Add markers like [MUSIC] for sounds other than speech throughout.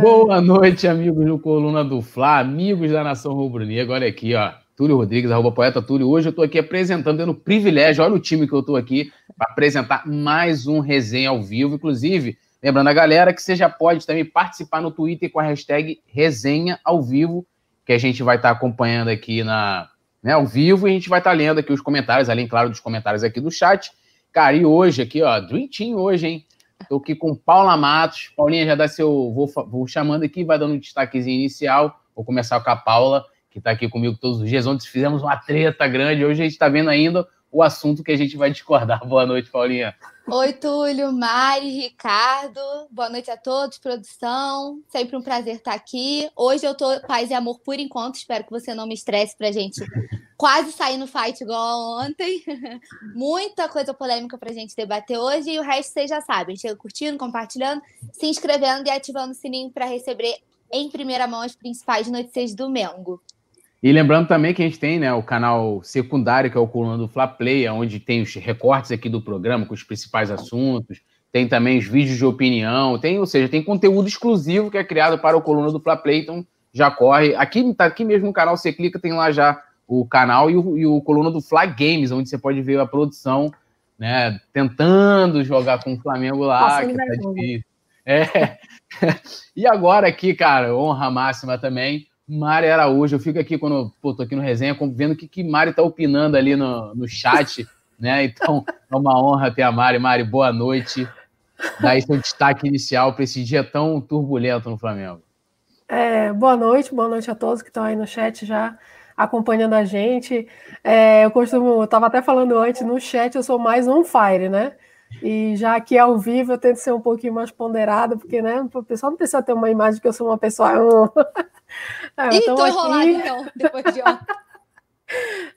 Boa noite, amigos do Coluna do Fla, amigos da Nação Rubro-Negra. Olha aqui, ó. Túlio Rodrigues, arroba poeta Túlio. Hoje eu estou aqui apresentando, tendo privilégio, olha o time que eu estou aqui, para apresentar mais um resenha ao vivo. Inclusive, lembrando a galera que você já pode também participar no Twitter com a hashtag resenha ao vivo, que a gente vai estar tá acompanhando aqui na, né, ao vivo, e a gente vai estar tá lendo aqui os comentários, além, claro, dos comentários aqui do chat. Cara, e hoje aqui, ó, Dream Team hoje, hein? Estou aqui com Paula Matos. Paulinha, já dá seu. Vou, vou chamando aqui, vai dando um destaquezinho inicial. Vou começar com a Paula, que está aqui comigo todos os dias. Ontem fizemos uma treta grande. Hoje a gente está vendo ainda o assunto que a gente vai discordar. [LAUGHS] Boa noite, Paulinha. Oi, Túlio, Mari, Ricardo. Boa noite a todos, produção. Sempre um prazer estar aqui. Hoje eu tô paz e amor por enquanto. Espero que você não me estresse pra gente quase sair no fight igual ontem. [LAUGHS] Muita coisa polêmica pra gente debater hoje. E o resto vocês já sabem. Chega curtindo, compartilhando, se inscrevendo e ativando o sininho para receber em primeira mão as principais notícias do Mengo. E lembrando também que a gente tem né, o canal secundário, que é o Coluna do Fla Play, onde tem os recortes aqui do programa com os principais assuntos, tem também os vídeos de opinião, tem, ou seja, tem conteúdo exclusivo que é criado para o Coluna do Fla Play, então já corre. Aqui, tá aqui mesmo no canal, você clica, tem lá já o canal e o, e o Coluna do Fla Games, onde você pode ver a produção, né, tentando jogar com o Flamengo lá, que tá difícil. É. [LAUGHS] e agora aqui, cara, honra máxima também Mari Araújo. Eu fico aqui quando pô, tô aqui no resenha, vendo o que, que Mari tá opinando ali no, no chat, né? Então, é uma honra ter a Mari. Mari, boa noite. Daí seu destaque inicial para esse dia tão turbulento no Flamengo. É, boa noite, boa noite a todos que estão aí no chat já acompanhando a gente. É, eu costumo, eu estava até falando antes, no chat eu sou mais on fire, né? E já aqui ao vivo eu tento ser um pouquinho mais ponderada, porque né, o pessoal não precisa ter uma imagem que eu sou uma pessoa. [LAUGHS] é, Ih, tô enrolada então, depois de. [LAUGHS]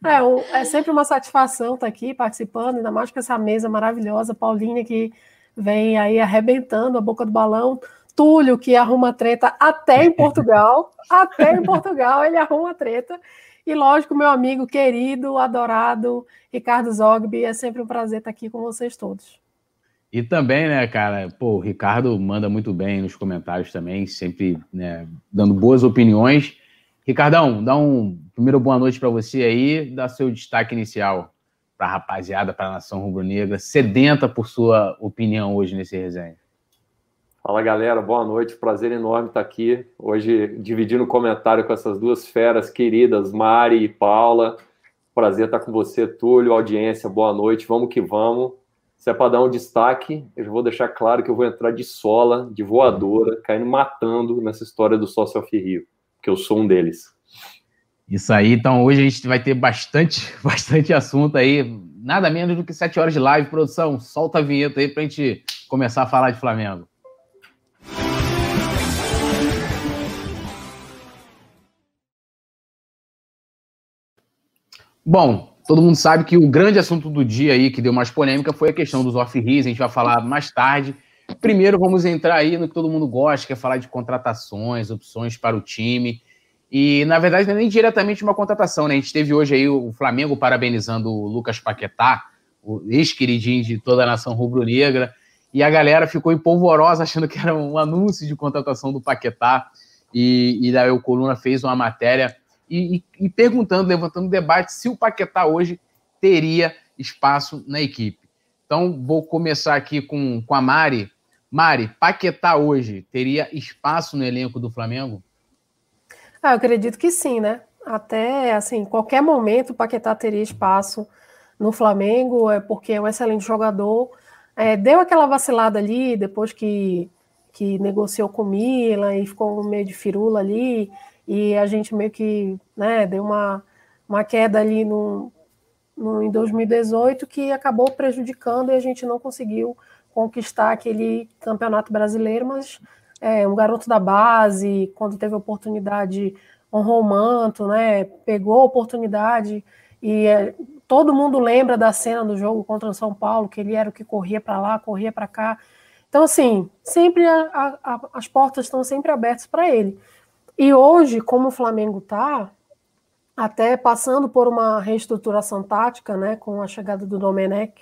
É, é, sempre uma satisfação estar aqui participando, ainda mais com essa mesa maravilhosa, Paulinha que vem aí arrebentando a boca do balão, Túlio que arruma treta até em Portugal, [LAUGHS] até em Portugal ele arruma treta, e lógico, meu amigo querido, adorado, Ricardo Zogby, é sempre um prazer estar aqui com vocês todos. E também, né, cara, pô, o Ricardo manda muito bem nos comentários também, sempre né, dando boas opiniões. Ricardão, dá um primeiro boa noite para você aí, dá seu destaque inicial para a rapaziada, para a nação rubro-negra, sedenta por sua opinião hoje nesse resenha. Fala galera, boa noite, prazer enorme estar aqui hoje dividindo comentário com essas duas feras queridas, Mari e Paula. Prazer estar com você, Túlio, audiência, boa noite, vamos que vamos. Se é para dar um destaque, eu vou deixar claro que eu vou entrar de sola, de voadora, caindo matando nessa história do Sócio Rio, que eu sou um deles. Isso aí, então hoje a gente vai ter bastante, [LAUGHS] bastante assunto aí, nada menos do que sete horas de live, produção, solta a vinheta aí para a gente começar a falar de Flamengo. Bom, Todo mundo sabe que o grande assunto do dia aí, que deu mais polêmica, foi a questão dos off-ris, a gente vai falar mais tarde. Primeiro, vamos entrar aí no que todo mundo gosta, que é falar de contratações, opções para o time. E, na verdade, não é nem diretamente uma contratação, né? A gente teve hoje aí o Flamengo parabenizando o Lucas Paquetá, o ex-queridinho de toda a nação rubro-negra, e a galera ficou empolvorosa achando que era um anúncio de contratação do Paquetá. E, e daí o Coluna fez uma matéria e, e, perguntando, levantando debate se o Paquetá hoje teria espaço na equipe. Então, vou começar aqui com, com a Mari. Mari, Paquetá hoje teria espaço no elenco do Flamengo? Ah, eu acredito que sim, né? Até, assim, qualquer momento o Paquetá teria espaço no Flamengo, é porque é um excelente jogador. É, deu aquela vacilada ali, depois que, que negociou com o Milan e ficou meio de firula ali, e a gente meio que né, deu uma, uma queda ali no, no, em 2018 que acabou prejudicando e a gente não conseguiu conquistar aquele campeonato brasileiro, mas é, um garoto da base, quando teve oportunidade, honrou o manto, né, pegou a oportunidade e é, todo mundo lembra da cena do jogo contra o São Paulo, que ele era o que corria para lá, corria para cá. Então, assim, sempre a, a, as portas estão sempre abertas para ele. E hoje, como o Flamengo está, até passando por uma reestruturação tática, né, com a chegada do Domenech,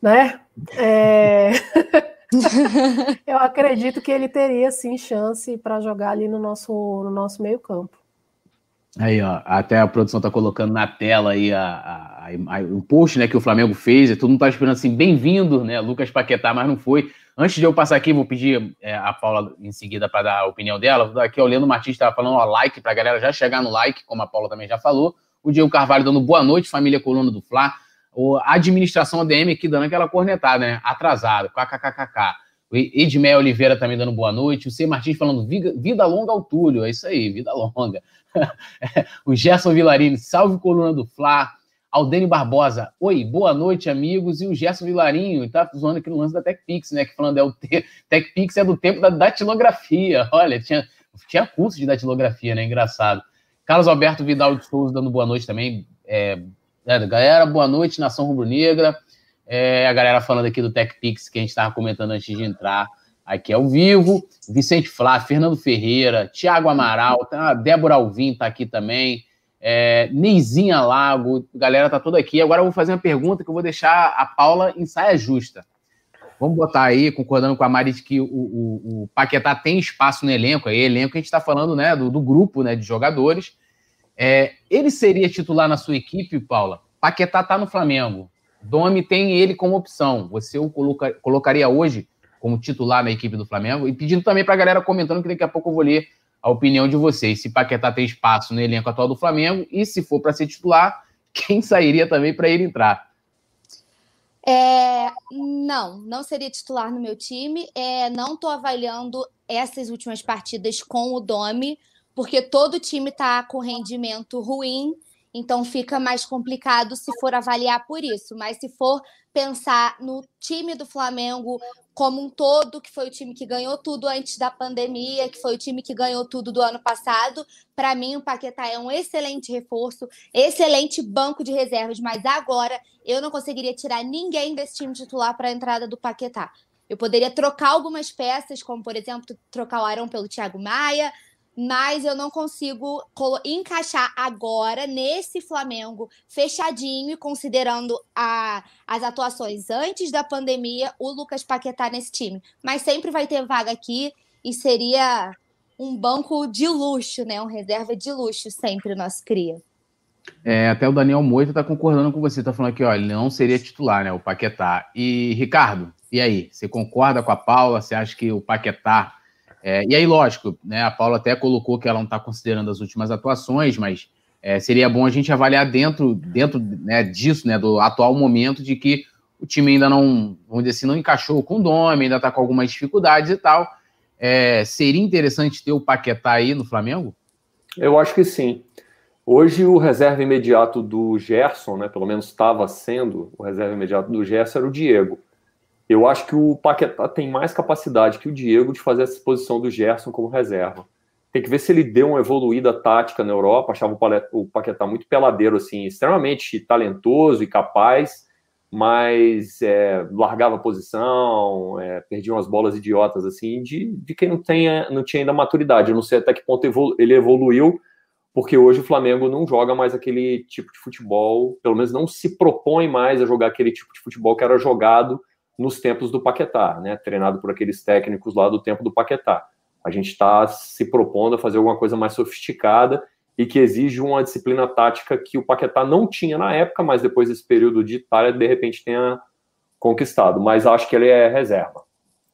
né, é... [LAUGHS] eu acredito que ele teria sim chance para jogar ali no nosso, no nosso meio campo. Aí, ó, até a produção tá colocando na tela aí a, a, a, o post né, que o Flamengo fez, e todo mundo tá esperando assim, bem-vindo, né, Lucas Paquetá, mas não foi. Antes de eu passar aqui, vou pedir é, a Paula em seguida para dar a opinião dela. Aqui, o Leandro Martins estava falando, ó, like, para a galera já chegar no like, como a Paula também já falou. O Diego Carvalho dando boa noite, família Coluna do Fla. A administração ADM aqui dando aquela cornetada, né? Atrasado, kkkk. O Edmé Oliveira também dando boa noite. O C. Martins falando vida longa ao Túlio. É isso aí, vida longa. [LAUGHS] o Gerson Vilarini, salve coluna do Fla. Aldene Barbosa, oi, boa noite, amigos. E o Gerson Vilarinho, tá zoando aqui no lance da TechPix, né? Que falando é o te... TechPix é do tempo da datilografia. [LAUGHS] Olha, tinha, tinha curso de datilografia, né? Engraçado. Carlos Alberto Vidal de Souza dando boa noite também. É, é, galera, boa noite, Nação Rubro-Negra. É, a galera falando aqui do TechPix que a gente estava comentando antes de entrar aqui ao vivo. Vicente Flá, Fernando Ferreira, Tiago Amaral, tá, Débora Alvim está aqui também. É, Neizinha Lago, galera tá toda aqui. Agora eu vou fazer uma pergunta que eu vou deixar a Paula em saia justa. Vamos botar aí, concordando com a Mari, de que o, o, o Paquetá tem espaço no elenco. Aí, elenco, a gente está falando né, do, do, grupo né, de jogadores. É, ele seria titular na sua equipe, Paula? Paquetá está no Flamengo. Domi tem ele como opção. Você o coloca, colocaria hoje como titular na equipe do Flamengo? E pedindo também para a galera comentando, que daqui a pouco eu vou ler a opinião de vocês. Se Paquetá tem espaço no elenco atual do Flamengo e se for para ser titular, [LAUGHS] quem sairia também para ele entrar? É, não, não seria titular no meu time. É, não estou avaliando essas últimas partidas com o Domi, porque todo time está com rendimento ruim então fica mais complicado se for avaliar por isso. Mas se for pensar no time do Flamengo como um todo, que foi o time que ganhou tudo antes da pandemia, que foi o time que ganhou tudo do ano passado, para mim o Paquetá é um excelente reforço, excelente banco de reservas, mas agora eu não conseguiria tirar ninguém desse time titular para a entrada do Paquetá. Eu poderia trocar algumas peças, como por exemplo, trocar o Arão pelo Thiago Maia, mas eu não consigo encaixar agora nesse Flamengo fechadinho e considerando a, as atuações antes da pandemia, o Lucas Paquetá nesse time. Mas sempre vai ter vaga aqui e seria um banco de luxo, né? Um reserva de luxo sempre o nosso cria. É, até o Daniel Moita tá concordando com você, tá falando aqui, ele não seria titular, né, o Paquetá. E Ricardo, e aí, você concorda com a Paula? Você acha que o Paquetá é, e aí, lógico, né, a Paula até colocou que ela não está considerando as últimas atuações, mas é, seria bom a gente avaliar dentro, dentro né, disso, né, do atual momento, de que o time ainda não, vamos dizer assim, não encaixou com o Dome, ainda está com algumas dificuldades e tal. É, seria interessante ter o Paquetá aí no Flamengo? Eu acho que sim. Hoje o reserva imediato do Gerson, né, pelo menos estava sendo o reserva imediato do Gerson, era o Diego. Eu acho que o Paquetá tem mais capacidade que o Diego de fazer essa posição do Gerson como reserva. Tem que ver se ele deu uma evoluída tática na Europa. Achava o Paquetá muito peladeiro, assim, extremamente talentoso e capaz, mas é, largava a posição, é, perdia umas bolas idiotas, assim, de, de quem não, tenha, não tinha ainda maturidade. Eu não sei até que ponto ele evoluiu, porque hoje o Flamengo não joga mais aquele tipo de futebol, pelo menos não se propõe mais a jogar aquele tipo de futebol que era jogado nos tempos do Paquetá, né? Treinado por aqueles técnicos lá do tempo do Paquetá. A gente está se propondo a fazer alguma coisa mais sofisticada e que exige uma disciplina tática que o Paquetá não tinha na época, mas depois desse período de Itália, de repente tenha conquistado. Mas acho que ele é reserva.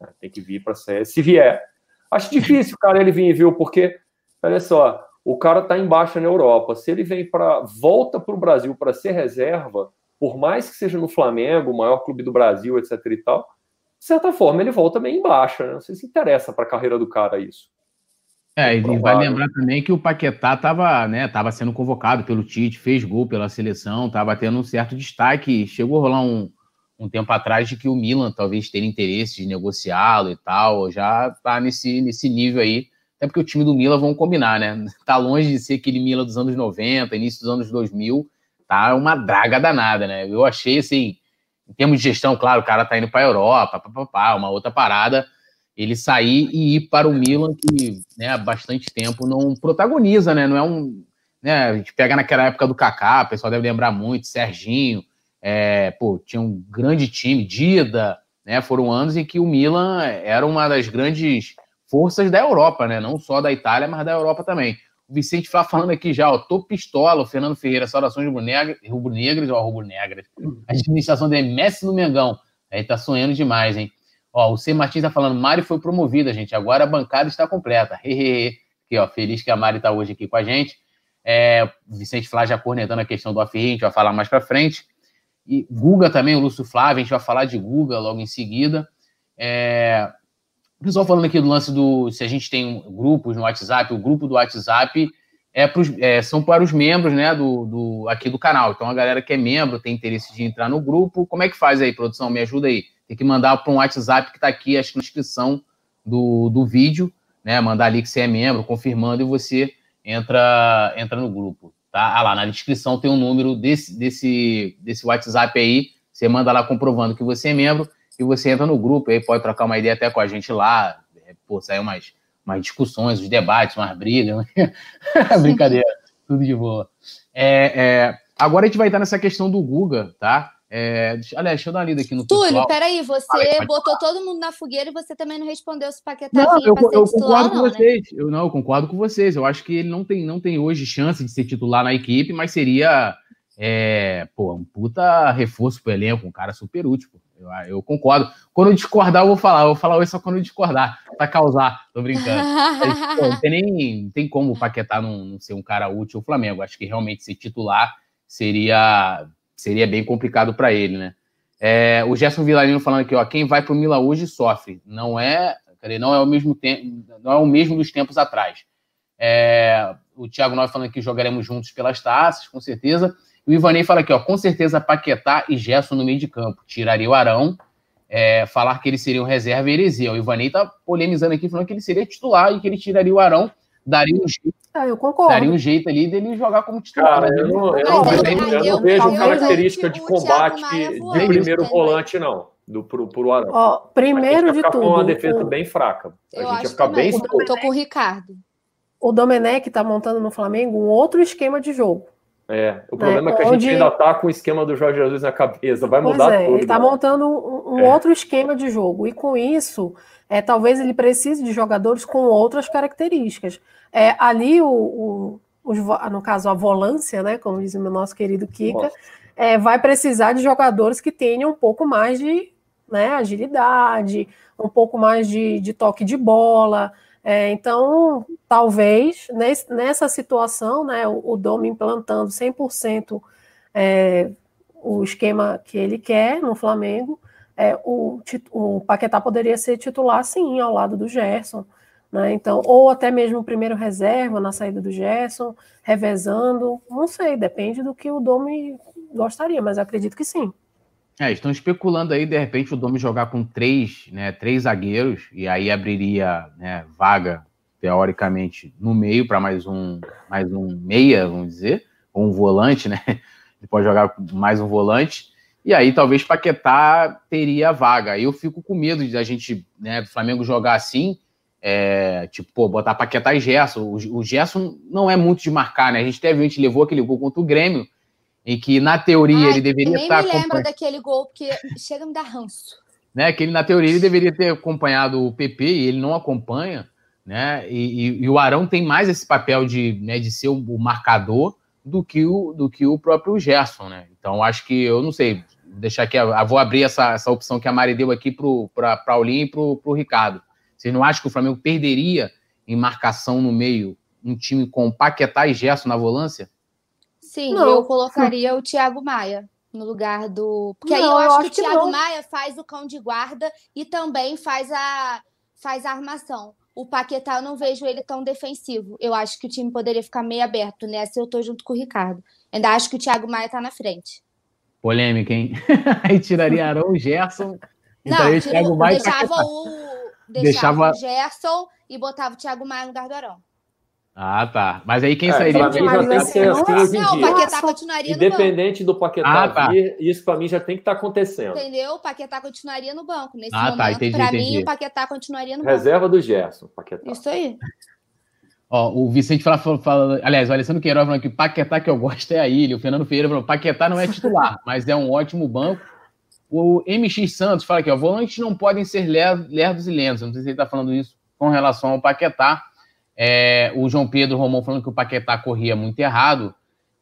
Né? Tem que vir para ser. Se vier. Acho difícil, cara, ele vir, viu? Porque, olha só, o cara tá embaixo na Europa. Se ele vem para. volta para o Brasil para ser reserva, por mais que seja no Flamengo, o maior clube do Brasil, etc e tal, de certa forma ele volta meio embaixo, né? Não sei se interessa para a carreira do cara isso. É, e vai lembrar também que o Paquetá estava né, tava sendo convocado pelo Tite, fez gol pela seleção, estava tendo um certo destaque. Chegou a rolar um, um tempo atrás de que o Milan talvez tenha interesse de negociá-lo e tal. Já está nesse, nesse nível aí. Até porque o time do Milan, vão combinar, né? [LAUGHS] Tá longe de ser aquele Milan dos anos 90, início dos anos 2000 tá uma draga danada, né? Eu achei assim, em termos de gestão, claro, o cara tá indo para a Europa, papapá, uma outra parada, ele sair e ir para o Milan, que né, há bastante tempo não protagoniza, né? Não é um. Né, a gente pega naquela época do Kaká, o pessoal deve lembrar muito, Serginho, é, pô, tinha um grande time, Dida, né? Foram anos em que o Milan era uma das grandes forças da Europa, né? Não só da Itália, mas da Europa também. Vicente Flá falando aqui já, ó, tô pistola, o Fernando Ferreira, saudações rubro-negras, ó, rubro-negras. A administração de Messi no Mengão. Aí tá sonhando demais, hein? Ó, o C. Martins tá falando, Mari foi promovida, gente. Agora a bancada está completa. Hehehe. Aqui, ó, feliz que a Mari tá hoje aqui com a gente. É, Vicente Flá já cornetando a questão do Afirri, a gente vai falar mais para frente. E Guga também, o Lúcio Flávio, a gente vai falar de Guga logo em seguida. É, o pessoal falando aqui do lance do. Se a gente tem grupos no WhatsApp, o grupo do WhatsApp é pros, é, são para os membros né, do, do, aqui do canal. Então, a galera que é membro, tem interesse de entrar no grupo, como é que faz aí, produção? Me ajuda aí. Tem que mandar para um WhatsApp que está aqui, acho que na descrição do, do vídeo, né? Mandar ali que você é membro, confirmando, e você entra, entra no grupo. Tá? Ah lá, na descrição tem um número desse, desse, desse WhatsApp aí. Você manda lá comprovando que você é membro e você entra no grupo, aí pode trocar uma ideia até com a gente lá, é, pô, sair umas, umas discussões, uns debates, umas brigas, [LAUGHS] brincadeira, tudo de boa. É, é, agora a gente vai estar nessa questão do Guga, tá? É, aliás, deixa eu dar uma lida aqui no Túlio, pessoal. peraí, você botou falar. todo mundo na fogueira e você também não respondeu se o Paquetá não, eu, eu concordo com né? vocês. Eu não, eu concordo com vocês. Eu acho que ele não tem, não tem hoje chance de ser titular na equipe, mas seria é, pô, um puta reforço pro elenco, um cara super útil. Eu, eu, concordo. Quando eu discordar, eu vou falar. Eu vou falar isso só quando eu discordar, pra causar. Tô brincando. [LAUGHS] Mas, pô, não tem nem não tem como o Paquetá não, não, ser um cara útil ao Flamengo. Acho que realmente ser titular seria, seria bem complicado para ele, né? É, o Gerson Vilarino falando aqui, ó, quem vai pro Mila hoje sofre. Não é, não é o mesmo tempo, não é o mesmo dos tempos atrás. É, o Thiago Nove falando que jogaremos juntos pelas taças, com certeza. O Ivanei fala aqui, ó, com certeza Paquetá e Gerson no meio de campo. Tiraria o Arão. É, falar que ele seria um reserva é heresia. O Ivanei tá polemizando aqui, falando que ele seria titular e que ele tiraria o Arão, daria um jeito. Ah, eu concordo. Daria um jeito ali dele jogar como titular. Cara, eu não, eu não, eu, eu não vejo característica de combate de primeiro volante, não. Do, pro, pro Arão. Ó, primeiro de tudo. uma defesa bem fraca. A gente ia ficar bem. Eu tô com o Ricardo. O Domenech tá montando no Flamengo um outro esquema de jogo. É, o problema é, é que a gente ainda tá com o esquema do Jorge Jesus na cabeça, vai pois mudar é, tudo. Ele tá né? montando um, um é. outro esquema de jogo, e com isso, é, talvez ele precise de jogadores com outras características. É, ali, o, o os, no caso, a volância, né, como diz o nosso querido Kika, é, vai precisar de jogadores que tenham um pouco mais de né, agilidade, um pouco mais de, de toque de bola, é, então, talvez nessa situação, né, o, o Dom implantando 100% é, o esquema que ele quer no Flamengo, é, o, o Paquetá poderia ser titular, sim, ao lado do Gerson. Né? Então, ou até mesmo o primeiro reserva na saída do Gerson, revezando, não sei, depende do que o Domi gostaria, mas acredito que sim. É, estão especulando aí, de repente, o Domi jogar com três, né, três zagueiros, e aí abriria né, vaga, teoricamente, no meio para mais um, mais um meia, vamos dizer, ou um volante, né? [LAUGHS] Ele pode jogar mais um volante, e aí talvez Paquetá teria vaga. Aí eu fico com medo de a gente, né, do Flamengo jogar assim, é, tipo, pô, botar Paquetá e Gerson. O, o Gerson não é muito de marcar, né? A gente teve, a gente levou aquele gol contra o Grêmio, em que, na teoria, Ai, ele deveria nem estar. Nem me lembro daquele gol, porque chega a me dar ranço. Né, que ele, na teoria, ele deveria ter acompanhado o PP e ele não acompanha, né? E, e, e o Arão tem mais esse papel de, né, de ser o, o, marcador do que o, do que o próprio Gerson, né? Então, acho que, eu não sei, deixar aqui, vou abrir essa, essa opção que a Mari deu aqui para Paulinho e para o Ricardo. Vocês não acham que o Flamengo perderia em marcação no meio um time com Paquetá e Gerson na volância? Sim, não. eu colocaria o Thiago Maia no lugar do. Porque não, aí eu acho, eu acho que o Thiago Maia faz o cão de guarda e também faz a, faz a armação. O Paquetá eu não vejo ele tão defensivo. Eu acho que o time poderia ficar meio aberto nessa. Eu tô junto com o Ricardo. Ainda acho que o Thiago Maia tá na frente. Polêmica, hein? [LAUGHS] aí tiraria Arão, Gerson. Não, o Thiago Maia deixava o, deixava, deixava o Gerson e botava o Thiago Maia no lugar do Arão. Ah, tá. Mas aí quem é, sairia? Pra mim já tem que ser assim hoje em Não, o Paquetá continuaria Independente do Paquetá ah, tá. vir, isso para mim já tem que estar tá acontecendo. Entendeu? O Paquetá continuaria no banco. Nesse ah, tá, momento, tá, para mim, o Paquetá continuaria no Reserva banco. do Gerson, Paquetá. Isso aí. Ó, o Vicente fala, fala, aliás, o Alessandro Queiroz falando que Paquetá que eu gosto é a ilha. O Fernando Ferreira falou, Paquetá não é titular, [LAUGHS] mas é um ótimo banco. O MX Santos fala aqui, ó, volantes não podem ser lerdos e lentos. Não sei se ele está falando isso com relação ao Paquetá. É, o João Pedro Romão falando que o Paquetá corria muito errado.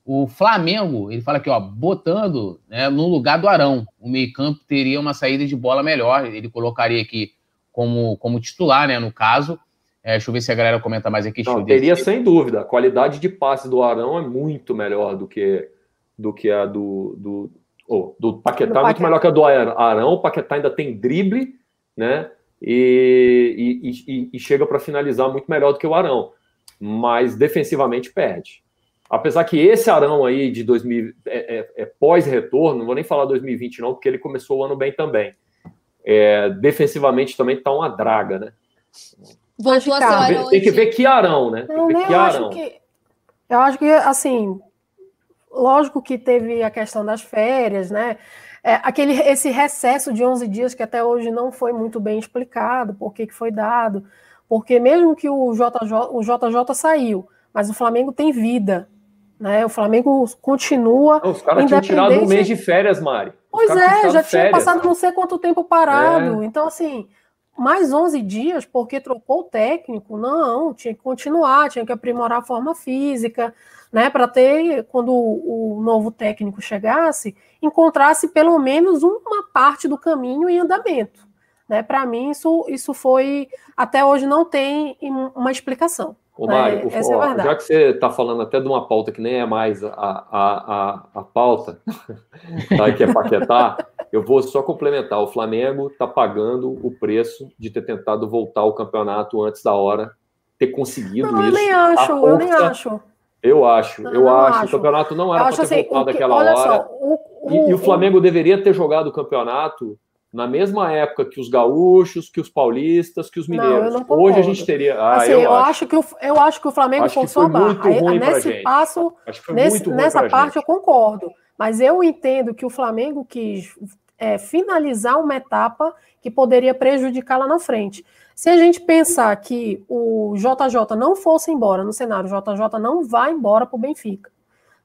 O Flamengo, ele fala aqui, ó, botando né, no lugar do Arão. O meio-campo teria uma saída de bola melhor. Ele colocaria aqui como, como titular, né, no caso. É, deixa eu ver se a galera comenta mais aqui. Não, teria sem dúvida. A qualidade de passe do Arão é muito melhor do que, do que a do, do, oh, do Paquetá, é muito melhor que a do Arão. O Paquetá ainda tem drible, né? E, e, e, e chega para finalizar muito melhor do que o Arão. Mas defensivamente perde. Apesar que esse Arão aí de 2000 é, é, é pós-retorno, não vou nem falar 2020 não, porque ele começou o ano bem também. É, defensivamente também tá uma draga, né? Voltou a ser Tem que ver que Arão, né? Não, que Arão. Acho que, eu acho que, assim, lógico que teve a questão das férias, né? É, aquele, esse recesso de 11 dias que até hoje não foi muito bem explicado, por que, que foi dado, porque mesmo que o JJ, o JJ saiu, mas o Flamengo tem vida, né? O Flamengo continua. Não, os caras tinham tirado um mês de férias, Mari. Pois é, já tinha passado não sei quanto tempo parado. É. Então, assim, mais 11 dias porque trocou o técnico? Não, tinha que continuar, tinha que aprimorar a forma física, né? Para ter, quando o, novo técnico chegasse, encontrasse pelo menos uma parte do caminho em andamento. Né? Para mim, isso, isso foi. Até hoje não tem uma explicação. Ô, Mário, é, ó, é já que você está falando até de uma pauta que nem é mais a, a, a, a pauta, [LAUGHS] tá, que é Paquetá, eu vou só complementar. O Flamengo está pagando o preço de ter tentado voltar ao campeonato antes da hora, ter conseguido não, isso. Eu nem acho, eu nem acho. Eu acho, não, eu acho. acho. O campeonato não era para ter assim, voltado aquela hora. Só, o, o, e, e o Flamengo o... deveria ter jogado o campeonato na mesma época que os gaúchos, que os paulistas, que os mineiros. Não, Hoje a gente teria. Ah, assim, eu, eu acho. que o, eu acho que o Flamengo acho forçou a barra. Nesse passo, nesse, nessa parte gente. eu concordo. Mas eu entendo que o Flamengo quis é, finalizar uma etapa que poderia prejudicar lá na frente. Se a gente pensar que o JJ não fosse embora no cenário, o JJ não vai embora para o Benfica,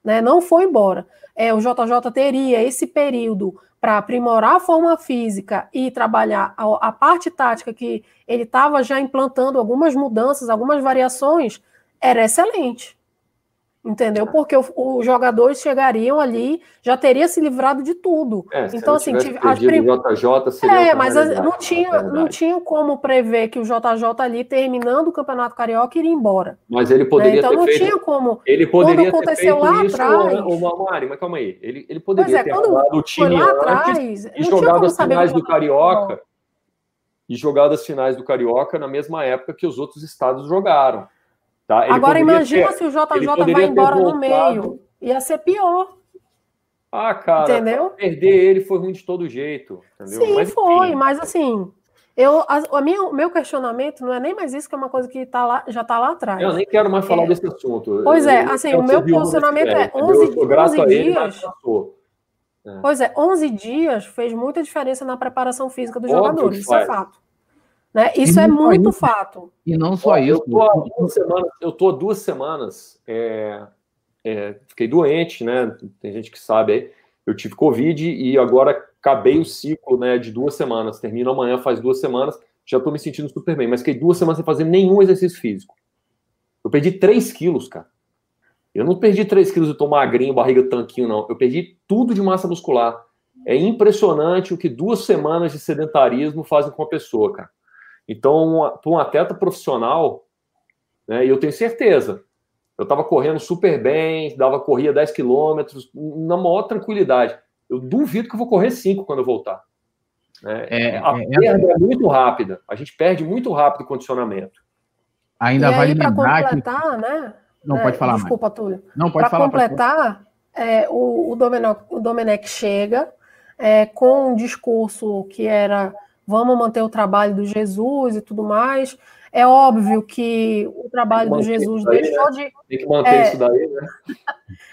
né? Não foi embora. É, o JJ teria esse período para aprimorar a forma física e trabalhar a, a parte tática que ele estava já implantando algumas mudanças, algumas variações, era excelente. Entendeu? Porque os jogadores chegariam ali, já teria se livrado de tudo. É, então, assim, tive, as prim... JJ seria É, mas não tinha, não tinha como prever que o JJ ali, terminando o Campeonato Carioca, iria embora. Mas ele poderia né? Então, não tinha como. Ele poderia quando aconteceu lá isso, atrás. Ô, Mari, mas calma aí. Ele, ele poderia é, ter arrumado o time lá atrás, e jogado as finais do Carioca. E jogado as finais do Carioca na mesma época que os outros estados jogaram. Tá? Agora imagina ter, se o JJ vai embora no meio. Ia ser pior. Ah, cara, entendeu? perder ele foi ruim de todo jeito. Entendeu? Sim, mas, foi, enfim. mas assim, eu, a, a minha, o meu questionamento não é nem mais isso, que é uma coisa que tá lá, já está lá atrás. Eu nem quero mais falar é. desse assunto. Pois é, assim, o meu posicionamento é 11, 11 dias. É. Pois é, 11 dias fez muita diferença na preparação física dos Óbvio jogadores, isso é fato. Né? Isso é muito isso. fato. E não só isso. Eu tô há duas semanas, eu tô duas semanas é, é, fiquei doente, né? Tem gente que sabe aí. Eu tive Covid e agora acabei o ciclo né, de duas semanas. Termino amanhã, faz duas semanas. Já tô me sentindo super bem, mas fiquei duas semanas sem fazer nenhum exercício físico. Eu perdi 3 quilos, cara. Eu não perdi 3 quilos e tô magrinho, barriga tanquinho, não. Eu perdi tudo de massa muscular. É impressionante o que duas semanas de sedentarismo fazem com a pessoa, cara. Então, para um atleta profissional, né, e eu tenho certeza, eu estava correndo super bem, dava corria 10 quilômetros, na maior tranquilidade. Eu duvido que eu vou correr 5 quando eu voltar. Né? É, a é, perda é muito rápida. A gente perde muito rápido o condicionamento. Ainda e vale lembrar completar, que... né? Não, pode falar Desculpa, mais. Túlio. Não, pode pra falar. Para completar, é, o, o, Domenech, o Domenech chega é, com um discurso que era vamos manter o trabalho do Jesus e tudo mais. É óbvio que o trabalho do Jesus daí, deixou né? de. Tem que manter é, isso daí, né? [LAUGHS]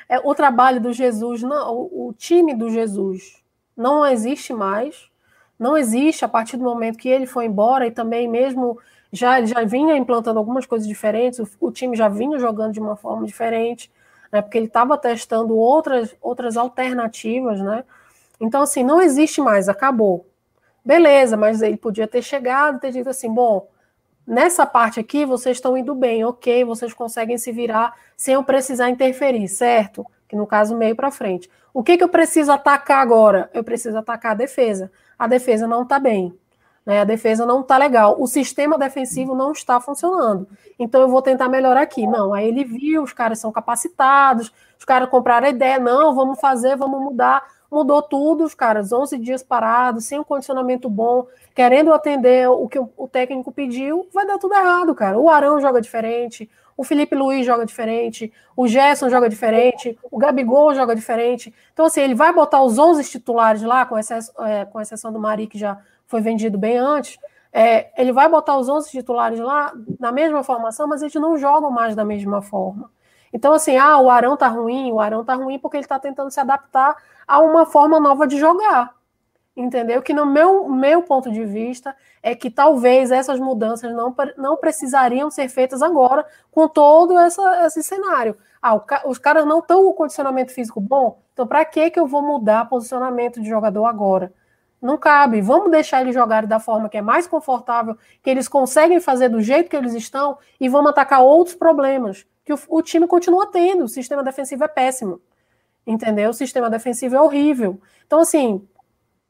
É, o trabalho do Jesus, não, o, o time do Jesus não existe mais. Não existe a partir do momento que ele foi embora e também mesmo já ele já vinha implantando algumas coisas diferentes, o, o time já vinha jogando de uma forma diferente, né? Porque ele estava testando outras outras alternativas, né? Então, assim, não existe mais, acabou. Beleza, mas ele podia ter chegado e ter dito assim: bom, nessa parte aqui vocês estão indo bem, ok, vocês conseguem se virar sem eu precisar interferir, certo? Que no caso, meio para frente. O que, que eu preciso atacar agora? Eu preciso atacar a defesa. A defesa não está bem. Né? A defesa não está legal. O sistema defensivo não está funcionando. Então eu vou tentar melhorar aqui. Não, aí ele viu, os caras são capacitados, os caras compraram a ideia, não, vamos fazer, vamos mudar mudou tudo, os caras, 11 dias parados, sem um condicionamento bom, querendo atender o que o técnico pediu, vai dar tudo errado, cara. O Arão joga diferente, o Felipe Luiz joga diferente, o Gerson joga diferente, o Gabigol joga diferente. Então, assim, ele vai botar os 11 titulares lá, com, excesso, é, com exceção do Mari, que já foi vendido bem antes, é, ele vai botar os 11 titulares lá na mesma formação, mas eles não jogam mais da mesma forma. Então, assim, ah, o Arão tá ruim, o Arão tá ruim porque ele tá tentando se adaptar a uma forma nova de jogar. Entendeu? Que no meu, meu ponto de vista é que talvez essas mudanças não, não precisariam ser feitas agora com todo essa, esse cenário. Ah, o, os caras não estão com condicionamento físico bom, então para que, que eu vou mudar posicionamento de jogador agora? Não cabe. Vamos deixar eles jogarem da forma que é mais confortável, que eles conseguem fazer do jeito que eles estão e vamos atacar outros problemas que o, o time continua tendo. O sistema defensivo é péssimo. Entendeu? O sistema defensivo é horrível. Então, assim,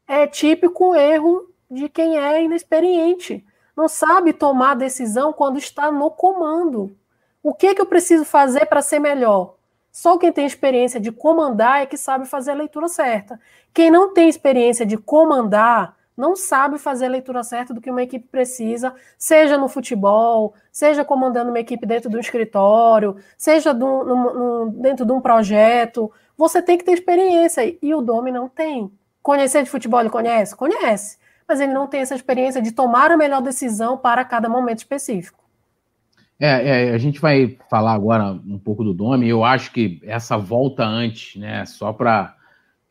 é típico erro de quem é inexperiente. Não sabe tomar decisão quando está no comando. O que, que eu preciso fazer para ser melhor? Só quem tem experiência de comandar é que sabe fazer a leitura certa. Quem não tem experiência de comandar não sabe fazer a leitura certa do que uma equipe precisa, seja no futebol, seja comandando uma equipe dentro do escritório, seja do, no, no, dentro de um projeto. Você tem que ter experiência e o Domi não tem. Conhecer de futebol ele conhece? Conhece. Mas ele não tem essa experiência de tomar a melhor decisão para cada momento específico. É, é, a gente vai falar agora um pouco do Domi. Eu acho que essa volta antes, né, só para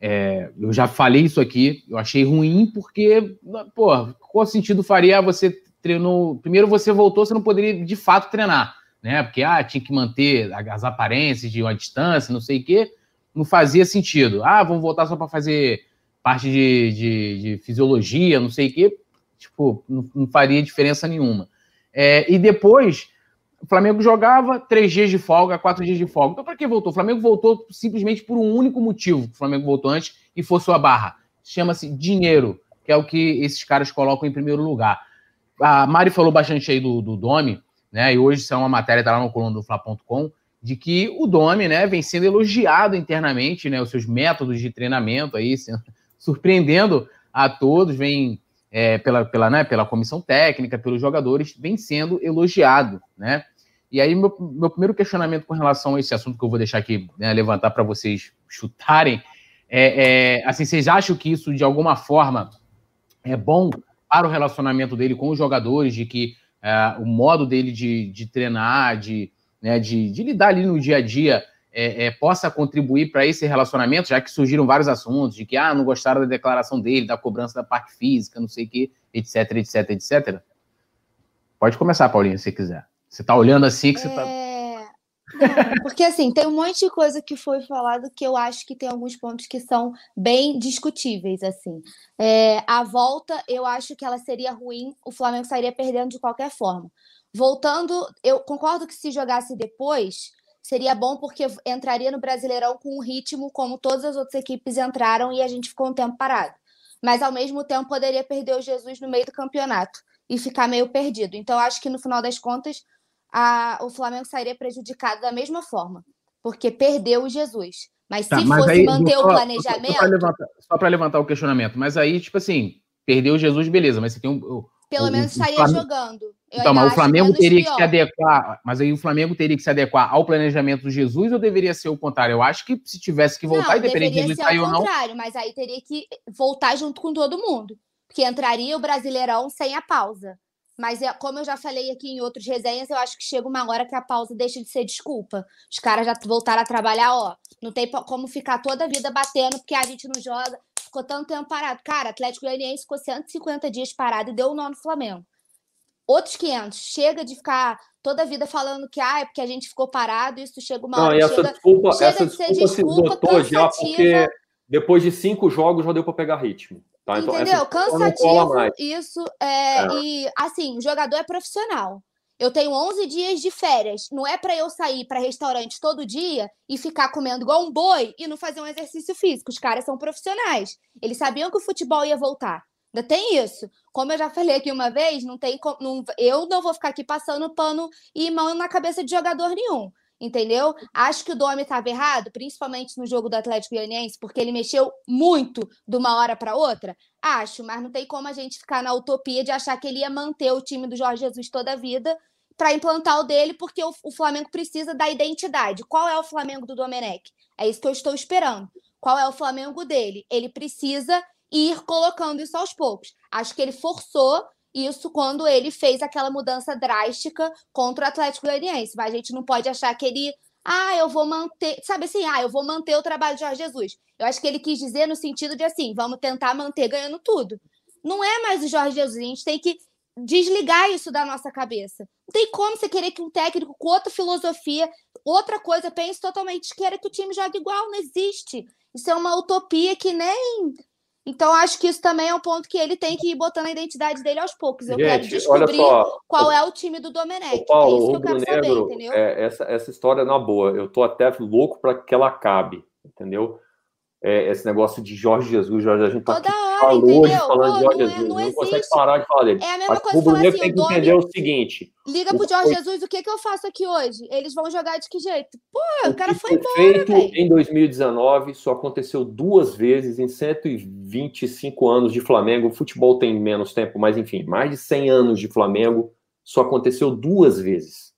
é, eu já falei isso aqui, eu achei ruim porque, pô, qual sentido faria você treinou. Primeiro você voltou, você não poderia de fato treinar, né? Porque ah, tinha que manter as aparências de uma distância, não sei o quê. Não fazia sentido. Ah, vamos voltar só para fazer parte de, de, de, fisiologia, não sei o quê. Tipo, não, não faria diferença nenhuma. É, e depois o Flamengo jogava três dias de folga, quatro dias de folga. Então, para que voltou? O Flamengo voltou simplesmente por um único motivo. O Flamengo voltou antes e forçou a barra. Chama-se dinheiro, que é o que esses caras colocam em primeiro lugar. A Mari falou bastante aí do, do Domi, né? E hoje isso é uma matéria, tá lá no coluna do Fla.com, de que o Domi, né, vem sendo elogiado internamente, né? Os seus métodos de treinamento aí, [LAUGHS] surpreendendo a todos, vem é, pela, pela, né, pela comissão técnica, pelos jogadores, vem sendo elogiado, né? E aí, meu, meu primeiro questionamento com relação a esse assunto que eu vou deixar aqui né, levantar para vocês chutarem é, é, assim, vocês acham que isso de alguma forma é bom para o relacionamento dele com os jogadores, de que é, o modo dele de, de treinar, de, né, de, de, lidar ali no dia a dia, é, é, possa contribuir para esse relacionamento, já que surgiram vários assuntos de que ah, não gostaram da declaração dele, da cobrança da parte física, não sei o que, etc, etc, etc. Pode começar, Paulinha, se quiser. Você tá olhando assim que você tá. É... Não, porque assim, tem um monte de coisa que foi falado que eu acho que tem alguns pontos que são bem discutíveis, assim. É, a volta, eu acho que ela seria ruim, o Flamengo sairia perdendo de qualquer forma. Voltando, eu concordo que se jogasse depois, seria bom porque entraria no Brasileirão com um ritmo como todas as outras equipes entraram e a gente ficou um tempo parado. Mas ao mesmo tempo poderia perder o Jesus no meio do campeonato e ficar meio perdido. Então acho que no final das contas a, o Flamengo sairia prejudicado da mesma forma, porque perdeu o Jesus. Mas tá, se mas fosse aí, manter só, o planejamento. Só para levantar, levantar, o questionamento, mas aí, tipo assim, perdeu o Jesus, beleza, mas você tem um. Pelo o, menos estaria jogando. Eu então, mas o Flamengo teria pior. que se adequar. Mas aí o Flamengo teria que se adequar ao planejamento do Jesus ou deveria ser o contrário? Eu acho que se tivesse que voltar, não, independente de ele sair ou não. contrário, mas aí teria que voltar junto com todo mundo. Porque entraria o Brasileirão sem a pausa. Mas, é, como eu já falei aqui em outros resenhas, eu acho que chega uma hora que a pausa deixa de ser desculpa. Os caras já voltaram a trabalhar, ó. Não tem como ficar toda a vida batendo porque a gente não joga. Ficou tanto tempo parado. Cara, Atlético Goianiense ficou 150 dias parado e deu o um nó no Flamengo. Outros 500. Chega de ficar toda a vida falando que ah, é porque a gente ficou parado, isso chega uma não, hora. E essa chega, desculpa, chega essa de desculpa, desculpa se esgotou já, porque depois de cinco jogos já deu para pegar ritmo. Tá? Então, Entendeu? Cansativo isso. É, é. E, assim, o jogador é profissional. Eu tenho 11 dias de férias. Não é para eu sair para restaurante todo dia e ficar comendo igual um boi e não fazer um exercício físico. Os caras são profissionais. Eles sabiam que o futebol ia voltar. Ainda tem isso. Como eu já falei aqui uma vez, não tem não, eu não vou ficar aqui passando pano e mão na cabeça de jogador nenhum entendeu? Acho que o Domi estava errado, principalmente no jogo do Atlético Goianiense, porque ele mexeu muito de uma hora para outra. Acho, mas não tem como a gente ficar na utopia de achar que ele ia manter o time do Jorge Jesus toda a vida para implantar o dele, porque o, o, Flamengo precisa da identidade. Qual é o Flamengo do Domenech? É isso que eu estou esperando. Qual é o Flamengo dele? Ele precisa ir colocando isso aos poucos. Acho que ele forçou isso quando ele fez aquela mudança drástica contra o Atlético Goianiense. Mas a gente não pode achar que ele, ah, eu vou manter, sabe assim, ah, eu vou manter o trabalho de Jorge Jesus. Eu acho que ele quis dizer no sentido de assim, vamos tentar manter ganhando tudo. Não é mais o Jorge Jesus, a gente tem que desligar isso da nossa cabeça. Não tem como você querer que um técnico com outra filosofia, outra coisa, pense totalmente, queira que o time jogue igual, não existe. Isso é uma utopia que nem então, acho que isso também é um ponto que ele tem que ir botando a identidade dele aos poucos. Eu Gente, quero descobrir só, qual é o time do Domenech. Paulo, é isso que eu quero Negro, saber, entendeu? É, essa, essa história, na boa, eu tô até louco para que ela acabe, entendeu? É, esse negócio de Jorge Jesus, Jorge, a gente tá Toda hora, entendeu? falando Pô, de Jorge não, é, Jesus, não, não consegue parar de falar dele. É a mesma Mas coisa falar assim, tem que entender o seguinte. Liga pro Jorge Jesus, o que que eu faço aqui hoje? Eles vão jogar de que jeito? Pô, o, o cara foi embora, feito véio. em 2019 só aconteceu duas vezes em 125 anos de Flamengo. O futebol tem menos tempo, mas enfim, mais de 100 anos de Flamengo só aconteceu duas vezes.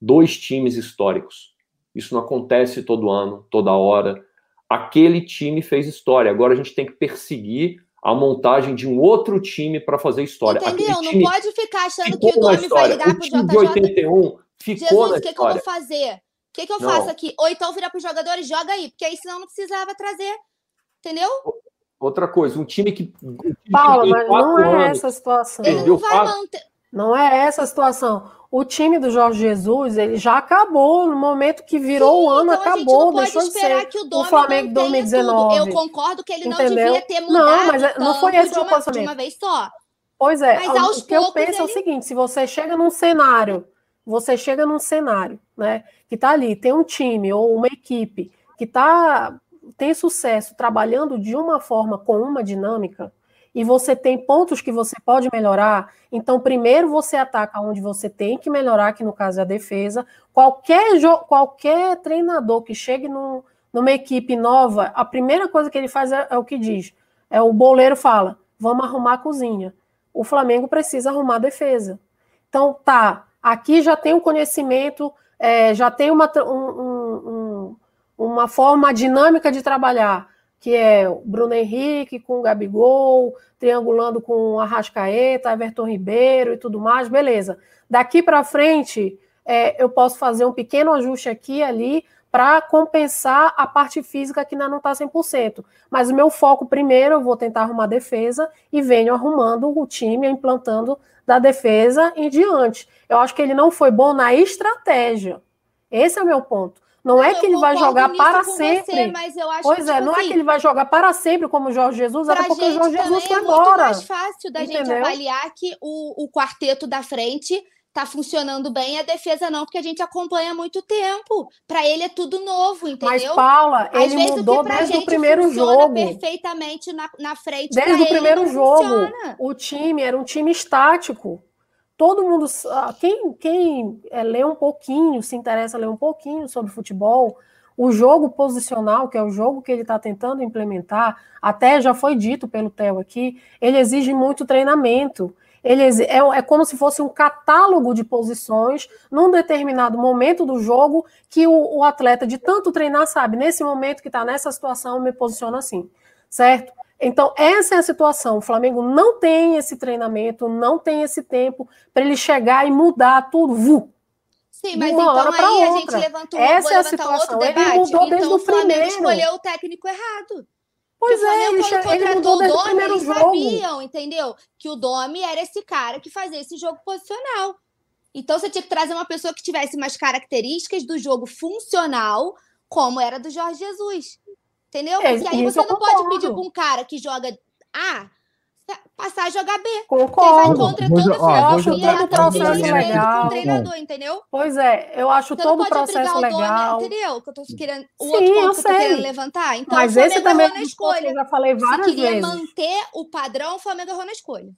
Dois times históricos. Isso não acontece todo ano, toda hora aquele time fez história. Agora a gente tem que perseguir a montagem de um outro time para fazer história. Entendeu? Não pode ficar achando que o Domi vai ligar para o JJ. de 81 ficou Jesus, o que, que, eu vou fazer? O que, que eu não. faço aqui? Ou então virar para os jogadores, joga aí, porque aí senão não precisava trazer. Entendeu? Outra coisa, um time que. Um time Paula, mas não é essa a situação. Ele não vai manter. Não é essa a situação. O time do Jorge Jesus, ele já acabou no momento que virou Sim, o ano, então acabou, deixou de ser o, o Flamengo de 2019. Tudo. Eu concordo que ele Entendeu? não devia ter mudado Não, mas é, não foi esse o pensamento. De uma vez só. Pois é, mas o que eu penso ele... é o seguinte, se você chega num cenário, você chega num cenário, né, que tá ali, tem um time ou uma equipe que tá tem sucesso trabalhando de uma forma com uma dinâmica, e você tem pontos que você pode melhorar, então primeiro você ataca onde você tem que melhorar, que no caso é a defesa. Qualquer, qualquer treinador que chegue num, numa equipe nova, a primeira coisa que ele faz é, é o que diz. É o boleiro fala: vamos arrumar a cozinha. O Flamengo precisa arrumar a defesa. Então, tá, aqui já tem um conhecimento, é, já tem uma, um, um, uma forma dinâmica de trabalhar que é Bruno Henrique com o Gabigol, triangulando com Arrascaeta, Everton Ribeiro e tudo mais, beleza. Daqui para frente, é, eu posso fazer um pequeno ajuste aqui e ali para compensar a parte física que ainda não está 100%. Mas o meu foco primeiro, eu vou tentar arrumar defesa e venho arrumando o time, implantando da defesa em diante. Eu acho que ele não foi bom na estratégia. Esse é o meu ponto. Não, não é que ele vai jogar para sempre. Você, pois é, tipo não assim, é que ele vai jogar para sempre como o Jorge Jesus, era porque o Jorge Jesus foi embora. É mais fácil da Entendeu? gente avaliar que o, o quarteto da frente tá funcionando bem, a defesa não, porque a gente acompanha há muito tempo. Para ele é tudo novo, entendeu? Mas Paula, Às ele mudou desde o primeiro jogo. perfeitamente na, na frente. Desde o primeiro jogo, funciona. o time era um time estático todo mundo, quem, quem é, lê um pouquinho, se interessa ler um pouquinho sobre futebol, o jogo posicional, que é o jogo que ele está tentando implementar, até já foi dito pelo Theo aqui, ele exige muito treinamento. Ele é, é como se fosse um catálogo de posições num determinado momento do jogo que o, o atleta, de tanto treinar, sabe, nesse momento que está nessa situação, me posiciona assim, certo? Então, essa é a situação. O Flamengo não tem esse treinamento, não tem esse tempo para ele chegar e mudar tudo. Vu, Sim, mas então aí outra. a gente levantou essa é a situação. Outro debate. Ele mudou desde então, o, Flamengo primeiro. escolheu o técnico errado. Pois é, ele, ele mudou desde o primeiro eles jogo. sabiam, entendeu? Que o Domi era esse cara que fazia esse jogo posicional. Então você tinha que trazer uma pessoa que tivesse mais características do jogo funcional, como era do Jorge Jesus. Entendeu? É, Porque aí você não pode pedir para um cara que joga A passar a jogar B. Concordo. Você vai contra toda a filosofia todo o processo legal. Com treinador, entendeu? Pois é, eu acho você todo o processo legal. Dono, entendeu? Que eu tô querendo, o Sim, outro ponto eu que eu tô querendo levantar. Então, Mas esse também na escolha. Eu já falei várias Se queria vezes. manter o padrão, o Flamengo errou na escolha.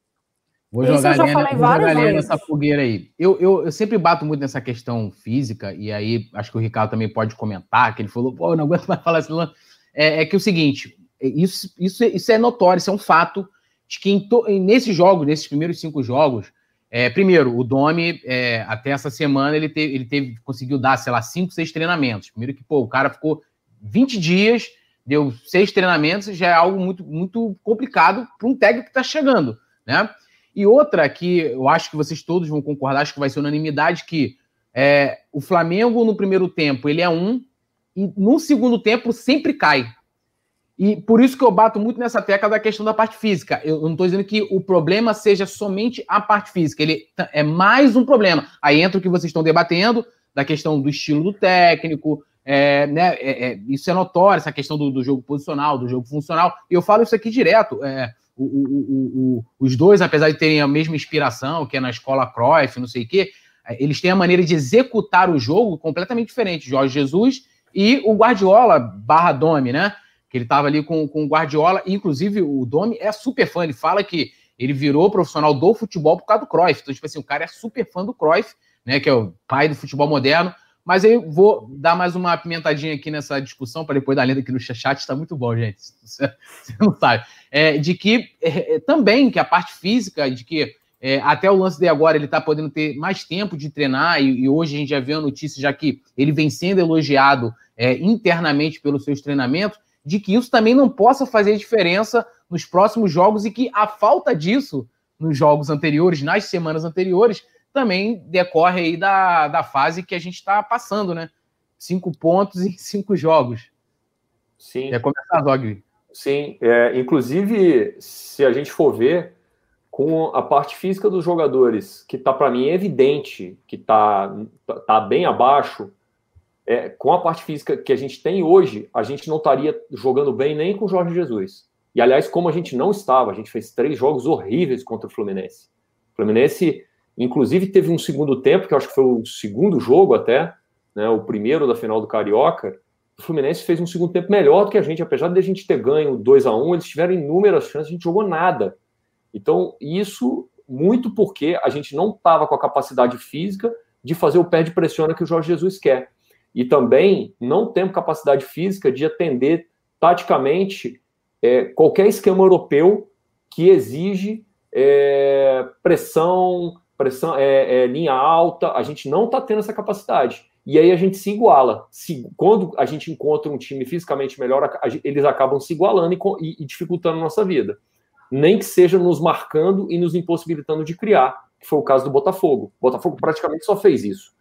Vou jogar, lenha, vou jogar lenha nessa fogueira aí. Eu, eu, eu, sempre bato muito nessa questão física, e aí acho que o Ricardo também pode comentar, que ele falou, pô, eu não aguento mais falar assim. É, é que é o seguinte, isso, isso, isso é notório, isso é um fato de que to, nesses jogos, nesses primeiros cinco jogos, é, primeiro, o Domi, é, até essa semana, ele, teve, ele teve, conseguiu dar, sei lá, cinco, seis treinamentos. Primeiro que, pô, o cara ficou 20 dias, deu seis treinamentos, já é algo muito, muito complicado para um técnico que está chegando, né? E outra que eu acho que vocês todos vão concordar, acho que vai ser unanimidade, que é, o Flamengo no primeiro tempo ele é um, e no segundo tempo sempre cai. E por isso que eu bato muito nessa tecla da questão da parte física. Eu não estou dizendo que o problema seja somente a parte física, ele é mais um problema. Aí entra o que vocês estão debatendo, da questão do estilo do técnico, é, né, é, é, isso é notório, essa questão do, do, jogo posicional, do jogo funcional. E eu falo isso aqui direto. É, o, o, o, os dois, apesar de terem a mesma inspiração, que é na escola Cruyff, não sei o quê, é, eles têm a maneira de executar o jogo completamente diferente. Jorge Jesus e o Guardiola barra Domi, né? Que ele estava ali com, com o Guardiola. Inclusive, o Domi é super fã. Ele fala que ele virou profissional do futebol por causa do Cruyff. Então, tipo assim, o cara é super fã do Cruyff, né? Que é o pai do futebol moderno. Mas eu vou dar mais uma pimentadinha aqui nessa discussão, para depois dar lenda aqui no chat, está muito bom, gente. [LAUGHS] Você, não sabe. É, de que é, é, também que a parte física, de que é, até o lance de agora ele está podendo ter mais tempo de treinar, e, e, hoje a gente já viu a notícia, já que ele vem sendo elogiado é, internamente pelos seus treinamentos, de que isso também não possa fazer diferença nos próximos jogos e que a falta disso nos jogos anteriores, nas semanas anteriores, também decorre aí da, da fase que a gente está passando, né? Cinco pontos em [LAUGHS] cinco jogos. Sim. Quer começar, Dog? Sim. É, inclusive, se a gente for ver, com a parte física dos jogadores, que está para mim evidente que está tá bem abaixo, é, com a parte física que a gente tem hoje, a gente não estaria jogando bem nem com o Jorge Jesus. E aliás, como a gente não estava, a gente fez três jogos horríveis contra o Fluminense. O Fluminense Inclusive, teve um segundo tempo, que eu acho que foi o segundo jogo até, né, o primeiro da final do Carioca. O Fluminense fez um segundo tempo melhor do que a gente, apesar de a gente ter ganho 2 a 1 um, eles tiveram inúmeras chances, a gente jogou nada. Então, isso muito porque a gente não estava com a capacidade física de fazer o pé de pressiona que o Jorge Jesus quer. E também não temos capacidade física de atender taticamente é, qualquer esquema europeu que exige é, pressão, pressão, é, é, linha alta, a gente não está tendo essa capacidade. E aí a gente se iguala. Se, quando a gente encontra um time fisicamente melhor, a, a, eles acabam se igualando e, e, dificultando a nossa vida. Nem que seja nos marcando e nos impossibilitando de criar, que foi o caso do Botafogo. O Botafogo praticamente só fez isso.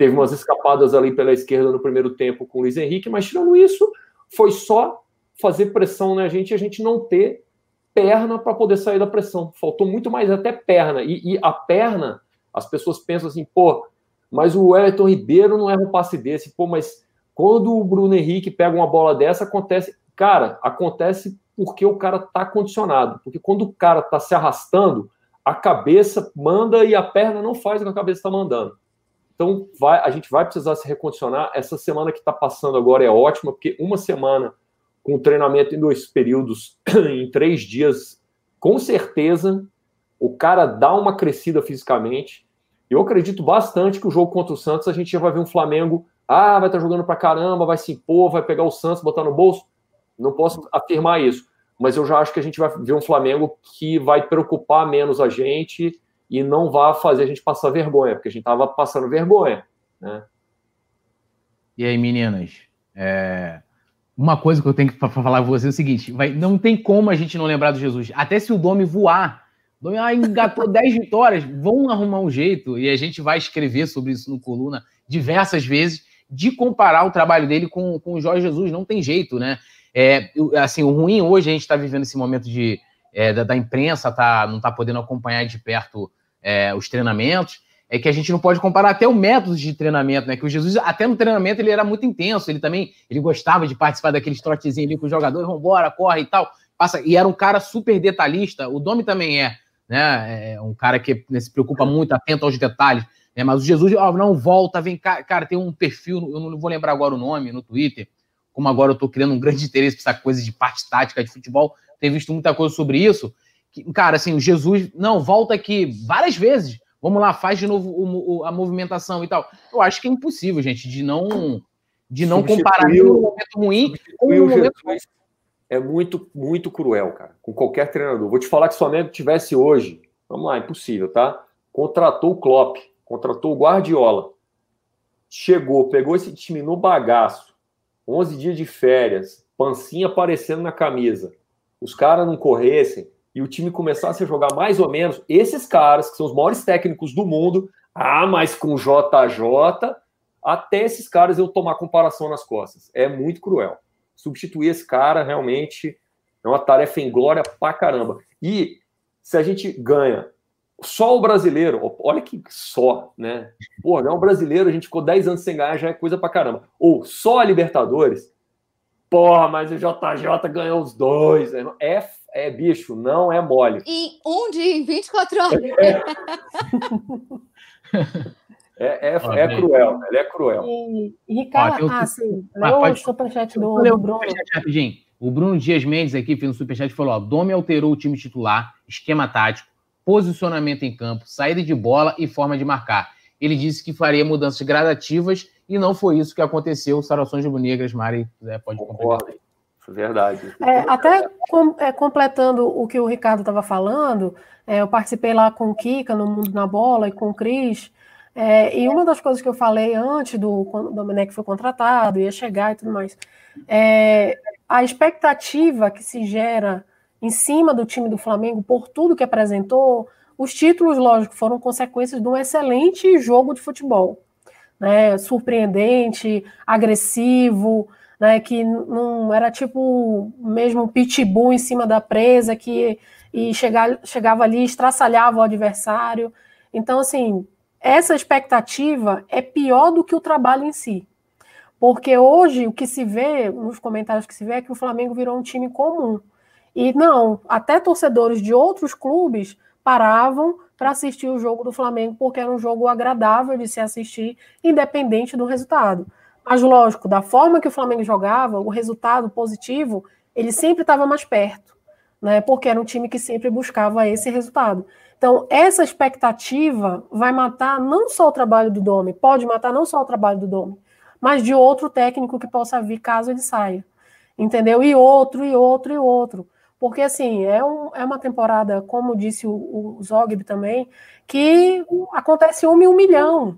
Teve umas escapadas ali pela esquerda no primeiro tempo com o Luiz Henrique, mas tirando isso, foi só fazer pressão na gente e a gente não ter perna para poder sair da pressão. Faltou muito mais até perna. E, e, a perna, as pessoas pensam assim, pô, mas o Wellington Ribeiro não erra um passe desse. Pô, mas quando o Bruno Henrique pega uma bola dessa, acontece. Cara, acontece porque o cara tá condicionado. Porque quando o cara tá se arrastando, a cabeça manda e a perna não faz o que a cabeça está mandando. Então, vai, a gente vai precisar se recondicionar. Essa semana que está passando agora é ótima, porque uma semana com treinamento em dois períodos, [CLEARS THROAT] em três dias, com certeza o cara dá uma crescida fisicamente. Eu acredito bastante que o jogo contra o Santos a gente já vai ver um Flamengo, ah, vai estar jogando pra caramba, vai se impor, vai pegar o Santos, botar no bolso. Não posso afirmar isso, mas eu já acho que a gente vai ver um Flamengo que vai preocupar menos a gente e não vai fazer a gente passar vergonha, porque a gente estava passando vergonha, né? E aí, meninas? É uma coisa que eu tenho que falar para você é o seguinte: vai, não tem como a gente não lembrar do Jesus. Até se o Domi voar, o Domi ah, engatou [LAUGHS] 10 vitórias, vão arrumar um jeito, e a gente vai escrever sobre isso no Coluna diversas vezes, de comparar o trabalho dele com, com o Jorge Jesus. Não tem jeito, né? É, assim, o ruim hoje a gente está vivendo esse momento de, é, da, da, imprensa tá, não está podendo acompanhar de perto é, os treinamentos. é que a gente não pode comparar até o método de treinamento, né? Que o Jesus, até no treinamento, ele era muito intenso, ele também ele gostava de participar daqueles trotezinhos ali com os jogadores, vambora, corre e tal. Passa, e era um cara super detalhista, o Domi também é, né? É um cara que né, se preocupa muito, atento aos detalhes. Né? Mas o Jesus, ó, não volta, vem cá. Cara, tem um perfil, eu não vou lembrar agora o nome, no Twitter, como agora eu tô criando um grande interesse por essa coisa de parte tática de futebol, tenho visto muita coisa sobre isso. Cara, assim, o Jesus, não, volta aqui várias vezes Vamos lá, faz de novo o, o, a movimentação e tal. Eu acho que é impossível, gente, de não de não comparar um momento ruim com um momento É muito, muito cruel, cara, com qualquer treinador. Vou te falar que se o Flamengo tivesse hoje, vamos lá, impossível, tá? Contratou o Klopp, contratou o Guardiola, chegou, pegou esse time no bagaço, 11 dias de férias, pancinha aparecendo na camisa, os caras não corressem, e o time começasse a jogar mais ou menos, esses caras, que são os maiores técnicos do mundo, ah, mas com JJ, até esses caras eu tomar comparação nas costas. É muito cruel. Substituir esse cara realmente é uma tarefa em glória pra caramba. E se a gente ganha só o brasileiro, olha que só, né? Pô, não é um brasileiro, a gente ficou 10 anos sem ganhar, já é coisa pra caramba. Ou só a Libertadores, porra, mas o JJ ganhou os dois. Né? É é bicho, não é mole. Em um dia, em 24 horas. É, [LAUGHS] é, é, é cruel, ele é cruel. E, Ricardo, ah, sim, leu o superchat do, do Bruno. rapidinho. O Bruno Dias Mendes aqui fez um superchat e falou: ó, Domi alterou o time titular, esquema tático, posicionamento em campo, saída de bola e forma de marcar. Ele disse que faria mudanças gradativas e não foi isso que aconteceu. Sarações Rubro-Negras, Mari, pode Concordo. Verdade. É, até com, é, completando o que o Ricardo estava falando, é, eu participei lá com o Kika no Mundo na Bola e com o Cris. É, e uma das coisas que eu falei antes do quando o Domenech foi contratado, ia chegar e tudo mais, é a expectativa que se gera em cima do time do Flamengo por tudo que apresentou, os títulos, lógico, foram consequências de um excelente jogo de futebol. Né, surpreendente, agressivo, né, que não era tipo mesmo pitbull em cima da presa que e chegar, chegava ali estraçalhava o adversário. Então, assim, essa expectativa é pior do que o trabalho em si. Porque hoje o que se vê, nos comentários que se vê, é que o Flamengo virou um time comum. E não, até torcedores de outros clubes paravam para assistir o jogo do Flamengo, porque era um jogo agradável de se assistir, independente do resultado. Mas, lógico, da forma que o Flamengo jogava, o resultado positivo, ele sempre estava mais perto, né? Porque era um time que sempre buscava esse resultado. Então, essa expectativa vai matar não só o trabalho do Domi, pode matar não só o trabalho do Domi, mas de outro técnico que possa vir caso ele saia. Entendeu? E outro, e outro, e outro. Porque, assim, é, um, é uma temporada, como disse o, o Zogby também, que acontece uma em um milhão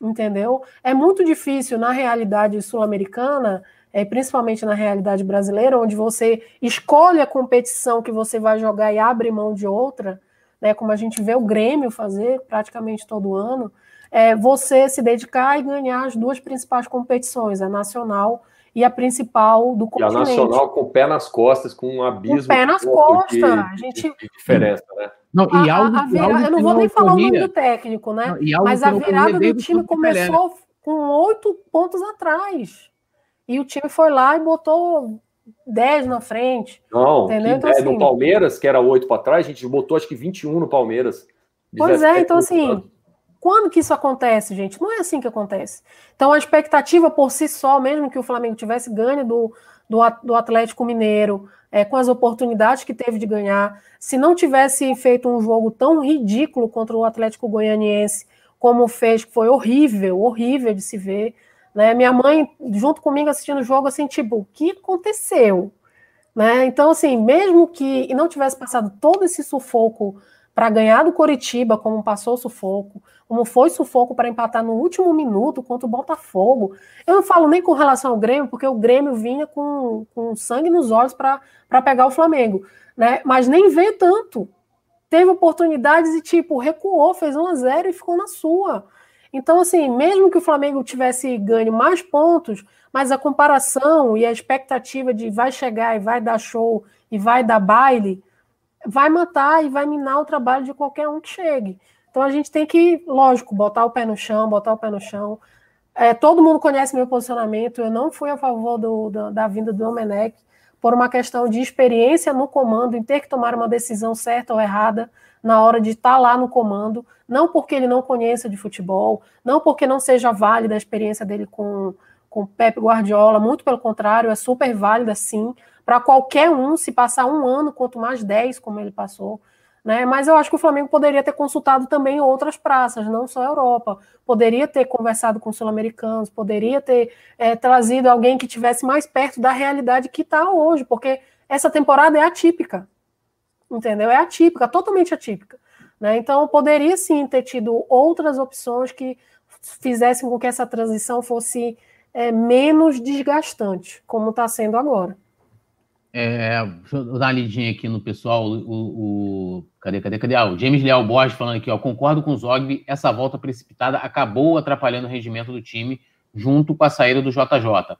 entendeu? É muito difícil na realidade sul-americana, é, principalmente na realidade brasileira, onde você escolhe a competição que você vai jogar e abre mão de outra, né, como a gente vê o Grêmio fazer praticamente todo ano, é você se dedicar e ganhar as duas principais competições, a nacional e a principal do continente. E a nacional com o pé nas costas, com um abismo. Com o pé nas costas. De, a gente... de diferença, né? Não, e algo, a, a vira... algo eu não vou nem falar o nome do técnico, né? Não, Mas a virada do time começou com oito pontos atrás. E o time foi lá e botou 10 na frente. Não, entendeu? Então, assim, no Palmeiras, que era oito para trás, a gente botou acho que 21 no Palmeiras. Pois é, então assim, quando que isso acontece, gente? Não é assim que acontece. Então a expectativa por si só, mesmo que o Flamengo tivesse ganho do, do, Atlético Mineiro, é, com as oportunidades que teve de ganhar, se não tivesse feito um jogo tão ridículo contra o Atlético Goianiense como fez, que foi horrível, horrível de se ver. Né? Minha mãe, junto comigo, assistindo o jogo, assim, tipo, o que aconteceu? Né? Então, assim, mesmo que não tivesse passado todo esse sufoco para ganhar do Coritiba, como passou o sufoco, como foi sufoco para empatar no último minuto contra o Botafogo. Eu não falo nem com relação ao Grêmio, porque o Grêmio vinha com, com sangue nos olhos para pegar o Flamengo, né? Mas nem vê tanto. Teve oportunidades e, tipo, recuou, fez 1 a 0 e ficou na sua. Então, assim, mesmo que o Flamengo tivesse ganho mais pontos, mas a comparação e a expectativa de vai chegar e vai dar show e vai dar baile, vai matar e vai minar o trabalho de qualquer um que chegue. Então a gente tem que, lógico, botar o pé no chão, botar o pé no chão. É, todo mundo conhece meu posicionamento. Eu não fui a favor do, do, da vinda do Domenech por uma questão de experiência no comando, em ter que tomar uma decisão certa ou errada na hora de estar tá lá no comando, não porque ele não conheça de futebol, não porque não seja válida a experiência dele com com Pep Guardiola, muito pelo contrário, é super válida sim, para qualquer um, se passar um ano, quanto mais dez, como ele passou. Né? Mas eu acho que o Flamengo poderia ter consultado também outras praças, não só a Europa. Poderia ter conversado com sul-americanos, poderia ter é, trazido alguém que tivesse mais perto da realidade que está hoje, porque essa temporada é atípica. Entendeu? É atípica, totalmente atípica. Né? Então, poderia sim ter tido outras opções que fizessem com que essa transição fosse é, menos desgastante, como está sendo agora. É, deixa eu dar uma lidinha aqui no pessoal. O, o, cadê, cadê, cadê? Ah, o James Leal Borges falando aqui, ó. Concordo com o Zogby, essa volta precipitada acabou atrapalhando o rendimento do time junto com a saída do JJ.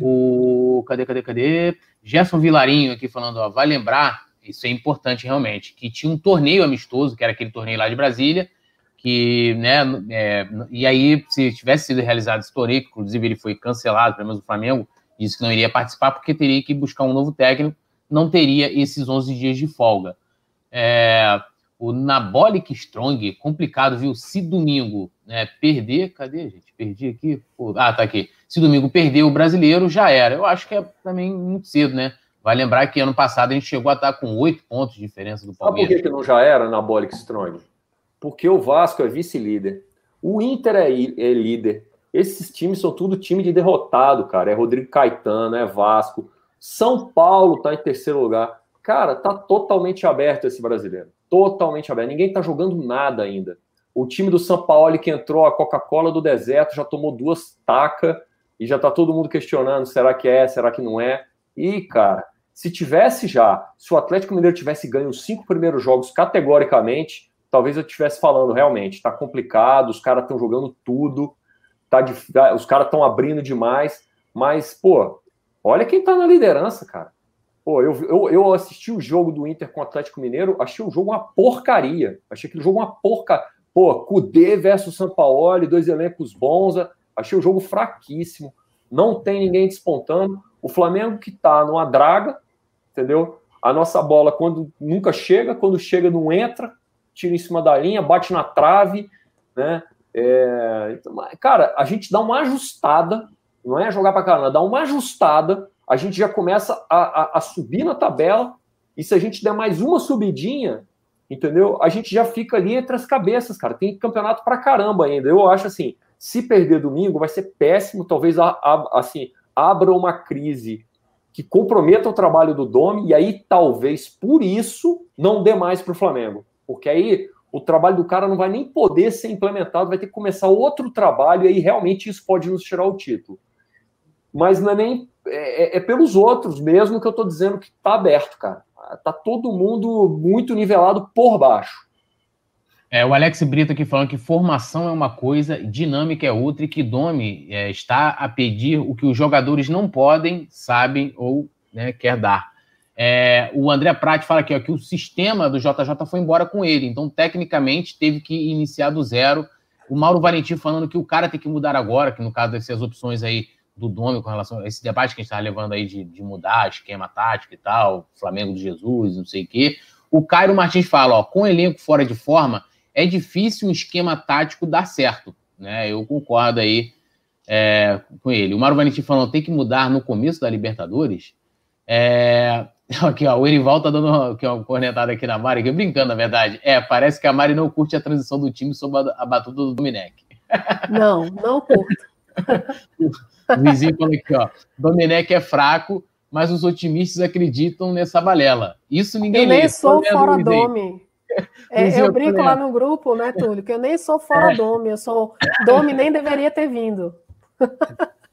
O. Cadê, cadê, cadê? Gerson Vilarinho aqui falando, ó. Vai lembrar, isso é importante realmente, que tinha um torneio amistoso, que era aquele torneio lá de Brasília, que, né, é, e aí, se tivesse sido realizado esse torneio, que inclusive ele foi cancelado, pelo menos o Flamengo disse que não iria participar porque teria que buscar um novo técnico, não teria esses 11 dias de folga. É, o Nabolic Strong, complicado, viu? Se domingo né, perder, cadê, gente? Perdi aqui. Pô, ah, tá aqui. Se domingo perder o brasileiro, já era. Eu acho que é também muito cedo, né? Vai lembrar que ano passado a gente chegou a estar com oito pontos de diferença do Palmeiras. Sabe por que, que não já era Nabolic Strong? porque o Vasco é vice-líder. O Inter é, é, líder. Esses times são tudo time de derrotado, cara. É Rodrigo Caetano, é Vasco. São Paulo tá em terceiro lugar. Cara, tá totalmente aberto esse brasileiro. Totalmente aberto. Ninguém tá jogando nada ainda. O time do São Paulo que entrou a Coca-Cola do deserto já tomou duas tacas e já tá todo mundo questionando: será que é, será que não é? E, cara, se tivesse já, se o Atlético Mineiro tivesse ganho os cinco primeiros jogos categoricamente, talvez eu estivesse falando realmente, tá complicado, os caras estão jogando tudo, tá, tá os caras estão abrindo demais, mas, pô, olha quem tá na liderança, cara. Pô, eu, eu, eu assisti o jogo do Inter com o Atlético Mineiro, achei o jogo uma porcaria. Achei aquele jogo uma porca. Pô, Cudê versus Sampaoli, dois elencos bons. Achei o jogo fraquíssimo. Não tem ninguém despontando. O Flamengo que tá numa draga, entendeu? A nossa bola, quando nunca chega, quando chega, não entra tira em cima da linha, bate na trave, né? É, então, cara, a gente dá uma ajustada, não é jogar para caramba, dá uma ajustada, a gente já começa a, a, a, subir na tabela, e se a gente der mais uma subidinha, entendeu? A gente já fica ali entre as cabeças, cara. Tem campeonato para caramba ainda. Eu acho assim, se perder domingo vai ser péssimo, talvez a, a, assim, abra uma crise que comprometa o trabalho do Domi, e aí talvez por isso não dê mais para o Flamengo porque aí o trabalho do cara não vai nem poder ser implementado, vai ter que começar outro trabalho, e aí realmente isso pode nos tirar o título. Mas não é nem. É, é, é pelos outros mesmo que eu estou dizendo que está aberto, cara. Tá todo mundo muito nivelado por baixo. É, o Alex Brito aqui falando que formação é uma coisa, dinâmica é outra, e que Domi é, está a pedir o que os jogadores não podem, sabem ou né, quer dar. É, o André Prat fala aqui ó, que o sistema do JJ foi embora com ele, então tecnicamente teve que iniciar do zero. O Mauro Valentim falando que o cara tem que mudar agora, que no caso deve ser as opções aí do Domi com relação a esse debate que a gente está levando aí de, de, mudar esquema tático e tal, Flamengo de Jesus, não sei o quê. O Cairo Martins fala, ó, com o elenco fora de forma, é difícil um esquema tático dar certo, né? Eu concordo aí é, com ele. O Mauro Valentim falando, tem que mudar no começo da Libertadores. É, [LAUGHS] Aqui, ó, o Erival tá dando que é uma cornetada aqui na Mari, que brincando, na verdade. É, parece que a Mari não curte a transição do time sob a, batuta do Domenech. [LAUGHS] Não, não curto. [LAUGHS] o vizinho falou aqui, ó. Domenech é fraco, mas os otimistas acreditam nessa balela. Isso ninguém Eu nem lê, sou fora Dome. É, eu brinco lá no grupo, né, Túlio, que eu nem sou fora é. Dome, eu sou Dome nem deveria ter vindo.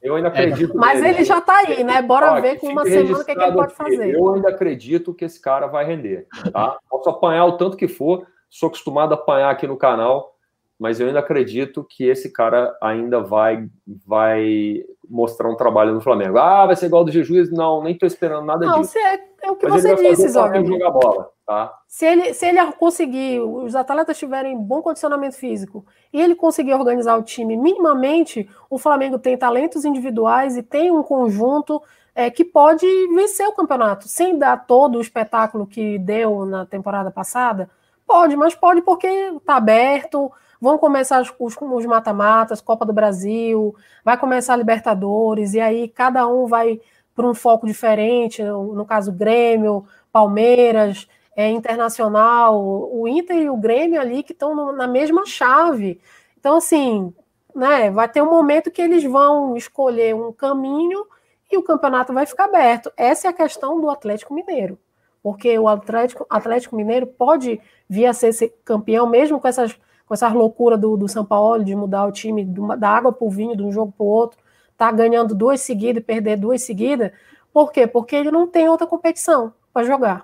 Eu ainda acredito. Mas nele. ele já está aí, né? Bora ver com uma semana o que, é que, ele pode fazer. Eu ainda acredito que esse cara vai render. Tá? Posso apanhar o tanto que for, sou acostumado a apanhar aqui no canal, mas eu ainda acredito que esse cara ainda vai, vai mostrar um trabalho no Flamengo. Ah, vai ser igual do Jesus? Não, nem estou esperando nada não, disso. É, eu o que Mas você disse, jogar bola, tá? Se ele, se ele conseguir, os atletas tiverem bom condicionamento físico e ele conseguir organizar o time minimamente, o Flamengo tem talentos individuais e tem um conjunto é, que pode vencer o campeonato, sem dar todo o espetáculo que deu na temporada passada. Pode, mas pode porque está aberto, vão começar os mata-matas, Copa do Brasil, vai começar a Libertadores, e aí cada um vai para um foco diferente, no caso Grêmio, Palmeiras, é, Internacional, o Inter e o Grêmio ali que estão na mesma chave. Então, assim, né, vai ter um momento que eles vão escolher um caminho e o campeonato vai ficar aberto. Essa é a questão do Atlético Mineiro. Porque o Atlético, Atlético Mineiro pode vir a ser campeão, mesmo com essas com essa loucura do, do São Paulo de mudar o time da água para o vinho, de um jogo para o outro, tá ganhando duas seguidas e perder duas seguidas. Por quê? Porque ele não tem outra competição para jogar.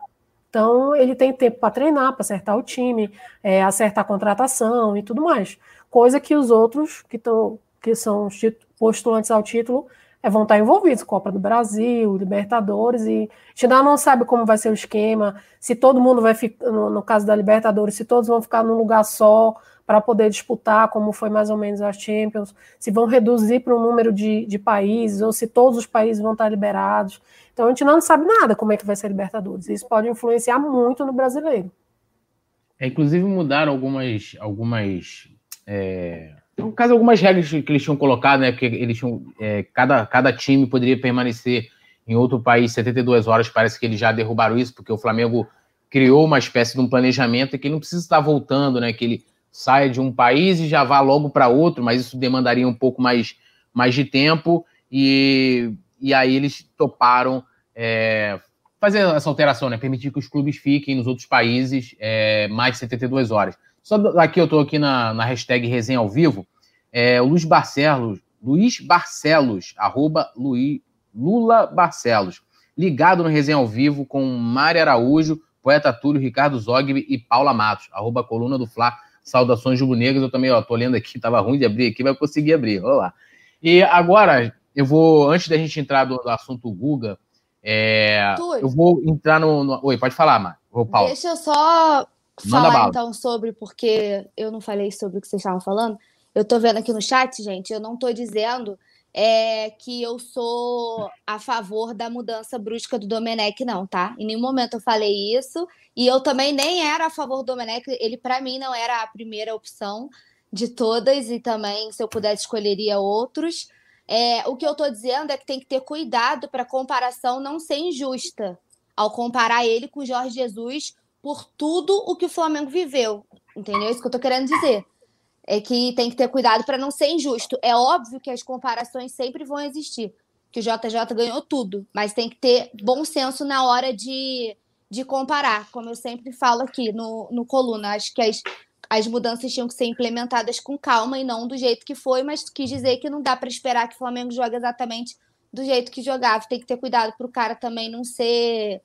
Então, ele tem tempo para treinar, para acertar o time, é, acertar a contratação e tudo mais. Coisa que os outros que, tão, que são postulantes ao título é, vão estar envolvidos, Copa do Brasil, Libertadores, e a gente não sabe como vai ser o esquema, se todo mundo vai ficar, no, no caso da Libertadores, se todos vão ficar num lugar só para poder disputar, como foi mais ou menos as Champions, se vão reduzir para o número de, de países, ou se todos os países vão estar liberados. Então a gente não sabe nada como é que vai ser a Libertadores. Isso pode influenciar muito no brasileiro. É, inclusive mudaram algumas, algumas é no caso, algumas regras que eles tinham colocado, né? Porque eles tinham. É, cada, cada time poderia permanecer em outro país 72 horas. Parece que eles já derrubaram isso, porque o Flamengo criou uma espécie de um planejamento que não precisa estar voltando, né? Que ele saia de um país e já vá logo para outro, mas isso demandaria um pouco mais, mais de tempo. E, e aí eles toparam é, fazer essa alteração, né? Permitir que os clubes fiquem nos outros países é, mais 72 horas. Só aqui eu estou aqui na, na hashtag resenha ao vivo. É, o Luiz Barcelos, Luiz Barcelos, arroba Luiz, Lula Barcelos, ligado no resenha ao vivo com Mari Araújo, Poeta Túlio, Ricardo Zogby e Paula Matos, arroba coluna do Fla. Saudações rubro-negras. Eu também, ó, tô lendo aqui, tava ruim de abrir aqui, vai conseguir abrir. Vamos lá. E agora, eu vou, antes da gente entrar do, do assunto Guga, é, eu vou entrar no, no, Oi, pode falar, Mar. Paulo. Deixa eu só falar então sobre, porque eu não falei sobre o que vocês estavam falando. Eu tô vendo aqui no chat, gente, eu não tô dizendo é, que eu sou a favor da mudança brusca do Domenech, não, tá? Em nenhum momento eu falei isso. E eu também nem era a favor do Domenech. Ele, para mim, não era a primeira opção de todas. E também, se eu pudesse, escolheria outros. É, o que eu tô dizendo é que tem que ter cuidado para a comparação não ser injusta. Ao comparar ele com o Jorge Jesus por tudo o que o Flamengo viveu. Entendeu? Isso que eu tô querendo dizer. É que tem que ter cuidado para não ser injusto. É óbvio que as comparações sempre vão existir. Que o JJ ganhou tudo, mas tem que ter bom senso na hora de, de comparar, como eu sempre falo aqui no, no Coluna. Acho que as, as mudanças tinham que ser implementadas com calma e não do jeito que foi, mas quis dizer que não dá para esperar que o Flamengo jogue exatamente do jeito que jogava. Tem que ter cuidado para o cara também não ser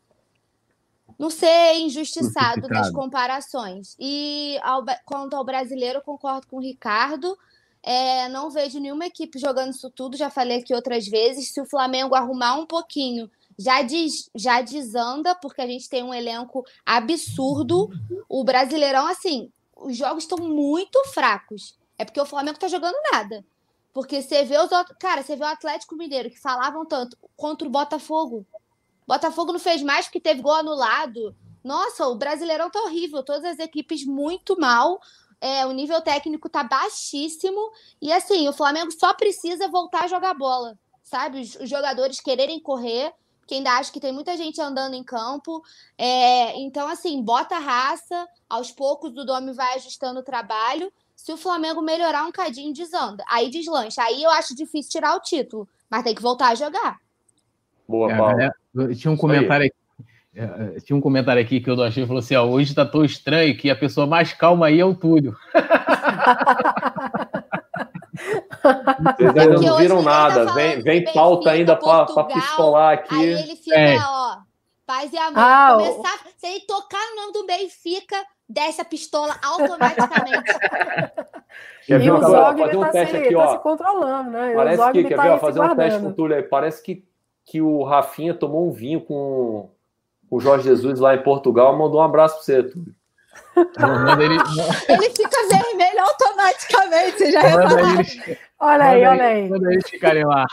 não ser injustiçado nas comparações. E ao, quanto ao brasileiro, concordo com o Ricardo. É, não vejo nenhuma equipe jogando isso tudo, já falei aqui outras vezes. Se o Flamengo arrumar um pouquinho, já, já desanda, porque a gente tem um elenco absurdo. O Brasileirão, assim, os jogos estão muito fracos. É porque o Flamengo tá jogando nada. Porque você vê os outros. Cara, você vê o Atlético Mineiro, que falavam tanto, contra o Botafogo. Botafogo não fez mais porque teve gol anulado. Nossa, o Brasileirão tá horrível. Todas as equipes muito mal. É, o nível técnico tá baixíssimo. E assim, o Flamengo só precisa voltar a jogar bola. Sabe? Os, jogadores quererem correr. Que ainda acho que tem muita gente andando em campo. É, então, assim, bota a raça. Aos poucos o Domi vai ajustando o trabalho. Se o Flamengo melhorar um cadinho, desanda. Aí deslancha. Aí eu acho difícil tirar o título. Mas tem que voltar a jogar. Boa, é, Paulo. É, tinha um comentário aqui. É, é, tinha um comentário aqui que eu achei falou assim: ó, hoje tá tão estranho que a pessoa mais calma aí é o Túlio. [LAUGHS] Vocês ainda não viram nada. Tá vem, vem pauta ainda para pistolar aqui. Aí ele fica, é. ó, paz e amor. Ah, Começar, o... Se ele tocar no nome do Benfica, desce a pistola automaticamente. [LAUGHS] Quer ver, e o Zog fazer um tá teste se, aqui, tá ó. se controlando, né? Parece que, quer tá ver, ó, fazer um teste com o Túlio aí. Parece que que o Rafinha tomou um vinho com, o Jorge Jesus lá em Portugal mandou um abraço para você, Túlio. Ele... ele fica vermelho automaticamente, você já Eles... Olha aí, olha aí. Quando eles ficarem lá.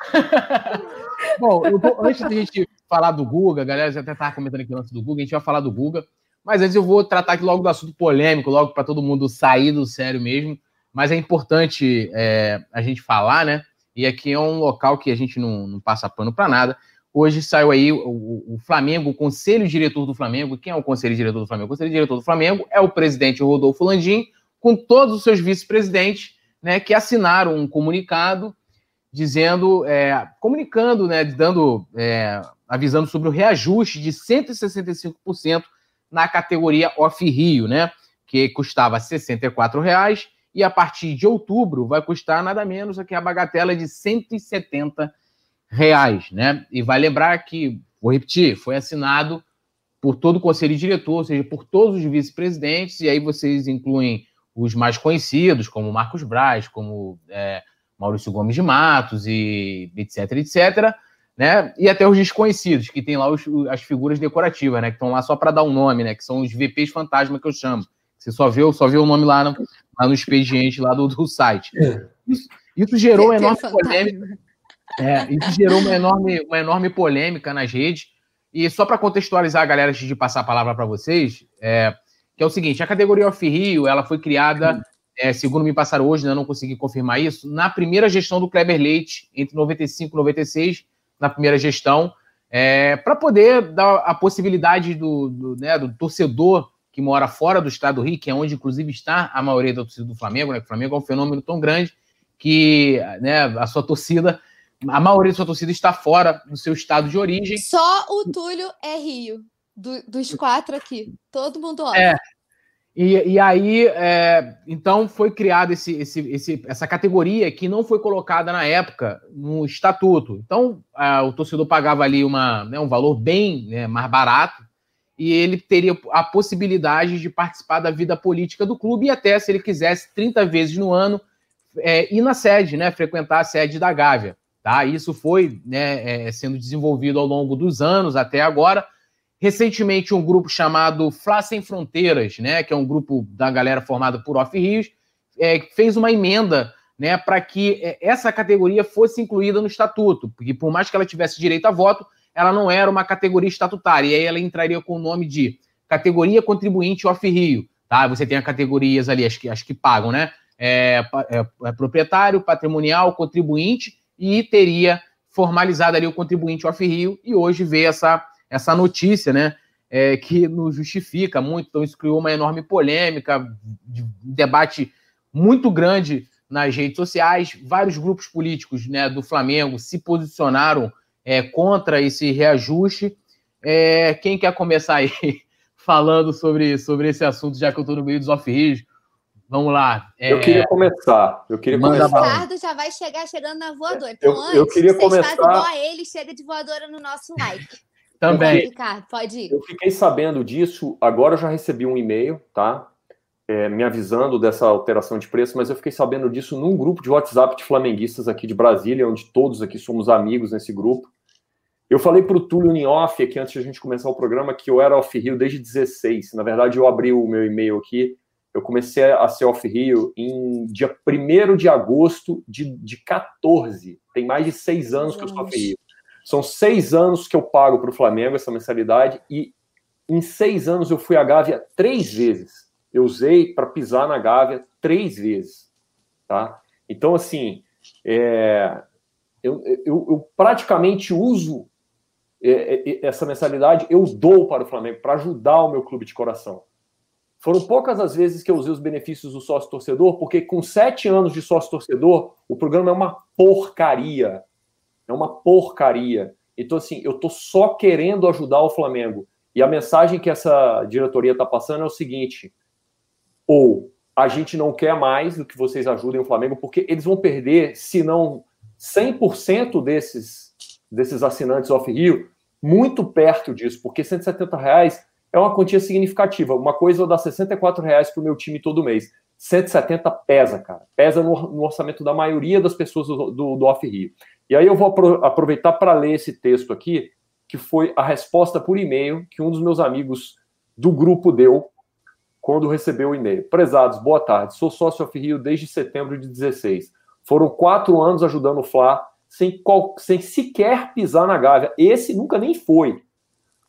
Bom, vou, antes de a gente falar do Guga, a galera já até estava comentando aqui o lance do Guga, a gente vai falar do Guga, mas antes eu vou tratar aqui logo do assunto polêmico, logo para todo mundo sair do sério mesmo. Mas é importante é, a gente falar, né? E aqui é um local que a gente não, não passa pano para nada. Hoje saiu aí o, o, Flamengo, o conselho diretor do Flamengo. Quem é o conselho diretor do Flamengo? O conselho diretor do Flamengo é o presidente Rodolfo Landim, com todos os seus vice-presidentes, né, que assinaram um comunicado dizendo, é, comunicando, né, dando, é, avisando sobre o reajuste de 165% na categoria Off Rio, né, que custava R$ 64,00 e a partir de outubro vai custar nada menos que a bagatela de 170 reais, né? E vai lembrar que, vou repetir, foi assinado por todo o conselho diretor, ou seja, por todos os vice-presidentes, e aí vocês incluem os mais conhecidos, como Marcos Braz, como é, Maurício Gomes de Matos, e etc, etc, né? E até os desconhecidos, que tem lá os, as figuras decorativas, né? Que estão lá só para dar um nome, né? Que são os VPs fantasma que eu chamo. Você só vê, só vê o nome lá no, lá no expediente lá do, do site. É. Isso, isso gerou uma enorme polêmica. É, isso gerou uma enorme, uma enorme polêmica nas redes. E só para contextualizar a galera antes de passar a palavra para vocês, é, que é o seguinte: a categoria Off Rio ela foi criada, é, segundo me passaram hoje, né, não consegui confirmar isso, na primeira gestão do Kleber Leite, entre 95 e 96, na primeira gestão, é, para poder dar a possibilidade do, do, né, do, torcedor que mora fora do estado do Rio, que é onde inclusive está a maioria da torcida do Flamengo, né? O Flamengo é um fenômeno tão grande que né, a sua torcida a maioria da sua torcida está fora do seu estado de origem. Só o Túlio é Rio, do, dos quatro aqui. Todo mundo olha. É. E, e aí, é, então, foi criada esse, esse, esse, essa categoria que não foi colocada na época no estatuto. Então, o torcedor pagava ali uma, né, um valor bem né, mais barato e ele teria a possibilidade de participar da vida política do clube e até, se ele quisesse, 30 vezes no ano, é, ir na sede, né, frequentar a sede da Gávea. Tá? Isso foi né, é, sendo desenvolvido ao longo dos anos até agora. Recentemente, um grupo chamado Flá Sem Fronteiras, né, que é um grupo da galera formado por Off Rios, é, fez uma emenda né, para que é, essa categoria fosse incluída no estatuto, porque por mais que ela tivesse direito a voto, ela não era uma categoria estatutária, e aí ela entraria com o nome de categoria contribuinte Off Rio. Tá? Você tem as categorias ali, as que, as que pagam, né? É, é, é proprietário, patrimonial, contribuinte e teria formalizado ali o contribuinte off-rio, e hoje vê essa, essa notícia, né, é, que nos justifica muito, então isso criou uma enorme polêmica, de, debate muito grande nas redes sociais, vários grupos políticos né, do Flamengo se posicionaram é, contra esse reajuste. É, quem quer começar aí [LAUGHS] falando sobre, sobre esse assunto, já que eu estou no meio dos off-rios? Vamos lá. É... Eu queria começar. Eu queria Manda começar. O Ricardo já vai chegar chegando na voadora. Então, eu, antes, eu queria começar... igual a ele, chega de voadora no nosso like. Também. Ricardo, pode ir. Eu fiquei sabendo disso, agora eu já recebi um e-mail, tá? É, me avisando dessa alteração de preço, mas eu fiquei sabendo disso num grupo de WhatsApp de flamenguistas aqui de Brasília, onde todos aqui somos amigos nesse grupo. Eu falei para o Túlio Nioff aqui antes de a gente começar o programa que eu era off-rio desde 16. Na verdade, eu abri o meu e-mail aqui eu comecei a ser off-Rio em dia 1 de agosto de, de 14. Tem mais de seis anos que eu sou off-Rio. São seis anos que eu pago para o Flamengo essa mensalidade e em seis anos eu fui à Gávea três vezes. Eu usei para pisar na Gávea três vezes. Tá? Então, assim, é, eu, eu, eu, praticamente uso é, é, essa mensalidade, eu dou para o Flamengo, para ajudar o meu clube de coração. Foram poucas as vezes que eu usei os benefícios do sócio torcedor, porque com sete anos de sócio torcedor, o programa é uma porcaria. É uma porcaria. Então, assim, eu tô só querendo ajudar o Flamengo. E a mensagem que essa diretoria está passando é o seguinte: ou a gente não quer mais do que vocês ajudem o Flamengo, porque eles vão perder, se não 100% desses, desses assinantes off-Rio, muito perto disso, porque 170 reais é uma quantia significativa. Uma coisa eu dar 64 reais para o meu time todo mês. 170 pesa, cara. Pesa no, no orçamento da maioria das pessoas do, do, do Off Rio. E aí eu vou aproveitar para ler esse texto aqui, que foi a resposta por e-mail que um dos meus amigos do grupo deu quando recebeu o e-mail. Prezados, boa tarde. Sou sócio Off-Rio desde setembro de 16. Foram quatro anos ajudando o Fla sem, qual, sem sequer pisar na Gávea. Esse nunca nem foi.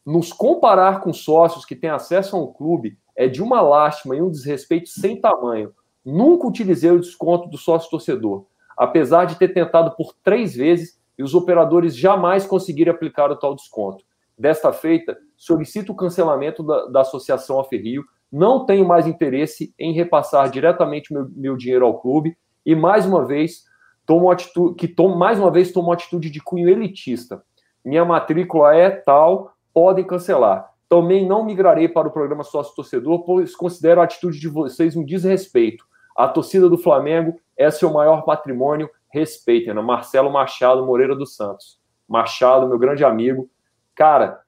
Nos comparar com sócios que têm acesso a um clube é de uma lástima e um desrespeito sem tamanho. Nunca utilizei o desconto do sócio torcedor, apesar de ter tentado por três vezes e os operadores jamais conseguiram aplicar o tal desconto. Desta feita, solicito o cancelamento da, da Associação Aferrio, não tenho mais interesse em repassar diretamente meu, meu dinheiro ao clube e, mais uma vez, tomo atitude, que tomo, mais uma vez tomo atitude de cunho elitista. Minha matrícula é tal, podem cancelar. Também não migrarei para o programa sócio torcedor, pois considero a atitude de vocês um desrespeito. A torcida do Flamengo é seu maior patrimônio, respeitem. Marcelo Machado Moreira dos Santos. Machado, meu grande amigo. Cara,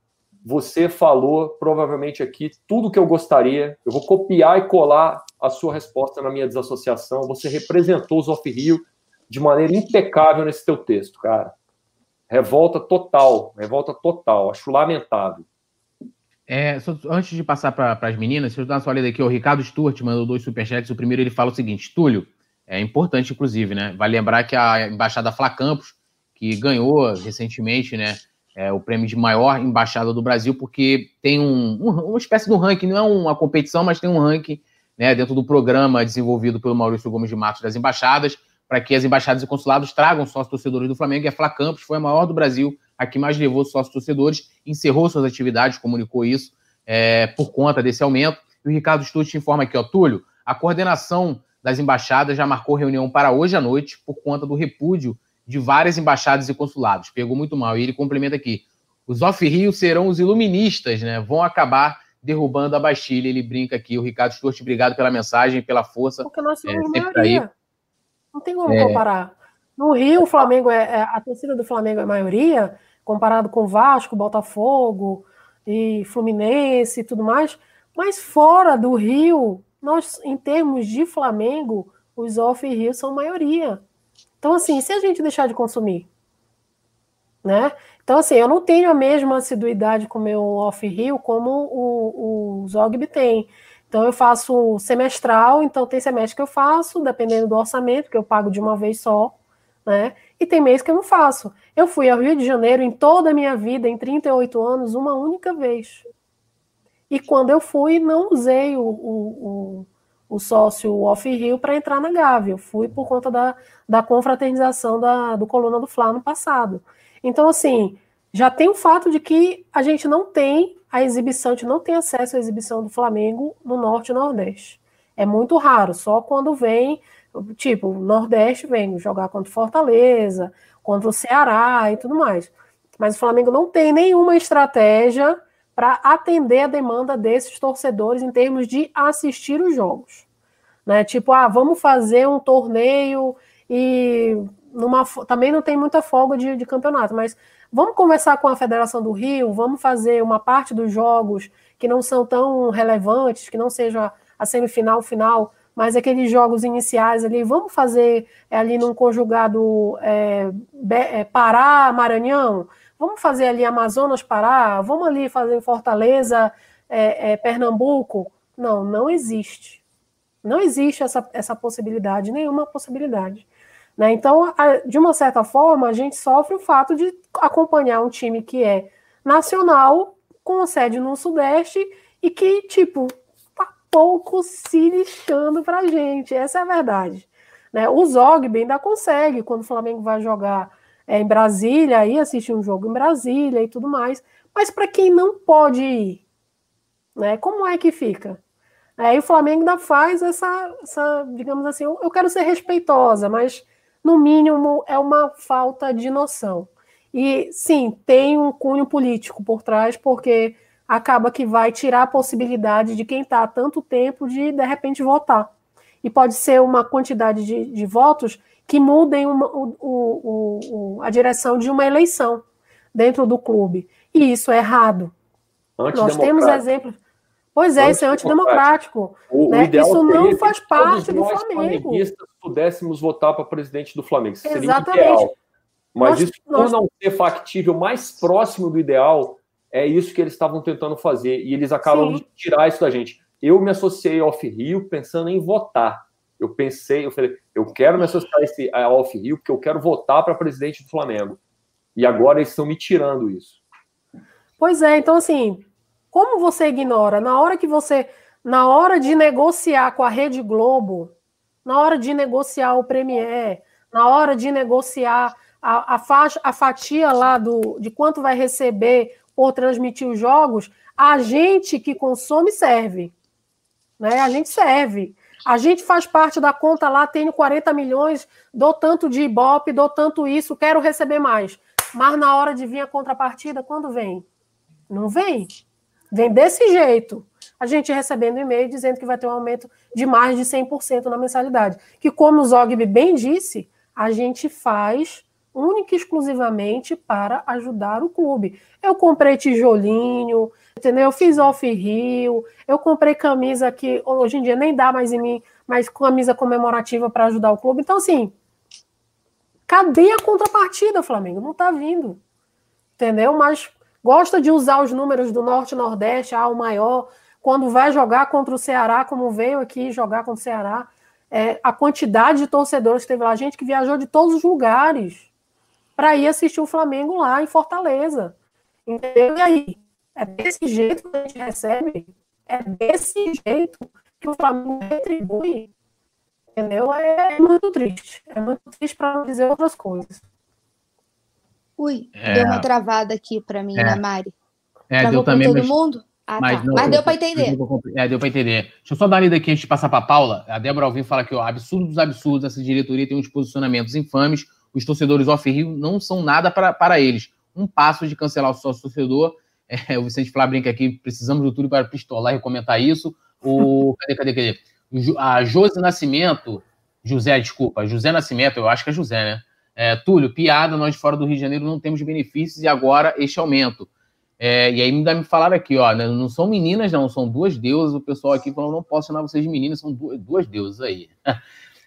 você falou provavelmente aqui tudo que eu gostaria. Eu vou copiar e colar a sua resposta na minha desassociação. Você representou os off-rio de maneira impecável nesse teu texto, cara. Revolta total, revolta total. Acho lamentável. É, só, antes de passar para as meninas, deixa eu dar uma lida aqui. O Ricardo Stuart mandou dois superchats. O primeiro ele fala o seguinte: Túlio, é importante, inclusive, né? Vale lembrar que a Embaixada Fla Campos, que ganhou recentemente, né? É, o prêmio de maior embaixada do Brasil, porque tem um, um, uma espécie de um ranking, não é uma competição, mas tem um ranking né, dentro do programa desenvolvido pelo Maurício Gomes de Matos das embaixadas, para que as embaixadas e consulados tragam sócios torcedores do Flamengo. E a Fla Campos foi a maior do Brasil a que mais levou sócios torcedores, encerrou suas atividades, comunicou isso é, por conta desse aumento. E o Ricardo Stutt informa aqui, ó, Túlio, a coordenação das embaixadas já marcou reunião para hoje à noite por conta do repúdio de várias embaixadas e consulados. Pegou muito mal. E ele complementa aqui: os off-rio serão os iluministas, né? Vão acabar derrubando a Bastilha. Ele brinca aqui. O Ricardo Stuart, obrigado pela mensagem, pela força. Porque nós somos é, maioria. Não tem como é... comparar. No Rio, o Flamengo é, é, a torcida do Flamengo é maioria, comparado com Vasco, Botafogo e Fluminense e tudo mais. Mas fora do Rio, nós, em termos de Flamengo, os off-Rio são maioria. Então, assim, se a gente deixar de consumir, né? Então, assim, eu não tenho a mesma assiduidade com o meu off-Rio como o, o Zogby tem. Então, eu faço semestral, então tem semestre que eu faço, dependendo do orçamento, que eu pago de uma vez só né? E tem mês que eu não faço. Eu fui ao Rio de Janeiro em toda a minha vida, em 38 anos, uma única vez. E quando eu fui, não usei o, o, o, o sócio off-rio para entrar na Gávea. Eu fui por conta da, da confraternização da, do Coluna do Fla no passado. Então, assim, já tem o fato de que a gente não tem a exibição, a gente não tem acesso à exibição do Flamengo no Norte e Nordeste. É muito raro, só quando vem Tipo, o Nordeste vem jogar contra Fortaleza, contra o Ceará e tudo mais. Mas o Flamengo não tem nenhuma estratégia para atender a demanda desses torcedores em termos de assistir os jogos. Né? Tipo, ah, vamos fazer um torneio e numa, também não tem muita folga de, de campeonato, mas vamos conversar com a Federação do Rio, vamos fazer uma parte dos jogos que não são tão relevantes, que não seja a semifinal, final, mas aqueles jogos iniciais ali, vamos fazer é, ali num conjugado é, é, Pará, Maranhão, vamos fazer ali Amazonas, Pará, vamos ali fazer Fortaleza, é, é, Pernambuco. Não, não existe. Não existe essa, essa possibilidade, nenhuma possibilidade. Né? Então, a, de uma certa forma, a gente sofre o fato de acompanhar um time que é nacional, com sede no Sudeste, e que, tipo, pouco se lixando para gente. Essa é a verdade. Né? O Zogby ainda consegue, quando o Flamengo vai jogar é, em Brasília, aí assistir um jogo em Brasília e tudo mais. Mas para quem não pode ir, né, como é que fica? Aí o Flamengo ainda faz essa, essa digamos assim, eu quero ser respeitosa, mas no mínimo é uma falta de noção. E sim, tem um cunho político por trás, porque acaba que vai tirar a possibilidade de quem está há tanto tempo de, de repente, votar. E pode ser uma quantidade de, de votos que mudem uma, o, o, o, a direção de uma eleição dentro do clube. E isso é errado. Nós temos exemplos. Pois é, isso é antidemocrático. O, né? Isso não faz parte do Flamengo. pudéssemos votar para presidente do Flamengo. Isso Exatamente. Mas nós, isso, por nós... não ser factível, mais próximo do ideal, é isso que eles estavam tentando fazer. E eles acabam Sim. de tirar isso da gente. Eu me associei ao Off-Rio pensando em votar. Eu pensei, eu falei, eu quero me associar ao Off-Rio porque eu quero votar para presidente do Flamengo. E agora eles estão me tirando isso. Pois é, então assim, como você ignora? Na hora que você, na hora de negociar com a Rede Globo, na hora de negociar o Premier, na hora de negociar a, a, faixa, a fatia lá do, de quanto vai receber por transmitir os jogos, a gente que consome serve. Né? A gente serve. A gente faz parte da conta lá, tenho 40 milhões, dou tanto de Ibope, dou tanto isso, quero receber mais. Mas na hora de vir a contrapartida, quando vem? Não vem. Vem desse jeito. A gente recebendo e-mail dizendo que vai ter um aumento de mais de 100% na mensalidade. Que, como o Zogby bem disse, a gente faz única e exclusivamente para ajudar o clube. Eu comprei tijolinho, entendeu? Eu fiz off-rio, eu comprei camisa que hoje em dia nem dá mais em mim, mas camisa comemorativa para ajudar o clube. Então, assim, cadê a contrapartida, Flamengo? Não está vindo, entendeu? Mas gosta de usar os números do Norte Nordeste, ah, o maior, quando vai jogar contra o Ceará, como veio aqui jogar contra o Ceará, é, a quantidade de torcedores que teve lá, gente que viajou de todos os lugares para ir assistir o Flamengo lá em Fortaleza. Entendeu? E aí? É desse jeito que a gente recebe? É desse jeito que o Flamengo retribui? Entendeu? É, é muito triste. É muito triste para não dizer outras coisas. Ui, é... deu uma travada aqui para mim, é... né, Mari? É, Travou deu também. todo mas... mundo? Ah, mas, tá. não, mas deu para entender. É, deu para entender. Deixa eu só dar uma lida aqui antes de passar para a Paula. A Débora Alvim fala que, ó, absurdo dos absurdos, essa diretoria tem uns posicionamentos infames os torcedores off-Rio não são nada para, para eles. Um passo de cancelar o sócio torcedor. É, [LAUGHS] o Vicente Flá brinca aqui, precisamos do tudo para pistolar e comentar isso. O, [LAUGHS] cadê, cadê, cadê? A José Nascimento, José, desculpa, José Nascimento, eu acho que é José, né? É, Túlio, piada, nós fora do Rio de Janeiro não temos benefícios e agora este aumento. É, e aí ainda me falaram aqui, ó, né, não são meninas, não, são duas deusas. O pessoal aqui falou, não posso chamar vocês de meninas, são duas, duas deusas aí. [LAUGHS]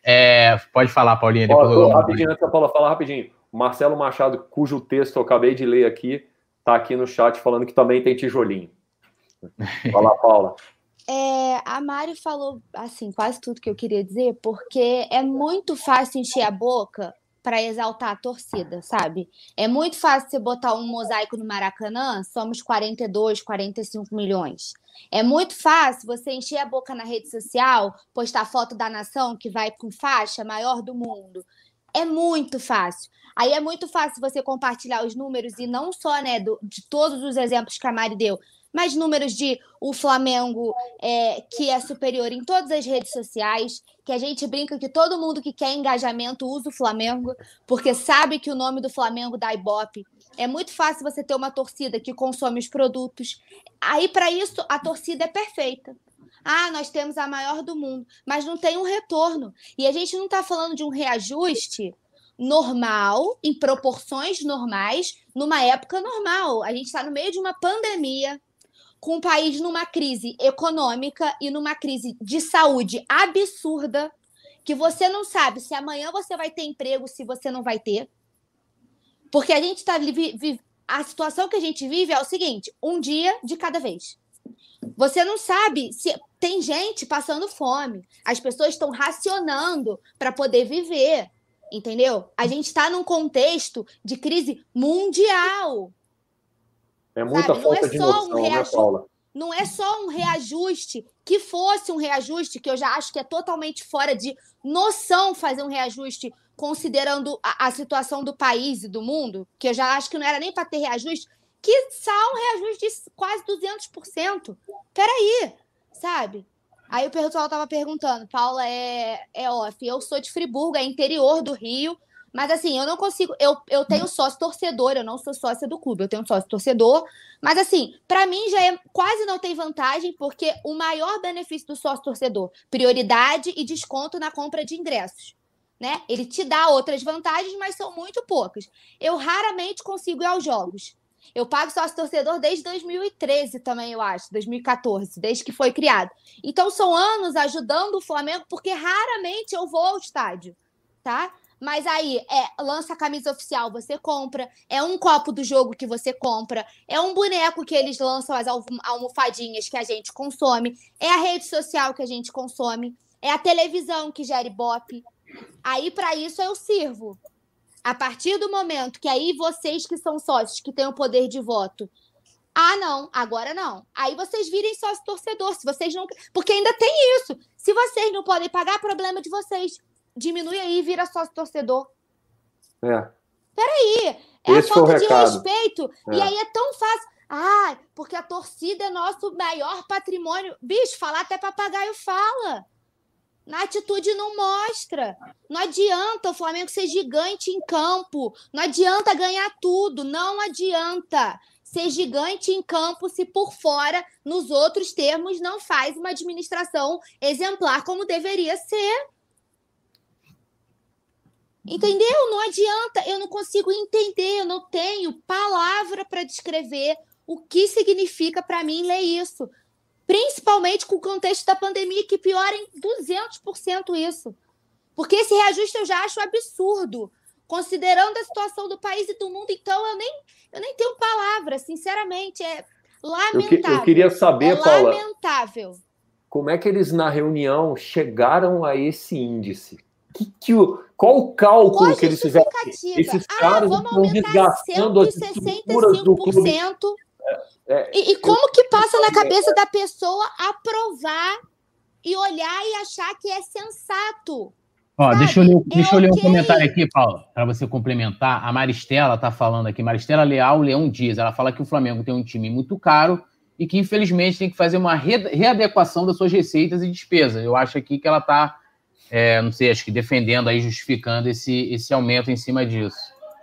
É, pode falar, Paulinha. Depois Ó, rapidinho, antes da Paula falar rapidinho. Marcelo Machado, cujo texto eu acabei de ler aqui, está aqui no chat falando que também tem tijolinho. Fala, Paula. [LAUGHS] É, a Mari falou assim quase tudo que eu queria dizer, porque é muito fácil encher a boca para exaltar a torcida, sabe? É muito fácil você botar um mosaico no Maracanã, somos 42, 45 milhões. É muito fácil você encher a boca na rede social, postar foto da nação que vai com faixa maior do mundo. É muito fácil. Aí é muito fácil você compartilhar os números e não só né, do, de todos os exemplos que a Mari deu, mas números de o Flamengo é, que é superior em todas as redes sociais, que a gente brinca que todo mundo que quer engajamento usa o Flamengo, porque sabe que o nome do Flamengo dá ibope. É muito fácil você ter uma torcida que consome os produtos. Aí, para isso, a torcida é perfeita. Ah, nós temos a maior do mundo, mas não tem um retorno. E a gente não está falando de um reajuste normal, em proporções normais, numa época normal. A gente está no meio de uma pandemia, com o país numa crise econômica e numa crise de saúde absurda, que você não sabe se amanhã você vai ter emprego, se você não vai ter. Porque a gente está a situação que a gente vive é o seguinte: um dia de cada vez. Você não sabe se tem gente passando fome, as pessoas estão racionando para poder viver, entendeu? A gente está num contexto de crise mundial. É muita Sabe? falta é de noção, um né, Paula? Não é só um reajuste, que fosse um reajuste, que eu já acho que é totalmente fora de noção fazer um reajuste considerando a, a situação do país e do mundo, que eu já acho que não era nem para ter reajuste, que só um reajuste de quase 200%. Peraí, sabe? Aí o pessoal estava perguntando, Paula é, é off, eu sou de Friburgo, é interior do Rio, mas assim, eu não consigo. Eu, eu tenho sócio torcedor, eu não sou sócia do clube, eu tenho sócio torcedor. Mas assim, para mim já é quase não tem vantagem, porque o maior benefício do sócio torcedor, prioridade e desconto na compra de ingressos. Né? Ele te dá outras vantagens, mas são muito poucas. Eu raramente consigo ir aos jogos. Eu pago sócio torcedor desde 2013 também, eu acho, 2014, desde que foi criado. Então são anos ajudando o Flamengo, porque raramente eu vou ao estádio, tá? Mas aí, é, lança a camisa oficial, você compra. É um copo do jogo que você compra. É um boneco que eles lançam as almofadinhas que a gente consome. É a rede social que a gente consome. É a televisão que gera ibope. Aí, para isso, eu sirvo. A partir do momento que aí vocês que são sócios, que têm o poder de voto, ah, não, agora não. Aí vocês virem sócio torcedor. Se vocês não. Porque ainda tem isso. Se vocês não podem pagar, problema de vocês. Diminui aí e vira sócio torcedor. É. Peraí. É Esse a falta de respeito. É. E aí é tão fácil. Ah, porque a torcida é nosso maior patrimônio. Bicho, falar até papagaio fala. Na atitude não mostra. Não adianta o Flamengo ser gigante em campo. Não adianta ganhar tudo. Não adianta ser gigante em campo se por fora, nos outros termos, não faz uma administração exemplar como deveria ser. Entendeu? Não adianta, eu não consigo entender, eu não tenho palavra para descrever o que significa para mim ler isso. Principalmente com o contexto da pandemia, que piora em 200% isso. Porque esse reajuste eu já acho absurdo considerando a situação do país e do mundo, então eu nem, eu nem tenho palavras, sinceramente, é lamentável. Eu, que, eu queria saber, é Paula, lamentável. como é que eles na reunião chegaram a esse índice? Que, que, qual o cálculo que eles fizeram? Esses ah, caras estão desgastando as estruturas do clube. É, é, e, e como que passa na cabeça da pessoa aprovar e olhar e achar que é sensato? Ó, deixa eu ler, deixa eu ler um comentário aqui, Paulo, para você complementar. A Maristela está falando aqui, Maristela Leal Leão Dias. Ela fala que o Flamengo tem um time muito caro e que, infelizmente, tem que fazer uma readequação das suas receitas e despesas. Eu acho aqui que ela está, é, não sei, acho que defendendo aí, justificando esse, esse aumento em cima disso.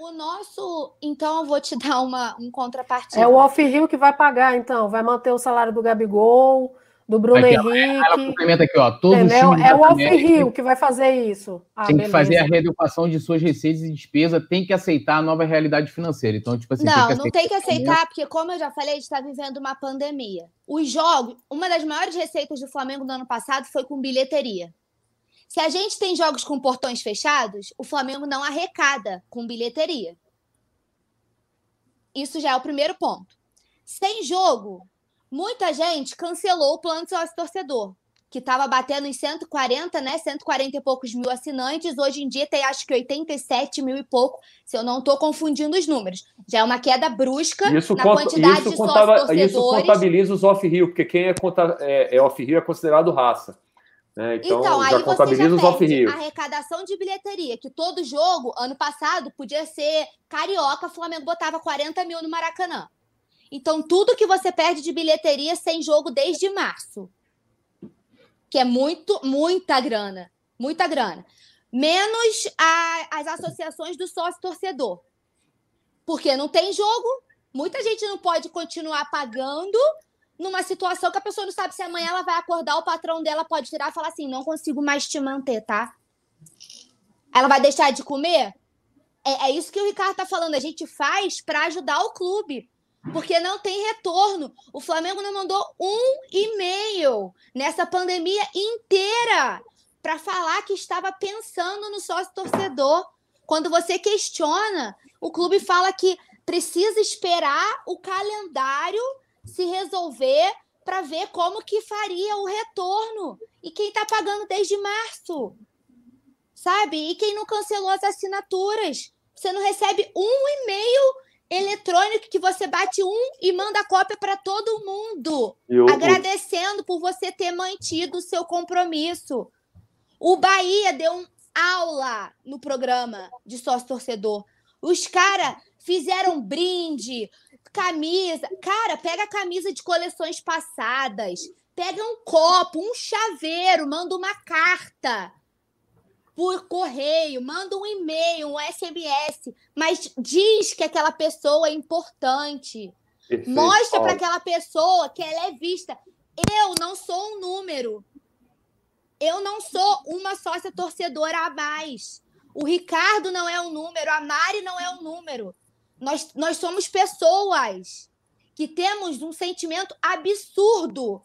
O nosso. Então, eu vou te [LAUGHS] dar uma, um contrapartida. É o Off-Rio que vai pagar, então. Vai manter o salário do Gabigol do Bruno aqui, Henrique. Ela complementa aqui, ó. Entendeu? é o Off-Rio que vai fazer isso. Ah, tem beleza. que fazer a reeducação de suas receitas e despesas, tem que aceitar a nova realidade financeira. Então, tipo assim. Não, tem não tem que aceitar, porque, como eu já falei, a gente está vivendo uma pandemia. Os jogos, uma das maiores receitas do Flamengo no ano passado foi com bilheteria. Se a gente tem jogos com portões fechados, o Flamengo não arrecada com bilheteria. Isso já é o primeiro ponto. Sem jogo, muita gente cancelou o plano de sócio torcedor, que estava batendo em 140, né? 140 e poucos mil assinantes. Hoje em dia tem acho que 87 mil e pouco, se eu não estou confundindo os números. Já é uma queda brusca isso na quantidade isso de torcedores. Isso contabiliza os off-rio, porque quem é, é, é off-rio é considerado raça. Né? Então, então aí contabiliza você já os arrecadação de bilheteria, que todo jogo, ano passado, podia ser carioca, Flamengo botava 40 mil no Maracanã. Então, tudo que você perde de bilheteria sem jogo desde março. Que é muito, muita grana. Muita grana. Menos a, as associações do sócio torcedor. Porque não tem jogo, muita gente não pode continuar pagando numa situação que a pessoa não sabe se amanhã ela vai acordar, o patrão dela pode virar e falar assim: não consigo mais te manter, tá? Ela vai deixar de comer? É, é isso que o Ricardo tá falando. A gente faz para ajudar o clube porque não tem retorno. O Flamengo não mandou um e-mail nessa pandemia inteira para falar que estava pensando no sócio torcedor. Quando você questiona, o clube fala que precisa esperar o calendário se resolver para ver como que faria o retorno. E quem está pagando desde março? Sabe? E quem não cancelou as assinaturas? Você não recebe um e-mail eletrônico que você bate um e manda cópia para todo mundo, eu, agradecendo por você ter mantido o seu compromisso. O Bahia deu um aula no programa de sócio torcedor. Os caras fizeram brinde, camisa. Cara, pega a camisa de coleções passadas, pega um copo, um chaveiro, manda uma carta por correio, manda um e-mail, um SMS, mas diz que aquela pessoa é importante. Perfeito. Mostra para aquela pessoa que ela é vista. Eu não sou um número. Eu não sou uma sócia torcedora a mais. O Ricardo não é um número, a Mari não é um número. Nós, nós somos pessoas que temos um sentimento absurdo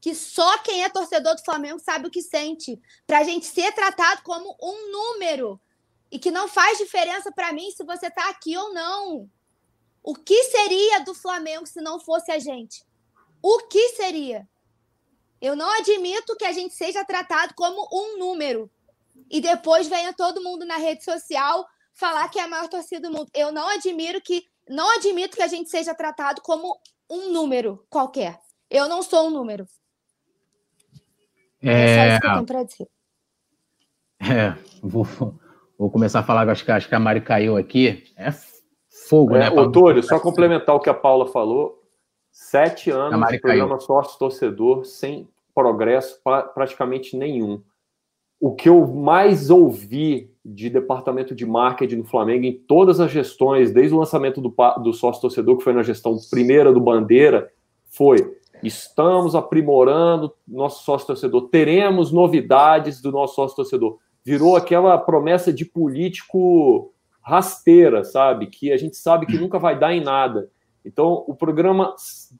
que só quem é torcedor do Flamengo sabe o que sente. Para a gente ser tratado como um número e que não faz diferença para mim se você está aqui ou não. O que seria do Flamengo se não fosse a gente? O que seria? Eu não admito que a gente seja tratado como um número e depois venha todo mundo na rede social falar que é a maior torcida do mundo. Eu não admiro que não admito que a gente seja tratado como um número qualquer. Eu não sou um número. É, é só isso que eu tenho para dizer. É, vou, vou começar a falar, acho que, acho que a Mari caiu aqui. É fogo, é, né? Ô, Túlio, só complementar o que a Paula falou. Sete anos de programa Sócio Torcedor sem progresso pra, praticamente nenhum. O que eu mais ouvi de departamento de marketing no Flamengo em todas as gestões, desde o lançamento do, do sócio torcedor, que foi na gestão primeira do Bandeira, foi: estamos aprimorando nosso sócio torcedor, teremos novidades do nosso sócio torcedor. Virou aquela promessa de político rasteira, sabe? Que a gente sabe que nunca vai dar em nada. Então, o programa,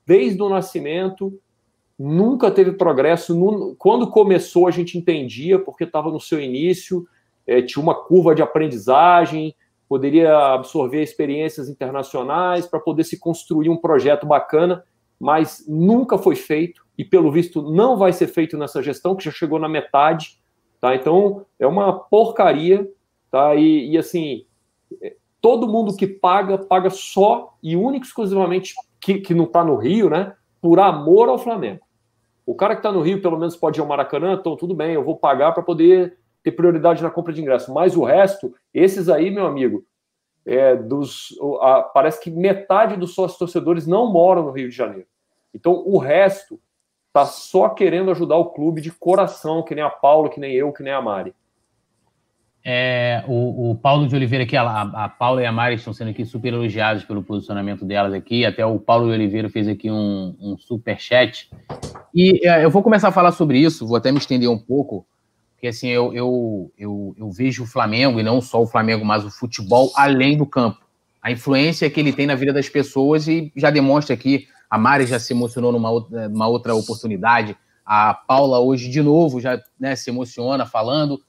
desde o nascimento, nunca teve progresso. Quando começou, a gente entendia, porque estava no seu início, é, tinha uma curva de aprendizagem, poderia absorver experiências internacionais para poder se construir um projeto bacana, mas nunca foi feito e, pelo visto, não vai ser feito nessa gestão, que já chegou na metade. Tá? Então, é uma porcaria. Tá? E, e assim, é, todo mundo que paga, paga só e único exclusivamente que, que não está no Rio, né? Por amor ao Flamengo. O cara que está no Rio, pelo menos pode ir ao Maracanã, então tudo bem, eu vou pagar para poder ter prioridade na compra de ingresso. Mas o resto, esses aí, meu amigo, é, dos, a, parece que metade dos sócios torcedores não moram no Rio de Janeiro. Então o resto tá só querendo ajudar o clube de coração, que nem a Paula, que nem eu, que nem a Mari. É, o, o, Paulo de Oliveira aqui, a, a Paula e a Mari estão sendo aqui super elogiados pelo posicionamento delas aqui. Até o Paulo de Oliveira fez aqui um, um super chat. E é, eu vou começar a falar sobre isso, vou até me estender um pouco, porque assim, eu, eu, eu, eu vejo o Flamengo, e não só o Flamengo, mas o futebol além do campo. A influência que ele tem na vida das pessoas e já demonstra aqui, a Mari já se emocionou numa outra, numa outra oportunidade, a Paula hoje de novo já né, se emociona falando.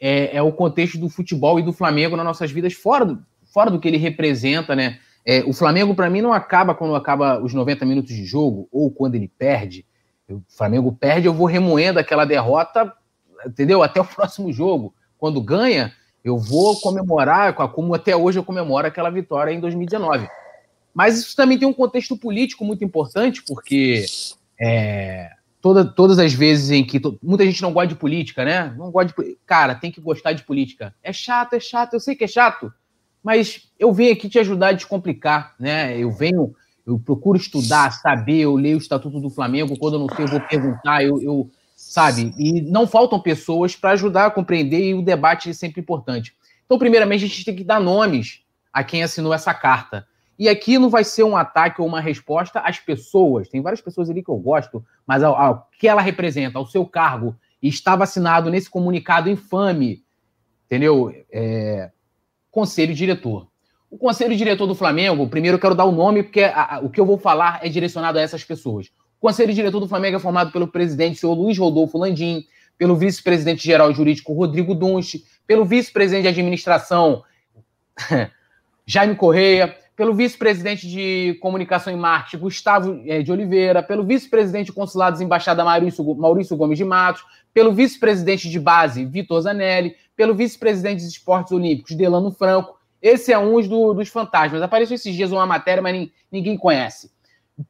É, é, o contexto do futebol e do Flamengo nas nossas vidas, fora do, fora do que ele representa, né? É, o Flamengo, para mim, não acaba quando acaba os 90 minutos de jogo ou quando ele perde. O Flamengo perde, eu vou remoendo aquela derrota entendeu? Até o próximo jogo. Quando ganha, eu vou comemorar, como até hoje eu comemoro aquela vitória em 2019. Mas isso também tem um contexto político muito importante, porque é, toda, todas as vezes em que. Muita gente não gosta de política, né? Não gosta de. Cara, tem que gostar de política. É chato, é chato, eu sei que é chato, mas eu venho aqui te ajudar a descomplicar, né? Eu venho, eu procuro estudar, saber, eu leio o Estatuto do Flamengo, quando eu não sei, eu vou perguntar, eu, eu sabe? E não faltam pessoas para ajudar a compreender e o debate é sempre importante. Então, primeiramente, a gente tem que dar nomes a quem assinou essa carta. E aqui não vai ser um ataque ou uma resposta às pessoas. Tem várias pessoas ali que eu gosto, mas ao, ao que ela representa, ao seu cargo, e estava assinado nesse comunicado infame, entendeu? É, conselho diretor. O conselho diretor do Flamengo, primeiro eu quero dar o nome, porque a, a, o que eu vou falar é direcionado a essas pessoas. O conselho diretor do Flamengo é formado pelo presidente, senhor Luiz Rodolfo Landim, pelo vice-presidente geral jurídico Rodrigo Dunst, pelo vice-presidente de administração [LAUGHS] Jaime Correia, pelo vice-presidente de comunicação e marketing Gustavo eh, de Oliveira, pelo vice-presidente de consulados e embaixada Maurício, Maurício Gomes de Matos, pelo vice-presidente de base Vitor Zanelli, pelo vice-presidente de esportes olímpicos Delano Franco. Esse é um do, dos fantasmas. Apareceu esses dias uma matéria, mas ninguém conhece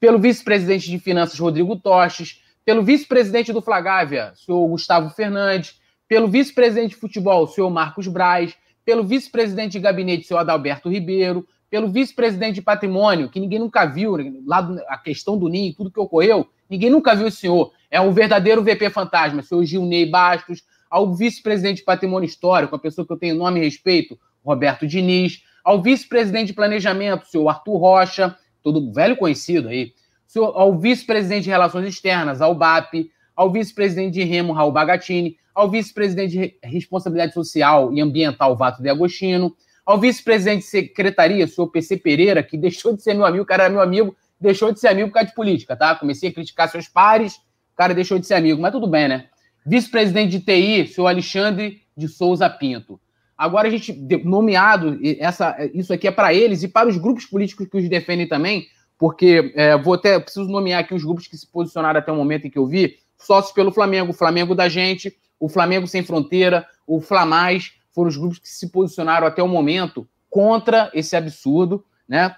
pelo vice-presidente de Finanças, Rodrigo Toches, pelo vice-presidente do Flagávia, senhor Gustavo Fernandes, pelo vice-presidente de futebol, senhor Marcos Braz, pelo vice-presidente de gabinete, senhor Adalberto Ribeiro, pelo vice-presidente de patrimônio, que ninguém nunca viu, lá a questão do ninho, tudo que ocorreu, ninguém nunca viu esse senhor. É um verdadeiro VP fantasma, senhor Gilney Bastos, ao vice-presidente de patrimônio histórico, a pessoa que eu tenho nome e respeito, Roberto Diniz, ao vice-presidente de planejamento, senhor Arthur Rocha, todo velho conhecido aí, ao vice-presidente de Relações Externas, ao BAP, ao vice-presidente de Remo, Raul Bagatini, ao vice-presidente de Responsabilidade Social e Ambiental, Vato de Agostino, ao vice-presidente de Secretaria, o senhor PC Pereira, que deixou de ser meu amigo, o cara era meu amigo, deixou de ser amigo por causa de política, tá? Comecei a criticar seus pares, o cara deixou de ser amigo, mas tudo bem, né? Vice-presidente de TI, senhor Alexandre de Souza Pinto. Agora a gente nomeado essa, isso aqui é para eles e para os grupos políticos que os defendem também, porque é, vou até preciso nomear aqui os grupos que se posicionaram até o momento em que eu vi, sócios pelo Flamengo, o Flamengo da gente, o Flamengo sem fronteira, o Flamais, foram os grupos que se posicionaram até o momento contra esse absurdo, né?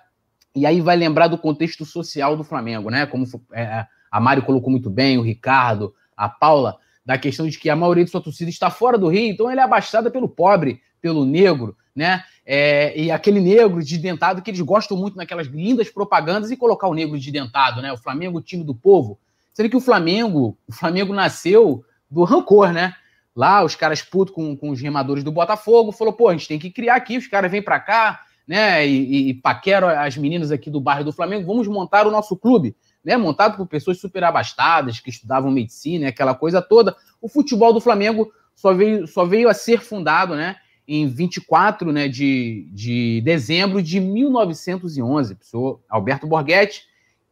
E aí vai lembrar do contexto social do Flamengo, né? Como é, a Mário colocou muito bem, o Ricardo, a Paula, da questão de que a maioria de sua torcida está fora do Rio, então ele é abastada pelo pobre, pelo negro, né? É, e aquele negro de dentado que eles gostam muito naquelas lindas propagandas e colocar o negro de dentado, né? O Flamengo, o time do povo. Sendo que o Flamengo, o Flamengo nasceu do rancor, né? Lá, os caras putos com, com os remadores do Botafogo, falou, pô, a gente tem que criar aqui, os caras vêm para cá, né? E, e paqueram as meninas aqui do bairro do Flamengo, vamos montar o nosso clube, né? Montado por pessoas super abastadas, que estudavam medicina, aquela coisa toda. O futebol do Flamengo só veio, só veio a ser fundado, né? Em 24 né, de, de dezembro de 1911. Pessoa Alberto Borghetti,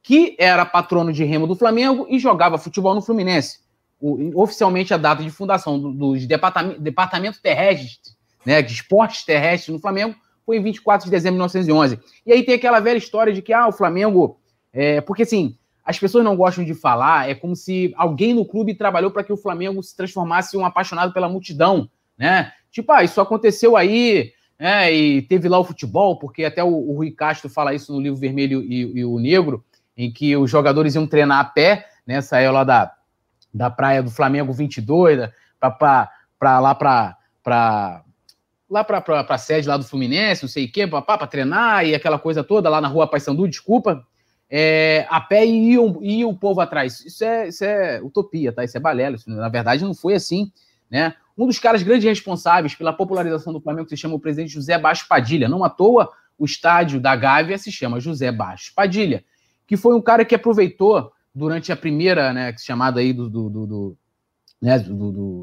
que era patrono de remo do Flamengo e jogava futebol no Fluminense. O, oficialmente a data de fundação do, do departamento, departamento terrestre, né, de esportes terrestres no Flamengo, foi em 24 de dezembro de 1911. E aí tem aquela velha história de que ah, o Flamengo. É, porque assim, as pessoas não gostam de falar, é como se alguém no clube trabalhou para que o Flamengo se transformasse em um apaixonado pela multidão, né? Tipo, ah, isso aconteceu aí, né? E teve lá o futebol, porque até o, o Rui Castro fala isso no livro Vermelho e, e, o Negro, em que os jogadores iam treinar a pé, né? Saiu lá da, da praia do Flamengo 22, para lá para lá para a sede lá do Fluminense, não sei o quê, para treinar e aquela coisa toda lá na rua Paysandu, desculpa, é, a pé e ia o povo atrás. Isso é, isso é utopia, tá? Isso é balela. Na verdade, não foi assim, né? Um dos caras grandes responsáveis pela popularização do Flamengo se chama o presidente José Baixo Padilha. Não à toa, o estádio da Gávea se chama José Baixo Padilha, que foi um cara que aproveitou durante a primeira, né, chamada aí do, do, do, do né,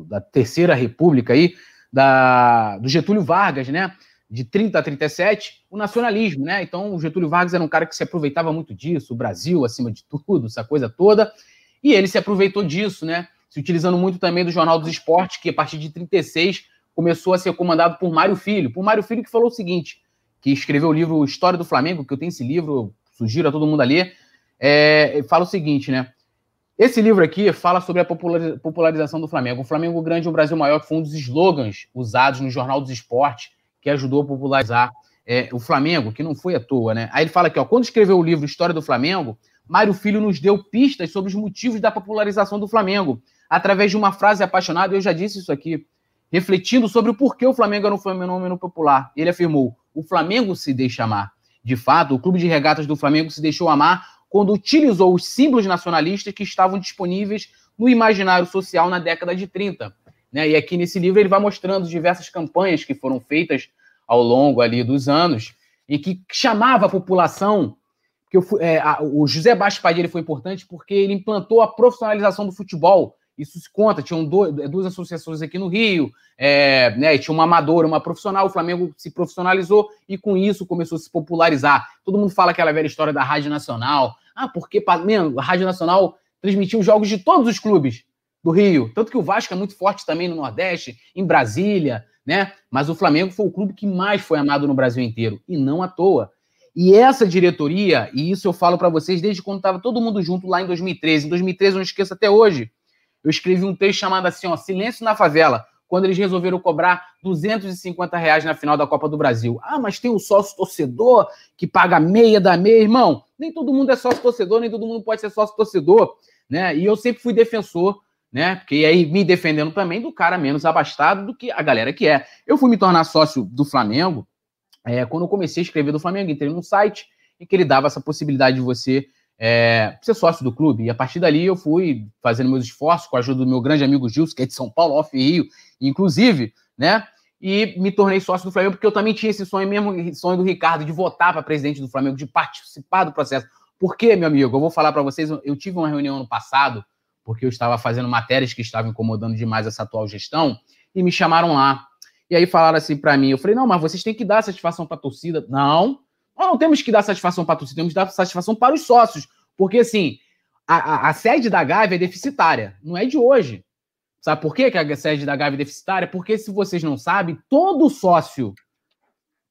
da Terceira República aí, da, do Getúlio Vargas, né, de 30 a 37, o nacionalismo, né? Então, o Getúlio Vargas era um cara que se aproveitava muito disso, o Brasil acima de tudo, essa coisa toda, e ele se aproveitou disso, né? Se utilizando muito também do Jornal dos Esportes, que a partir de 36 começou a ser comandado por Mário Filho. Por Mário Filho que falou o seguinte, que escreveu o livro História do Flamengo, que eu tenho esse livro, sugiro a todo mundo a ler, é, fala o seguinte, né? Esse livro aqui fala sobre a popularização do Flamengo. O Flamengo Grande é o Brasil Maior, foi um dos slogans usados no Jornal dos Esportes, que ajudou a popularizar é, o Flamengo, que não foi à toa, né? Aí ele fala aqui, ó, quando escreveu o livro História do Flamengo, Mário Filho nos deu pistas sobre os motivos da popularização do Flamengo através de uma frase apaixonada, eu já disse isso aqui, refletindo sobre o porquê o Flamengo era um fenômeno popular. Ele afirmou: o Flamengo se deixa amar. De fato, o clube de regatas do Flamengo se deixou amar quando utilizou os símbolos nacionalistas que estavam disponíveis no imaginário social na década de 30. Né? E aqui nesse livro ele vai mostrando diversas campanhas que foram feitas ao longo ali dos anos e que chamava a população que é, a, o José Bastos Padilha foi importante porque ele implantou a profissionalização do futebol isso se conta, tinham duas associações aqui no Rio, é, né, tinha uma amadora, uma profissional, o Flamengo se profissionalizou e com isso começou a se popularizar. Todo mundo fala aquela velha história da Rádio Nacional. Ah, porque mesmo, a Rádio Nacional transmitiu os jogos de todos os clubes do Rio. Tanto que o Vasco é muito forte também no Nordeste, em Brasília, né? Mas o Flamengo foi o clube que mais foi amado no Brasil inteiro, e não à toa. E essa diretoria, e isso eu falo para vocês desde quando estava todo mundo junto lá em 2013. Em 2013, eu não esqueço até hoje, eu escrevi um texto chamado assim, ó, Silêncio na Favela, quando eles resolveram cobrar 250 reais na final da Copa do Brasil. Ah, mas tem o sócio torcedor que paga meia da meia. Irmão, nem todo mundo é sócio torcedor, nem todo mundo pode ser sócio torcedor, né? E eu sempre fui defensor, né? Porque aí me defendendo também do cara menos abastado do que a galera que é. Eu fui me tornar sócio do Flamengo é, quando eu comecei a escrever do Flamengo, entrei num site em que ele dava essa possibilidade de você é, ser sócio do clube. E a partir dali eu fui fazendo meus esforços com a ajuda do meu grande amigo Gilson, que é de São Paulo, off Rio, inclusive, né? E me tornei sócio do Flamengo, porque eu também tinha esse sonho mesmo, sonho do Ricardo, de votar para presidente do Flamengo, de participar do processo. Por quê, meu amigo? Eu vou falar para vocês, eu tive uma reunião no passado, porque eu estava fazendo matérias que estavam incomodando demais essa atual gestão, e me chamaram lá. E aí falaram assim para mim, eu falei, não, mas vocês têm que dar satisfação para a torcida. Não, nós não temos que dar satisfação para torcida, temos que dar satisfação para os sócios. Porque, assim, a, a, a sede da Gávea é deficitária, não é de hoje. Sabe por quê que a sede da Gávea é deficitária? Porque, se vocês não sabem, todo sócio,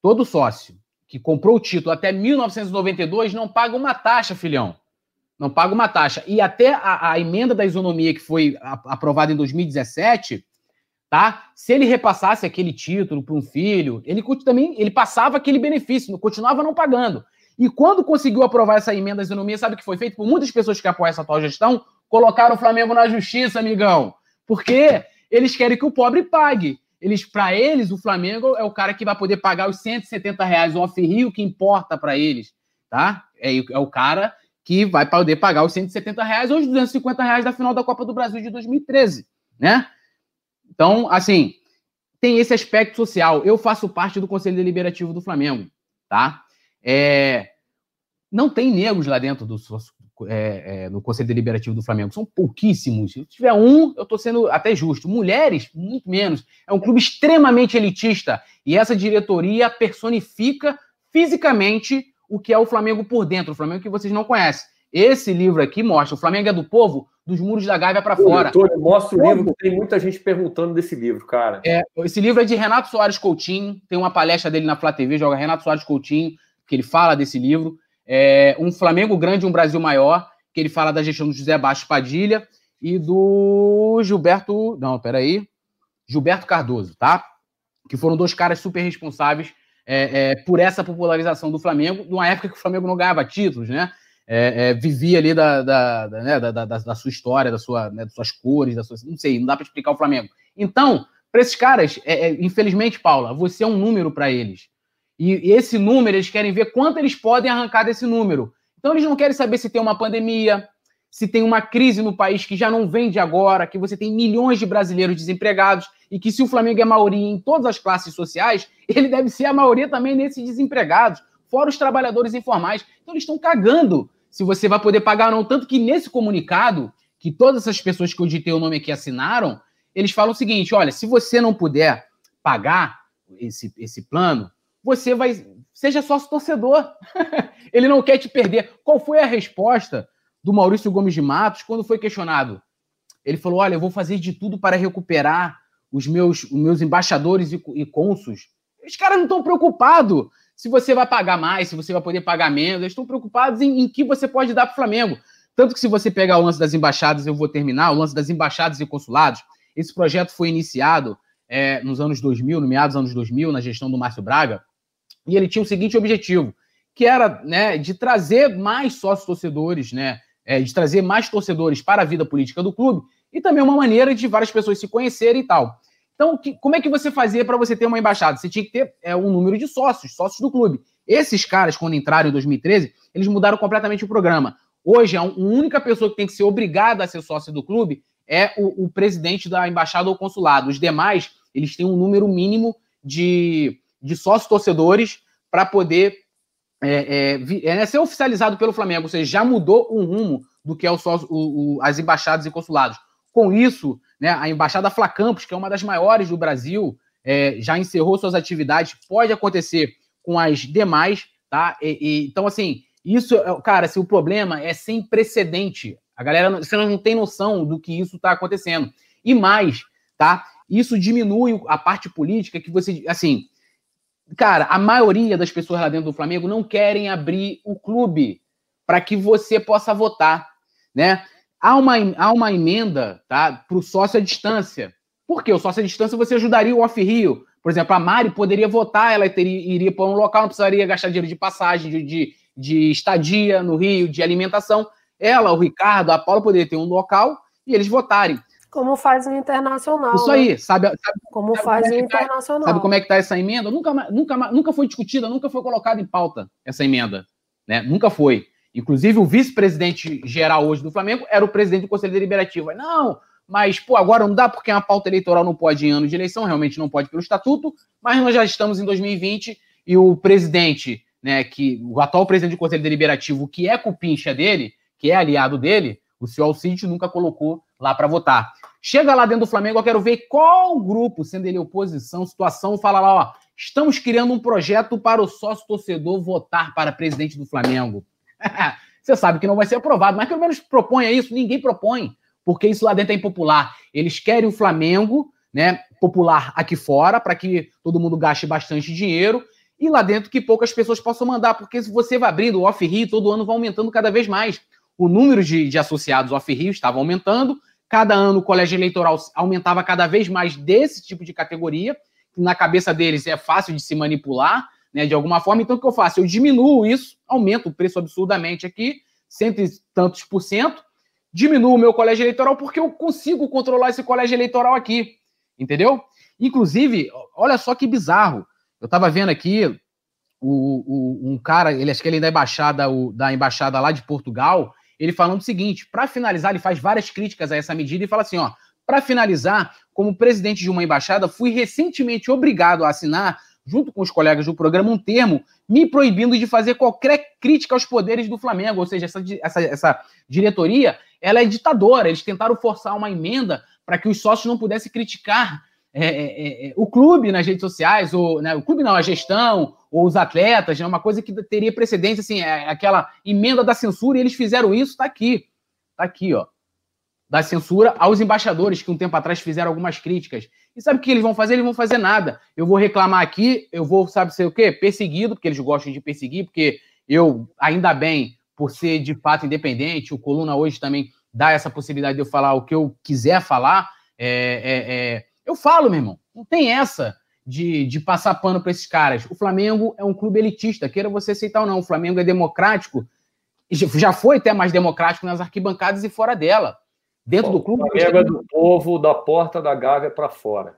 todo sócio que comprou o título até 1992 não paga uma taxa, filhão. Não paga uma taxa. E até a, a emenda da isonomia que foi aprovada em 2017, tá? Se ele repassasse aquele título para um filho, ele também ele passava aquele benefício, continuava não pagando. E quando conseguiu aprovar essa emenda da isonomia, sabe o que foi feito por muitas pessoas que apoiam essa atual gestão? Colocaram o Flamengo na justiça, amigão. Porque eles querem que o pobre pague. Eles, para eles, o Flamengo é o cara que vai poder pagar os 170 reais off-rio que importa para eles, tá? É, é, o cara que vai poder pagar os 170 reais ou os 250 reais da final da Copa do Brasil de 2013, né? Então, assim, tem esse aspecto social. Eu faço parte do Conselho Deliberativo do Flamengo, tá? É, não tem negros lá dentro do, é, é, Conselho Deliberativo do Flamengo. São pouquíssimos. Se tiver um, eu estou sendo até justo. Mulheres, muito menos. É um clube extremamente elitista. E essa diretoria personifica fisicamente o que é o Flamengo por dentro, o Flamengo que vocês não conhecem. Esse livro aqui mostra: o Flamengo é do povo, dos muros da Gávea para fora. Doutor, mostra o livro, tem muita gente perguntando desse livro, cara. É, esse livro é de Renato Soares Coutinho, tem uma palestra dele na Flá TV, joga Renato Soares Coutinho, que ele fala desse livro. É, um Flamengo grande, um Brasil maior, que ele fala da gestão do José Baixo Padilha e do Gilberto. Não, peraí. Gilberto Cardoso, tá? Que foram dois caras super responsáveis é, é, por essa popularização do Flamengo, numa época que o Flamengo não ganhava títulos, né? É, é vivia ali da, da, da, né, da, da, sua história, da sua, né, das suas cores, da sua, não sei, não dá para explicar o Flamengo. Então, para esses caras, é, é, infelizmente, Paula, você é um número para eles. E esse número, eles querem ver quanto eles podem arrancar desse número. Então, eles não querem saber se tem uma pandemia, se tem uma crise no país que já não vem de agora, que você tem milhões de brasileiros desempregados e que se o Flamengo é maioria em todas as classes sociais, [LAUGHS] ele deve ser a maioria também nesses desempregados, fora os trabalhadores informais. Então, eles estão cagando se você vai poder pagar ou não. Tanto que nesse comunicado, que todas essas pessoas que eu ditei o nome aqui assinaram, eles falam o seguinte: olha, se você não puder pagar esse, esse plano, você vai. Seja sócio torcedor. [LAUGHS] Ele não quer te perder. Qual foi a resposta do Maurício Gomes de Matos quando foi questionado? Ele falou: Olha, eu vou fazer de tudo para recuperar os meus, os meus embaixadores e, e cônsuls. Os caras não estão preocupados se você vai pagar mais, se você vai poder pagar menos. Eles estão preocupados em, em que você pode dar para o Flamengo. Tanto que se você pegar o lance das embaixadas, eu vou terminar, o lance das embaixadas e consulados, esse projeto foi iniciado é, nos anos 2000, no meados dos anos 2000, na gestão do Márcio Braga, e ele tinha o seguinte objetivo, que era né, de trazer mais sócios torcedores, né, é, de trazer mais torcedores para a vida política do clube, e também uma maneira de várias pessoas se conhecerem e tal. Então, que, como é que você fazia para você ter uma embaixada? Você tinha que ter é, um número de sócios, sócios do clube. Esses caras, quando entraram em 2013, eles mudaram completamente o programa. Hoje, a única pessoa que tem que ser obrigada a ser sócio do clube é o, o presidente da embaixada ou consulado. Os demais, eles têm um número mínimo de, de sócios torcedores para poder é, é, é, ser oficializado pelo Flamengo, ou seja, já mudou o rumo do que é o, sócio, o, o, as embaixadas e consulados. Com isso, né, a Embaixada Flacampos, que é uma das maiores do Brasil, é, já encerrou suas atividades, pode acontecer com as demais, tá? E, e, então, assim, isso, é, cara, se o problema é sem precedente, a galera você não tem noção do que isso está acontecendo. E mais, tá? Isso diminui a parte política que você, assim, cara, a maioria das pessoas lá dentro do Flamengo não querem abrir o clube para que você possa votar, né? Há uma, há uma emenda tá, para o sócio à distância. Por quê? O sócio à distância você ajudaria o off-rio. Por exemplo, a Mari poderia votar, ela teria, iria para um local, não precisaria gastar dinheiro de passagem, de, de, de estadia no Rio, de alimentação. Ela, o Ricardo, a Paula poderiam ter um local e eles votarem. Como faz o Internacional. Isso aí, né? sabe, sabe, Como sabe faz como é o tá- Internacional. Tá, sabe como é que está essa emenda? Nunca, nunca, nunca foi discutida, nunca foi colocada em pauta essa emenda. Né? Nunca foi. Inclusive, o vice-presidente geral hoje do Flamengo era o presidente do Conselho Deliberativo. Não, mas, pô, agora não dá porque uma pauta eleitoral não pode em ano de eleição, realmente não pode pelo estatuto, mas nós já estamos em 2020 e o presidente, né, que o atual presidente do Conselho Deliberativo, que é cupincha dele, que é aliado dele, o senhor Alcide nunca colocou lá para votar. Chega lá dentro do Flamengo, eu quero ver qual grupo, sendo ele oposição, situação, fala lá, ó, estamos criando um projeto para o sócio torcedor votar para presidente do Flamengo. [LAUGHS] Você sabe que não vai ser aprovado, mas pelo menos proponha isso. Ninguém propõe. porque isso lá dentro é impopular. Eles querem o Flamengo, né, popular aqui fora, para que todo mundo gaste bastante dinheiro, e lá dentro que poucas pessoas possam mandar, porque se você vai abrindo o off-rio, todo ano vai aumentando cada vez mais. O número de, de associados off-rio estava aumentando, cada ano o colégio eleitoral aumentava cada vez mais desse tipo de categoria, que na cabeça deles é fácil de se manipular, né, de alguma forma. Então, o que eu faço? Eu diminuo isso, aumento o preço absurdamente aqui, cento e tantos por cento, diminuo o meu colégio eleitoral porque eu consigo controlar esse colégio eleitoral aqui, entendeu? Inclusive, olha só que bizarro. Eu estava vendo aqui o, o, um cara, ele acho que ele é da embaixada, o, da embaixada lá de Portugal, ele falando o seguinte: para finalizar, ele faz várias críticas a essa medida e fala assim: ó, para finalizar, como presidente de uma embaixada, fui recentemente obrigado a assinar, junto com os colegas do programa, um termo me proibindo de fazer qualquer crítica aos poderes do Flamengo. Ou seja, essa, essa, essa diretoria ela é ditadora. Eles tentaram forçar uma emenda para que os sócios não pudessem criticar é, é, é, é, o clube nas redes sociais, ou né, o clube não, a gestão, ou os atletas, né, uma coisa que teria precedência, assim, é aquela emenda da censura, e eles fizeram isso, está aqui. Está aqui, ó. Da censura aos embaixadores que um tempo atrás fizeram algumas críticas. E sabe o que eles vão fazer? Eles vão fazer nada. Eu vou reclamar aqui, eu vou, sabe ser o quê? Perseguido, porque eles gostam de perseguir, porque eu, ainda bem, por ser de fato independente, o Coluna hoje também dá essa possibilidade de eu falar o que eu quiser falar. É, é, é eu falo, meu irmão, não tem essa de, de passar pano para esses caras. O Flamengo é um clube elitista, queira você aceitar ou não. O Flamengo é democrático, já foi até mais democrático nas arquibancadas e fora dela. Dentro Bom, do clube. Flamengo é do povo, da porta da Gávea para fora.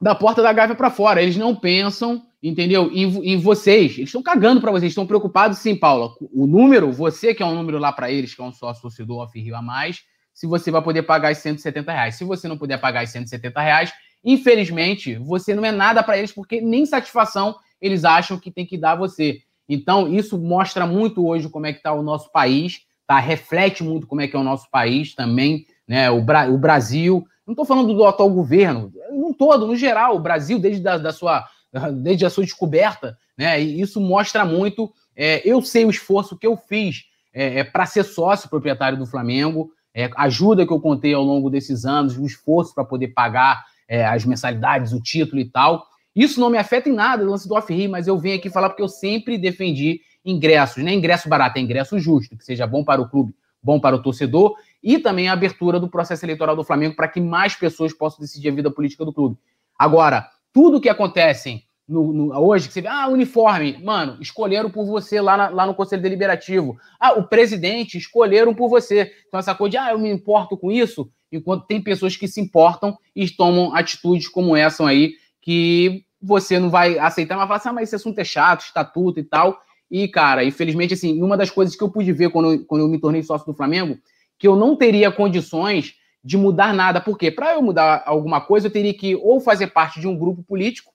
Da porta da Gávea para fora. Eles não pensam, entendeu? Em, em vocês. Eles estão cagando para vocês, estão preocupados sim, Paula. O número, você que é um número lá para eles, que é um sócio torcedor off-rio a mais, se você vai poder pagar os 170 reais. Se você não puder pagar os 170 reais, infelizmente, você não é nada para eles, porque nem satisfação eles acham que tem que dar a você. Então, isso mostra muito hoje como é que está o nosso país, tá? Reflete muito como é que é o nosso país também, né? O, Bra o Brasil. Não estou falando do atual governo, no todo, no geral, o Brasil, desde da, da sua, [LAUGHS] desde a sua descoberta, né? E isso mostra muito. É, eu sei o esforço que eu fiz é, é para ser sócio proprietário do Flamengo é, ajuda que eu contei ao longo desses anos, o esforço para poder pagar é, as mensalidades, o título e tal. Isso não me afeta em nada, o lance do off mas eu venho aqui falar porque eu sempre defendi ingressos, nem ingresso barato, é ingresso justo, que seja bom para o clube, bom para o torcedor, e também a abertura do processo eleitoral do Flamengo para que mais pessoas possam decidir a vida política do clube. Agora, tudo que acontece no, no, hoje, que você vê, ah, uniforme, mano, escolheram por você lá, na, lá no Conselho Deliberativo. Ah, o presidente escolheram por você. Então, essa coisa de, ah, eu me importo com isso, enquanto tem pessoas que se importam e tomam atitudes como essa aí, que você não vai aceitar, mas fala assim, ah, mas esse assunto é chato, estatuto e tal. E, cara, infelizmente, assim, uma das coisas que eu pude ver quando quando eu me tornei sócio do Flamengo, que eu não teria condições de mudar nada. Por quê? Para eu mudar alguma coisa, eu teria que ou fazer parte de um grupo político,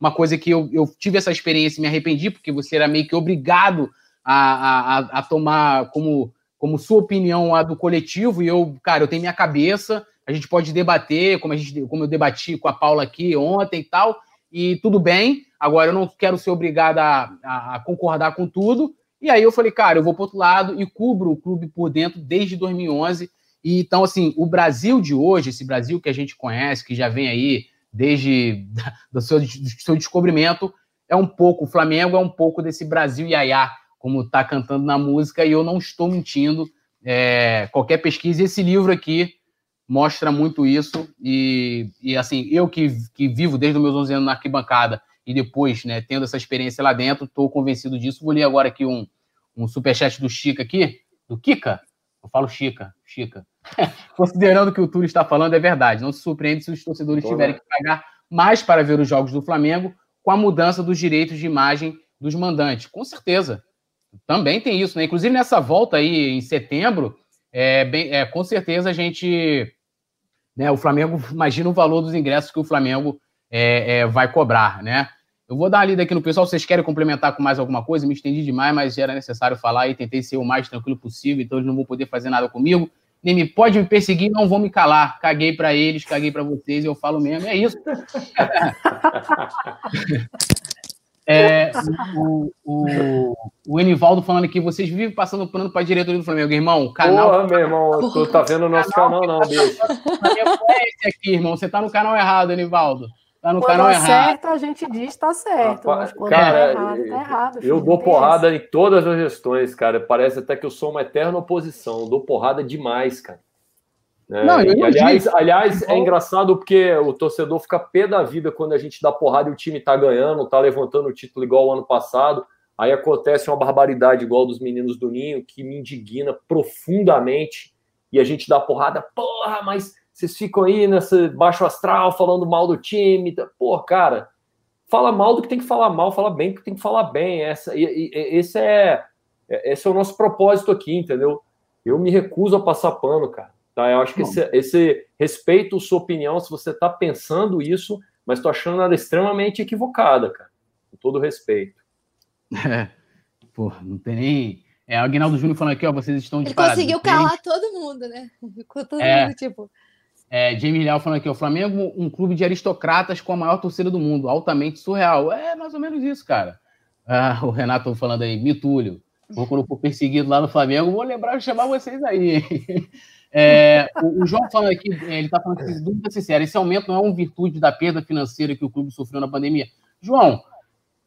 uma coisa que eu, eu tive essa experiência e me arrependi, porque você era meio que obrigado a, a, a tomar como, como sua opinião a do coletivo, e eu, cara, eu tenho minha cabeça, a gente pode debater, como, a gente, como eu debati com a Paula aqui ontem e tal, e tudo bem, agora eu não quero ser obrigado a, a concordar com tudo, e aí eu falei, cara, eu vou para outro lado e cubro o clube por dentro desde 2011, e então, assim, o Brasil de hoje, esse Brasil que a gente conhece, que já vem aí desde [LAUGHS] do seu, do seu descobrimento, é um pouco, o Flamengo é um pouco desse Brasil iaiá, como está cantando na música, e eu não estou mentindo. É, qualquer pesquisa, esse livro aqui mostra muito isso, e, e assim, eu que, que vivo desde os meus 11 anos na arquibancada, e depois, né, tendo essa experiência lá dentro, estou convencido disso. Vou ler agora aqui um, um superchat do Chica aqui, do Kika, eu falo Chica, Chica. [LAUGHS] Considerando que o Túlio está falando, é verdade. Não se surpreende se os torcedores tiverem que pagar mais para ver os jogos do Flamengo com a mudança dos direitos de imagem dos mandantes. Com certeza. Também tem isso, né? Inclusive nessa volta aí em setembro, é, bem, é, com certeza a gente. Né, o Flamengo, [LAUGHS] imagina o valor dos ingressos que o Flamengo é, é, vai cobrar, né? Eu vou dar uma lida aqui no pessoal. Vocês querem complementar com mais alguma coisa? Me estendi demais, mas era necessário falar e tentei ser o mais tranquilo possível, então eles não vão poder fazer nada comigo. Nem me pode me perseguir, não vão me calar. Caguei para eles, caguei para vocês, eu falo mesmo, é isso. [LAUGHS] É, o, o, o Enivaldo falando aqui, vocês vivem passando pano para diretoria do Flamengo, irmão. Canal. Porra, meu irmão, tu tá vendo o nosso canal, canal não, bicho. É esse aqui, irmão. Você tá no canal errado, Enivaldo. Tá no quando canal errado. certo, a gente diz tá certo. mas quando cara, tá errado, tá errado. Eu dou porrada em todas as gestões, cara. Parece até que eu sou uma eterna oposição. Eu dou porrada demais, cara. É, não, e, aliás, aliás, é engraçado porque o torcedor fica pé da vida quando a gente dá porrada e o time tá ganhando, tá levantando o título igual o ano passado. Aí acontece uma barbaridade igual dos meninos do Ninho, que me indigna profundamente. E a gente dá porrada, porra, mas vocês ficam aí nessa baixo astral falando mal do time. Pô, cara, fala mal do que tem que falar mal, fala bem do que tem que falar bem. Essa, e, e, esse é esse é o nosso propósito aqui, entendeu? Eu me recuso a passar pano, cara. Tá? Eu acho que esse, esse respeito sua opinião, se você está pensando isso, mas estou achando ela extremamente equivocada, cara. Com todo respeito. [LAUGHS] É, pô, não tem nem. É, o Aguinaldo Júnior falando aqui, ó, vocês estão de Ele conseguiu calar todo mundo, né? [LAUGHS] Ficou todo é, mundo, tipo. É, Jamie Leal falando aqui, o Flamengo, um clube de aristocratas com a maior torcida do mundo, altamente surreal. É mais ou menos isso, cara. [LAUGHS] Ah, o Renato falando aí, Mitúlio. Quando for perseguido lá no Flamengo, vou lembrar de chamar vocês aí. [LAUGHS] É, o, o, João falando aqui, é, ele está falando que, dúvida sincera, esse aumento não é uma virtude da perda financeira que o clube sofreu na pandemia. João,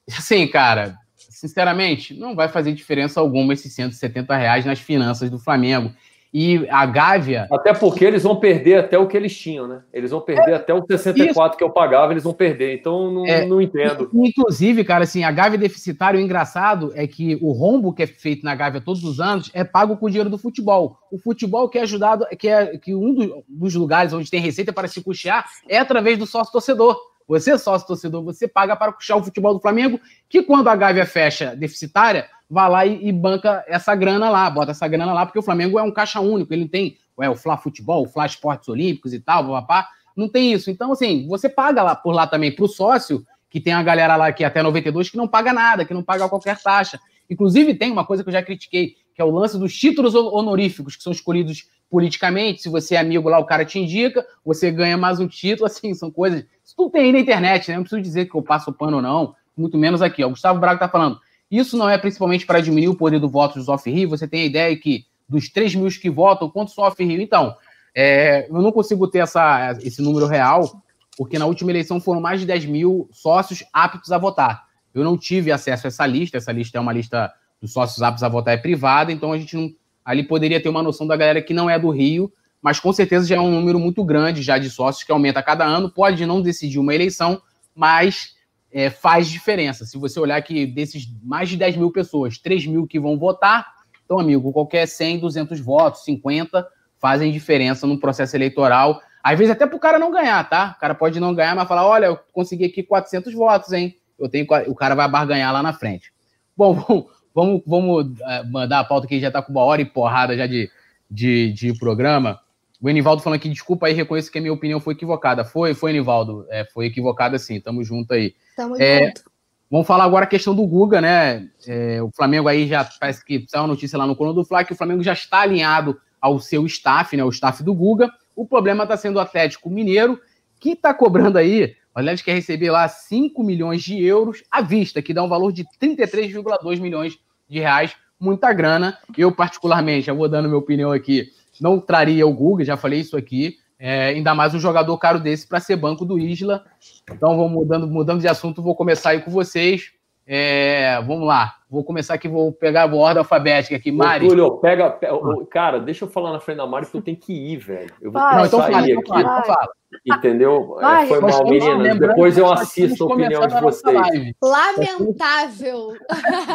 assim, cara, sinceramente, não vai fazer diferença alguma esses 170 reais nas finanças do Flamengo. E a Gávea. Até porque eles vão perder até o que eles tinham, né? Eles vão perder é, até o 64 isso. que eu pagava, eles vão perder. Então não, é, não entendo. [LAUGHS] Inclusive, cara, assim, a Gávea deficitária, o engraçado é que o rombo que é feito na Gávea todos os anos é pago com o dinheiro do futebol. O futebol que é ajudado, que é que um dos lugares onde tem receita para se custear é através do sócio torcedor. Você, sócio torcedor, você paga para custear o futebol do Flamengo, que quando a Gávea fecha deficitária, vai lá e, e, banca essa grana lá, bota essa grana lá, porque o Flamengo é um caixa único, ele tem é, o Fla Futebol, o Fla Esportes Olímpicos e tal, papá, não tem isso. Então, assim, você paga lá por lá também para o sócio, que tem a galera lá que é até 92 que não paga nada, que não paga qualquer taxa. Inclusive, tem uma coisa que eu já critiquei, que é o lance dos títulos honoríficos, que são escolhidos politicamente. Se você é amigo lá, o cara te indica, você ganha mais um título, [LAUGHS] assim, são coisas. Isso tudo tem aí na internet, né? Não preciso dizer que eu passo o pano ou não, muito menos aqui. O Gustavo Braga tá falando. Isso não é principalmente para diminuir o poder do voto dos off-Rio. Você tem a ideia que dos 3 mil que votam, quantos são off-Rio? Então, é, eu não consigo ter essa, esse número real, porque na última eleição foram mais de 10 mil sócios aptos a votar. Eu não tive acesso a essa lista, essa lista é uma lista dos sócios aptos a votar é privada, então a gente não, ali poderia ter uma noção da galera que não é do Rio, mas com certeza já é um número muito grande já de sócios que aumenta a cada ano, pode não decidir uma eleição, mas é, faz diferença. Se você olhar que desses mais de 10 mil pessoas, 3 mil que vão votar, então, amigo, qualquer 100, 200 votos, 50, fazem diferença no processo eleitoral. Às vezes até para o cara não ganhar, tá? O cara pode não ganhar, mas falar, olha, eu consegui aqui 400 votos, hein? Eu tenho, o cara vai barganhar lá na frente. Bom, [LAUGHS] vamos, vamos uh, mandar a pauta que já está com uma hora e porrada já de, de, de programa. O Enivaldo falando aqui, desculpa aí, reconheço que a minha opinião foi equivocada. Foi, foi, Enivaldo. É, foi equivocada sim, tamo junto aí. Tamo é, junto. Vamos falar agora a questão do Guga, né? É, o Flamengo aí já parece que saiu uma notícia lá no Colo do Fla que o Flamengo já está alinhado ao seu staff, né? O staff do Guga. O problema está sendo o Atlético Mineiro, que está cobrando aí. O Atlético quer receber lá 5 milhões de euros à vista, que dá um valor de 33,2 milhões de reais. Muita grana. Eu, particularmente, já vou dando minha opinião aqui não traria o Guga, já falei isso aqui. É, ainda mais um jogador caro desse para ser banco do Isla. Então, vamos mudando, mudando de assunto, vou começar aí com vocês. É, vamos lá, vou começar aqui, vou pegar a ordem alfabética aqui. Mari. Túlio, pega. pega cara, deixa eu falar na frente da Mari, porque eu tenho que ir, velho. Eu vou vai, não, então fala, então fala, então fala. Entendeu? Vai, Foi mal, meninas. Depois eu assisto a opinião de vocês. Lamentável.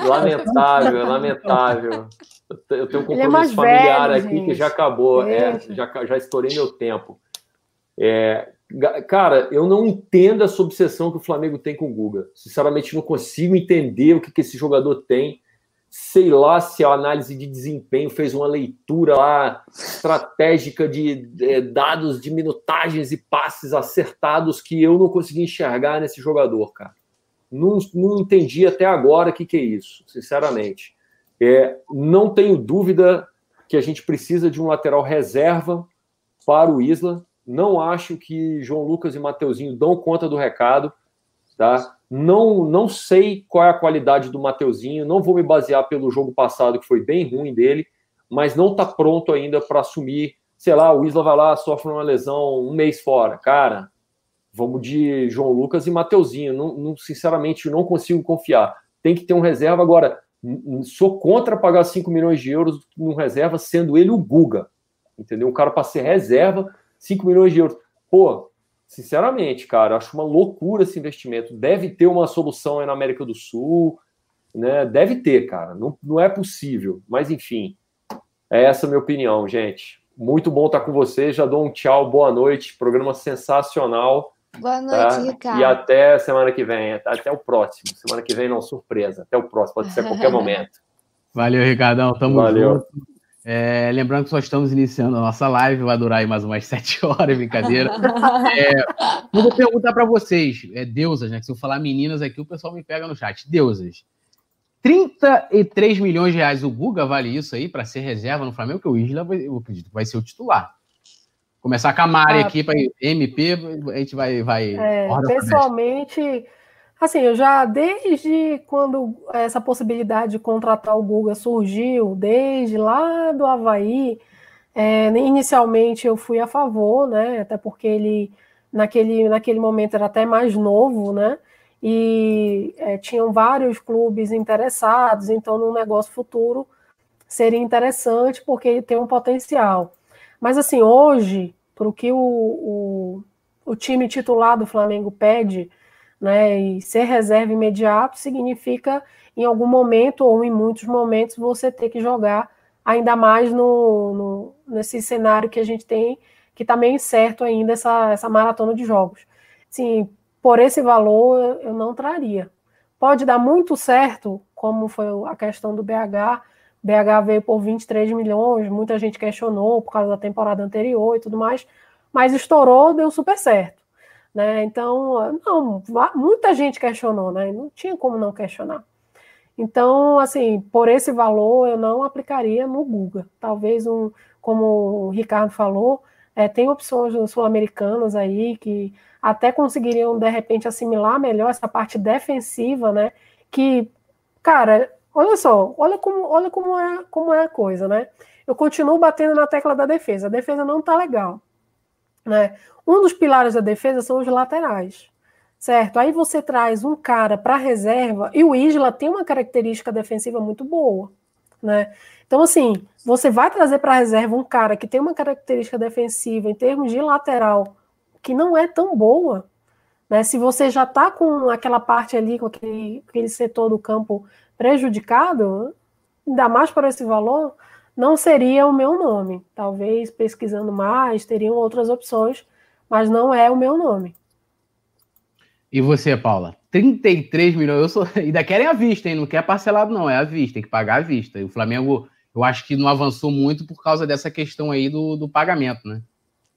Lamentável, lamentável. Eu tenho um é compromisso é familiar velho, aqui gente. que já acabou. É, já, já estourei meu tempo. É, cara, eu não entendo essa obsessão que o Flamengo tem com o Guga. Sinceramente, não consigo entender o que, que esse jogador tem. Sei lá se a análise de desempenho fez uma leitura lá estratégica de é, dados de minutagens e passes acertados que eu não consegui enxergar nesse jogador, cara. Não, não entendi até agora o que, que é isso, sinceramente. É, não tenho dúvida que a gente precisa de um lateral reserva para o Isla. Não acho que João Lucas e Mateuzinho dão conta do recado. Tá? Não, não sei qual é a qualidade do Mateuzinho, não vou me basear pelo jogo passado, que foi bem ruim dele, mas não está pronto ainda para assumir. Sei lá, o Isla vai lá, sofre uma lesão um mês fora. Cara, vamos de João Lucas e Mateuzinho. Não, não, sinceramente, não consigo confiar. Tem que ter um reserva. Agora, sou contra pagar 5 milhões de euros num reserva, sendo ele o Guga. Entendeu? Um cara para ser reserva, 5 milhões de euros. Pô, sinceramente, cara, acho uma loucura esse investimento. Deve ter uma solução aí na América do Sul, né? Deve ter, cara. Não, não é possível. Mas enfim, é essa a minha opinião, gente. Muito bom estar com vocês. Já dou um tchau, boa noite. Programa sensacional. Boa noite, tá? Ricardo. E até semana que vem. Até o próximo. Semana que vem, não, surpresa. Até o próximo. Pode ser a qualquer [LAUGHS] momento. Valeu, Ricardão. Tamo Valeu. junto. É, lembrando que só estamos iniciando a nossa live, vai durar aí mais umas [LAUGHS] sete horas, brincadeira. É, eu vou perguntar para vocês, é, deusas, né? Que se eu falar meninas aqui, o pessoal me pega no chat. Deusas. 33 milhões de reais o Guga vale isso aí para ser reserva no Flamengo, que o Isla, eu acredito, vai ser o titular. Começar com a Mari ah, aqui para MP, a gente vai. vai é, pessoalmente, assim, eu já desde quando essa possibilidade de contratar o Guga surgiu, desde lá do Havaí, é, inicialmente eu fui a favor, né? Até porque ele naquele, naquele momento era até mais novo, né? E é, tinham vários clubes interessados, então no negócio futuro seria interessante porque ele tem um potencial. Mas assim, hoje para o que o, o, o, time titular do Flamengo pede, né, e ser reserva imediato significa em algum momento ou em muitos momentos você ter que jogar ainda mais no, no nesse cenário que a gente tem, que está meio incerto ainda essa, essa maratona de jogos. Sim, por esse valor eu não traria. Pode dar muito certo, como foi a questão do BH, BH veio por 23 milhões, muita gente questionou por causa da temporada anterior e tudo mais, mas estourou, deu super certo. Né? Então, não, muita gente questionou, né? Não tinha como não questionar. Então, assim, por esse valor eu não aplicaria no Guga. Talvez um, como o Ricardo falou, é, tem opções sul-americanas aí que até conseguiriam de repente assimilar melhor essa parte defensiva, né? Que, cara, Olha só, olha como, olha como, é, como é a coisa, né? Eu continuo batendo na tecla da defesa. A defesa não tá legal. Né? Um dos pilares da defesa são os laterais. Certo? Aí você traz um cara para reserva e o Isla tem uma característica defensiva muito boa. Né? Então, assim, você vai trazer para reserva um cara que tem uma característica defensiva em termos de lateral que não é tão boa. Né? Se você já está com aquela parte ali, com aquele, aquele setor do campo prejudicado, ainda mais por esse valor, não seria o meu nome. Talvez pesquisando mais, teriam outras opções, mas não é o meu nome. E você, Paula? 33 milhões, eu sou. [LAUGHS] Ainda querem a vista, hein? Não quer parcelado, não, é a vista, tem que pagar a vista. E o Flamengo, eu acho que não avançou muito por causa dessa questão aí do, do pagamento, né?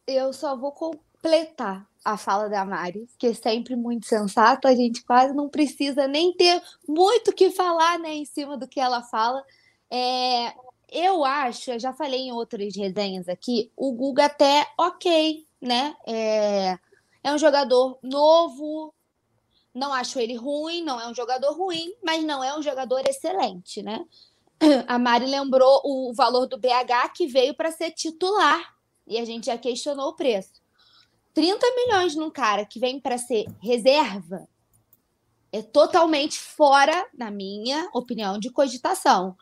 Eu só vou completar a fala da Mari, que é sempre muito sensato, a gente quase não precisa nem ter muito o que falar né, em cima do que ela fala. É, eu acho, eu já falei em outras resenhas aqui, o Guga até ok, né? É, é um jogador novo, não acho ele ruim, não é um jogador ruim, mas não é um jogador excelente, né? [CLEARS THROAT] A Mari lembrou o valor do BH que veio para ser titular e a gente já questionou o preço. 30 milhões num cara que vem para ser reserva é totalmente fora, na minha opinião, de cogitação.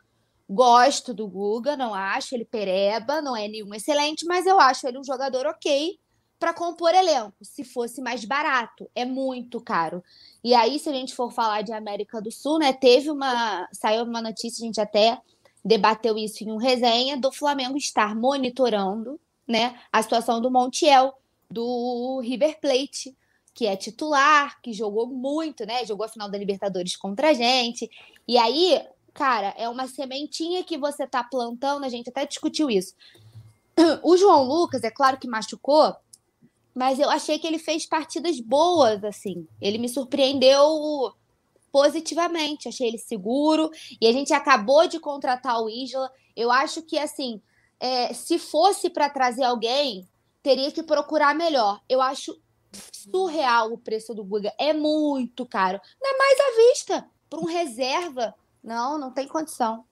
Gosto do Guga, não acho ele pereba, não é nenhum excelente, mas eu acho ele um jogador ok para compor elenco. Se fosse mais barato, é muito caro. E aí, se a gente for falar de América do Sul, né, teve uma, saiu uma notícia, a gente até debateu isso em um resenha do Flamengo estar monitorando, né, a situação do Montiel, do River Plate, que é titular, que jogou muito, né? Jogou a final da Libertadores contra a gente. E aí, cara, é uma sementinha que você tá plantando, a gente até discutiu isso. [CLEARS THROAT] O João Lucas, é claro que machucou, mas eu achei que ele fez partidas boas, assim. Ele me surpreendeu positivamente, achei ele seguro. E a gente acabou de contratar o Isla. Eu acho que, assim, é, se fosse para trazer alguém, teria que procurar melhor. Eu acho surreal o preço do Guga. É muito caro. É mais à vista. Para um reserva. Não, não tem condição.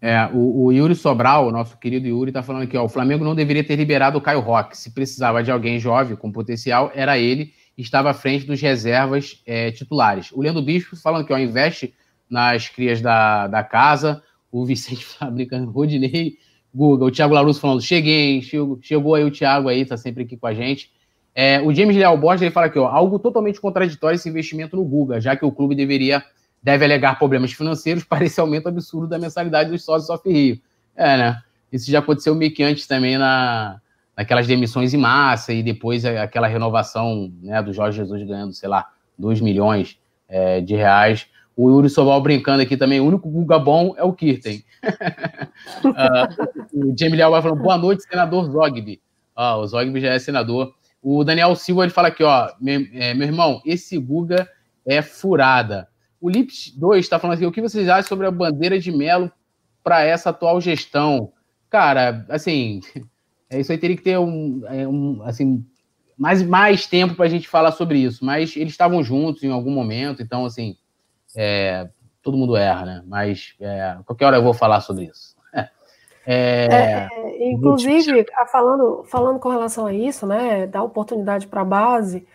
É, o, o, Yuri Sobral, nosso querido Yuri, está falando aqui, ó, o Flamengo não deveria ter liberado o Caio Roque. Se precisava de alguém jovem com potencial, era ele estava à frente dos reservas é, titulares. O Leandro Bispo falando que ó, investe nas crias da, da casa. O Vicente [LAUGHS] Fabrica, Rodinei, Guga, o Thiago Larusso falando, cheguei, chegou, chegou aí o Thiago aí, tá sempre aqui com a gente. É, o James Leal Borges, ele fala aqui, ó, algo totalmente contraditório esse investimento no Guga, já que o clube deveria deve alegar problemas financeiros [LAUGHS] para esse aumento absurdo da mensalidade dos sócios Soft Rio. É, né? Isso já aconteceu meio que antes também na, naquelas demissões em massa e depois aquela renovação né, do Jorge Jesus ganhando, sei lá, 2 milhões é, de reais. O Yuri Soval brincando aqui também, o único Guga bom é o Kirten. uh, [LAUGHS] o Jamie Leal vai falando, boa noite, senador Zogby. Ah, o Zogby já é senador. O Daniel Silva ele fala aqui, ó, meu, é, meu irmão, esse Guga é furada. O Lips 2 está falando aqui, o que vocês acham sobre a bandeira de Melo para essa atual gestão? Cara, assim, [LAUGHS] é, isso aí teria que ter um, é, um assim, mais, mais tempo para a gente falar sobre isso, mas eles estavam juntos em algum momento, então, assim, é, todo mundo erra, né? Mas é, qualquer hora eu vou falar sobre isso. [LAUGHS] É, é, é, inclusive, falando, falando com relação a isso, né, dar oportunidade para a base,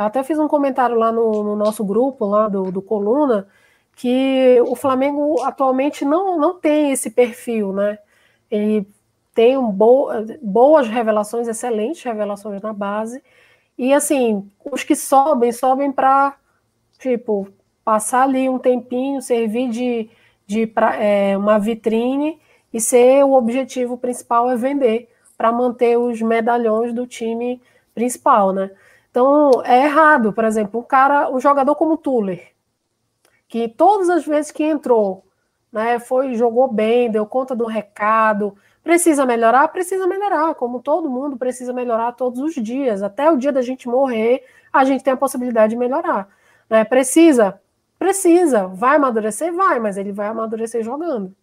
eu até fiz um comentário lá no, no nosso grupo, lá do, do, Coluna, que o Flamengo atualmente não, não tem esse perfil, né? Ele tem um bo, boas revelações, excelentes revelações na base, e assim, os que sobem, sobem para, tipo, passar ali um tempinho, servir de, de pra, é, uma vitrine e ser o objetivo principal é vender para manter os medalhões do time principal, né? Então é errado, por exemplo, um cara, um jogador como o Tuller, que todas as vezes que entrou, né, foi jogou bem, deu conta do recado, precisa melhorar, precisa melhorar, como todo mundo precisa melhorar todos os dias, até o dia da gente morrer, a gente tem a possibilidade de melhorar, né? Precisa Precisa. Vai amadurecer? Vai, mas ele vai amadurecer jogando.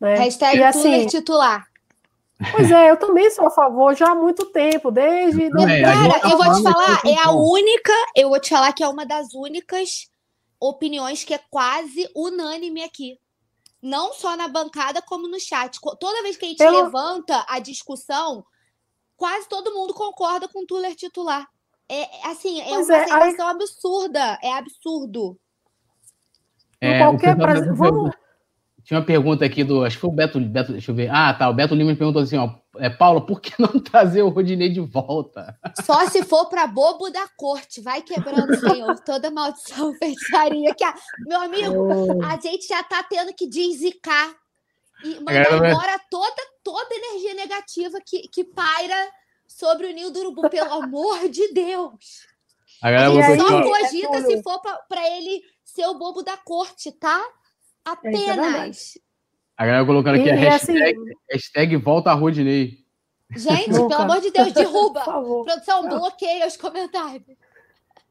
Né? Hashtag e, assim, titular. Pois é, eu também sou a favor já há muito tempo, desde. É, Cara, tá eu vou te falar, é a única, eu vou te falar que é uma das únicas opiniões que é quase unânime aqui. Não só na bancada, como no chat. Toda vez que a gente eu... levanta a discussão, quase todo mundo concorda com o Tuller titular. É assim, é pois uma é, sensação aí... absurda. É absurdo. É, qualquer prazer. Vamos... Tinha uma pergunta aqui do. Acho que foi o Beto, Beto. Deixa eu ver. Ah, tá. O Beto Lima perguntou assim: ó, é, Paula, por que não [LAUGHS] trazer o Rodinei de volta? Só se for para bobo da corte. Vai quebrando, [LAUGHS] Senhor, toda maldição, feitiçaria. Que a... Meu amigo, a gente já tá tendo que deszicar e mandar embora toda, toda energia negativa que, que paira sobre o ninho do urubu, pelo amor de Deus. A, a gente só cogita se for para ele ser o bobo da corte, tá? É Apenas. a galera colocando aqui a hashtag, assim, hashtag volta a Rodney. Gente, pelo amor de Deus, [LAUGHS] derruba. Produção, bloqueia os comentários.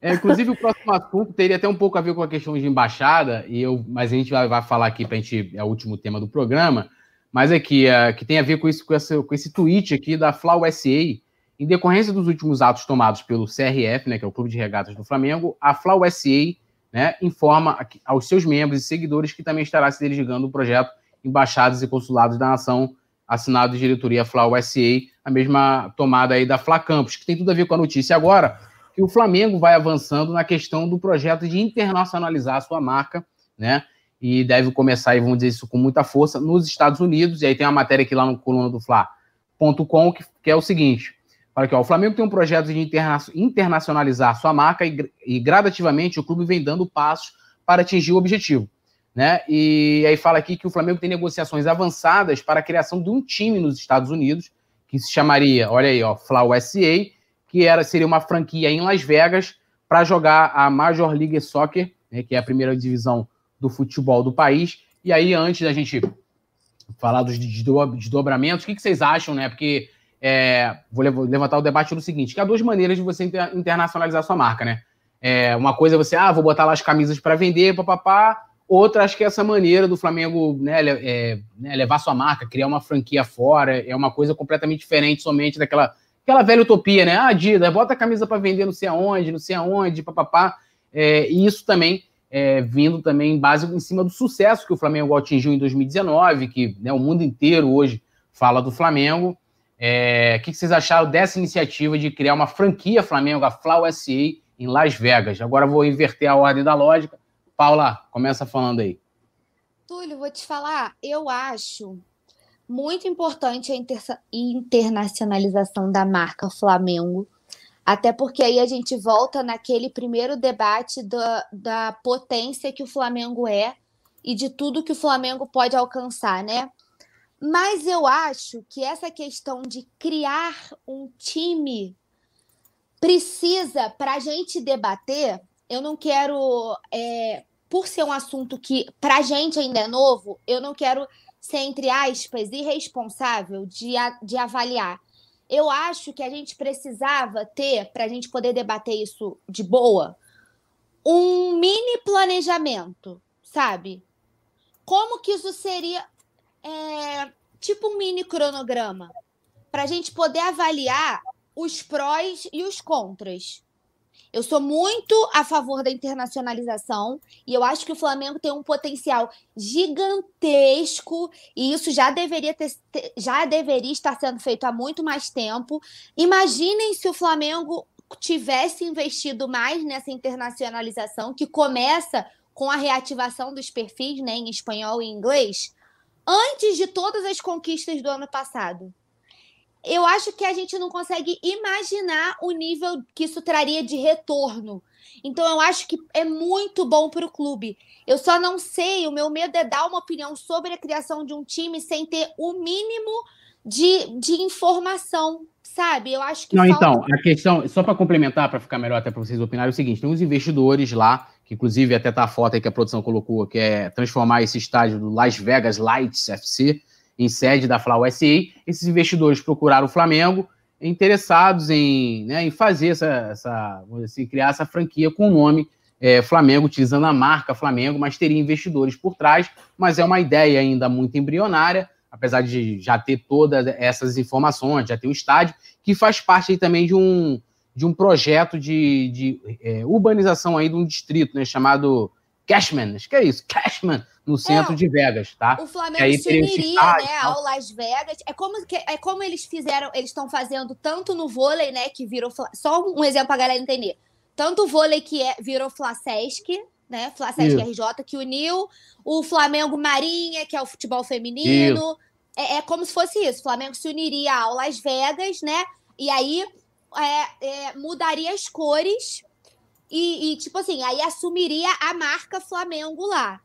É, inclusive, o próximo assunto teria até um pouco a ver com a questão de embaixada, e eu, mas a gente vai, vai falar aqui para a gente, é o último tema do programa, mas aqui, é, que tem a ver com, isso, com, essa, com esse tweet aqui da Fla USA, em decorrência dos últimos atos tomados pelo CRF, né, que é o Clube de Regatas do Flamengo, a Fla USA né, informa aos seus membros e seguidores que também estará se dirigando o projeto Embaixadas e Consulados da Nação, assinado de diretoria Fla USA, a mesma tomada aí da Fla Campus, que tem tudo a ver com a notícia agora, que o Flamengo vai avançando na questão do projeto de internacionalizar a sua marca, né, e deve começar, e vamos dizer isso com muita força, nos Estados Unidos, e aí tem uma matéria aqui lá no coluna do Fla.com, que, que é o seguinte, Olha aqui, ó, o Flamengo tem um projeto de interna internacionalizar sua marca e, e, gradativamente o clube vem dando passos para atingir o objetivo. Né? E aí fala aqui que o Flamengo tem negociações avançadas para a criação de um time nos Estados Unidos, que se chamaria, olha aí, ó, Fla USA, que era, seria uma franquia em Las Vegas para jogar a Major League Soccer, né, que é a primeira divisão do futebol do país. E aí, antes da gente falar dos desdobramentos, o que, que vocês acham, né? Porque é, vou levantar o debate no seguinte: que há duas maneiras de você internacionalizar sua marca, né? É, uma coisa é você, ah, vou botar lá as camisas para vender, papapá. Outra, acho que é essa maneira do Flamengo né, é, né, levar sua marca, criar uma franquia fora, é uma coisa completamente diferente somente daquela aquela velha utopia, né? Ah, Adidas, bota a camisa para vender não sei aonde, não sei aonde, papapá. É, e isso também é, vindo também em base em cima do sucesso que o Flamengo atingiu em 2019, que né, o mundo inteiro hoje fala do Flamengo. É, o que vocês acharam dessa iniciativa de criar uma franquia Flamengo, a Flau SA, em Las Vegas? Agora vou inverter a ordem da lógica. Paula, começa falando aí. Túlio, vou te falar, eu acho muito importante a inter internacionalização da marca Flamengo, até porque aí a gente volta naquele primeiro debate da, da potência que o Flamengo é e de tudo que o Flamengo pode alcançar, né? Mas eu acho que essa questão de criar um time precisa, para a gente debater, eu não quero, é, por ser um assunto que para a gente ainda é novo, eu não quero ser, entre aspas, irresponsável de, de avaliar. Eu acho que a gente precisava ter, para a gente poder debater isso de boa, um mini planejamento, sabe? Como que isso seria é, tipo um mini cronograma para a gente poder avaliar os prós e os contras. Eu sou muito a favor da internacionalização e eu acho que o Flamengo tem um potencial gigantesco e isso já deveria ter, já deveria estar sendo feito há muito mais tempo. Imaginem se o Flamengo tivesse investido mais nessa internacionalização que começa com a reativação dos perfis, né, em espanhol e inglês, antes de todas as conquistas do ano passado eu acho que a gente não consegue imaginar o nível que isso traria de retorno. Então eu acho que é muito bom para o clube. Eu só não sei, o meu medo é dar uma opinião sobre a criação de um time sem ter o mínimo de, de informação, sabe? Eu acho que. Não, falta... então, a questão, só para complementar, para ficar melhor até para vocês opinarem, é o seguinte: tem uns investidores lá, que inclusive até tá a foto aí que a produção colocou, que é transformar esse estádio do Las Vegas Lights FC em sede da Flau SA, esses investidores procuraram o Flamengo interessados em, né, em fazer essa, essa assim, criar essa franquia com o nome é, Flamengo, utilizando a marca Flamengo, mas teria investidores por trás, mas é uma ideia ainda muito embrionária, apesar de já ter todas essas informações, já ter o estádio, que faz parte também de um, de um projeto de, de é, urbanização aí de um distrito, né, chamado Cashman, acho que é isso, Cashman, no centro é, de Vegas, tá? O Flamengo aí se uniria, né, ao Las Vegas. É como, que, é como eles fizeram, eles estão fazendo tanto no vôlei, né, que virou, só um exemplo pra galera entender. Tanto o vôlei que é, virou Flasesc, né, Flasesc RJ, que uniu o Flamengo Marinha, que é o futebol feminino. É, é, como se fosse isso, o Flamengo se uniria ao Las Vegas, né, e aí é, é mudaria as cores e, e, tipo assim, aí assumiria a marca Flamengo lá.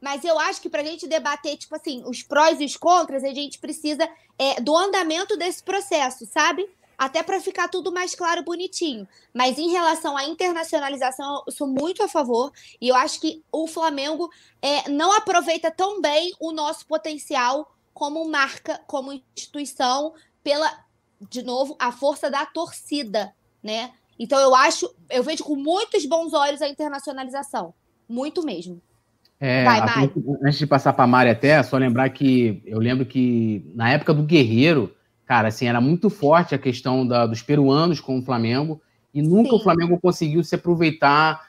Mas eu acho que para a gente debater, tipo assim, os prós e os contras, a gente precisa é, do andamento desse processo, sabe? Até para ficar tudo mais claro, bonitinho. Mas em relação à internacionalização, eu sou muito a favor. E eu acho que o Flamengo é, não aproveita tão bem o nosso potencial como marca, como instituição, pela, de novo, a força da torcida, né? Então eu acho, eu vejo com muitos bons olhos a internacionalização. Muito mesmo. É, Vai, Mari. Antes de passar para a Mari até, só lembrar que eu lembro que na época do Guerreiro, cara, assim, era muito forte a questão da, dos peruanos com o Flamengo, e nunca Sim. o Flamengo conseguiu se aproveitar,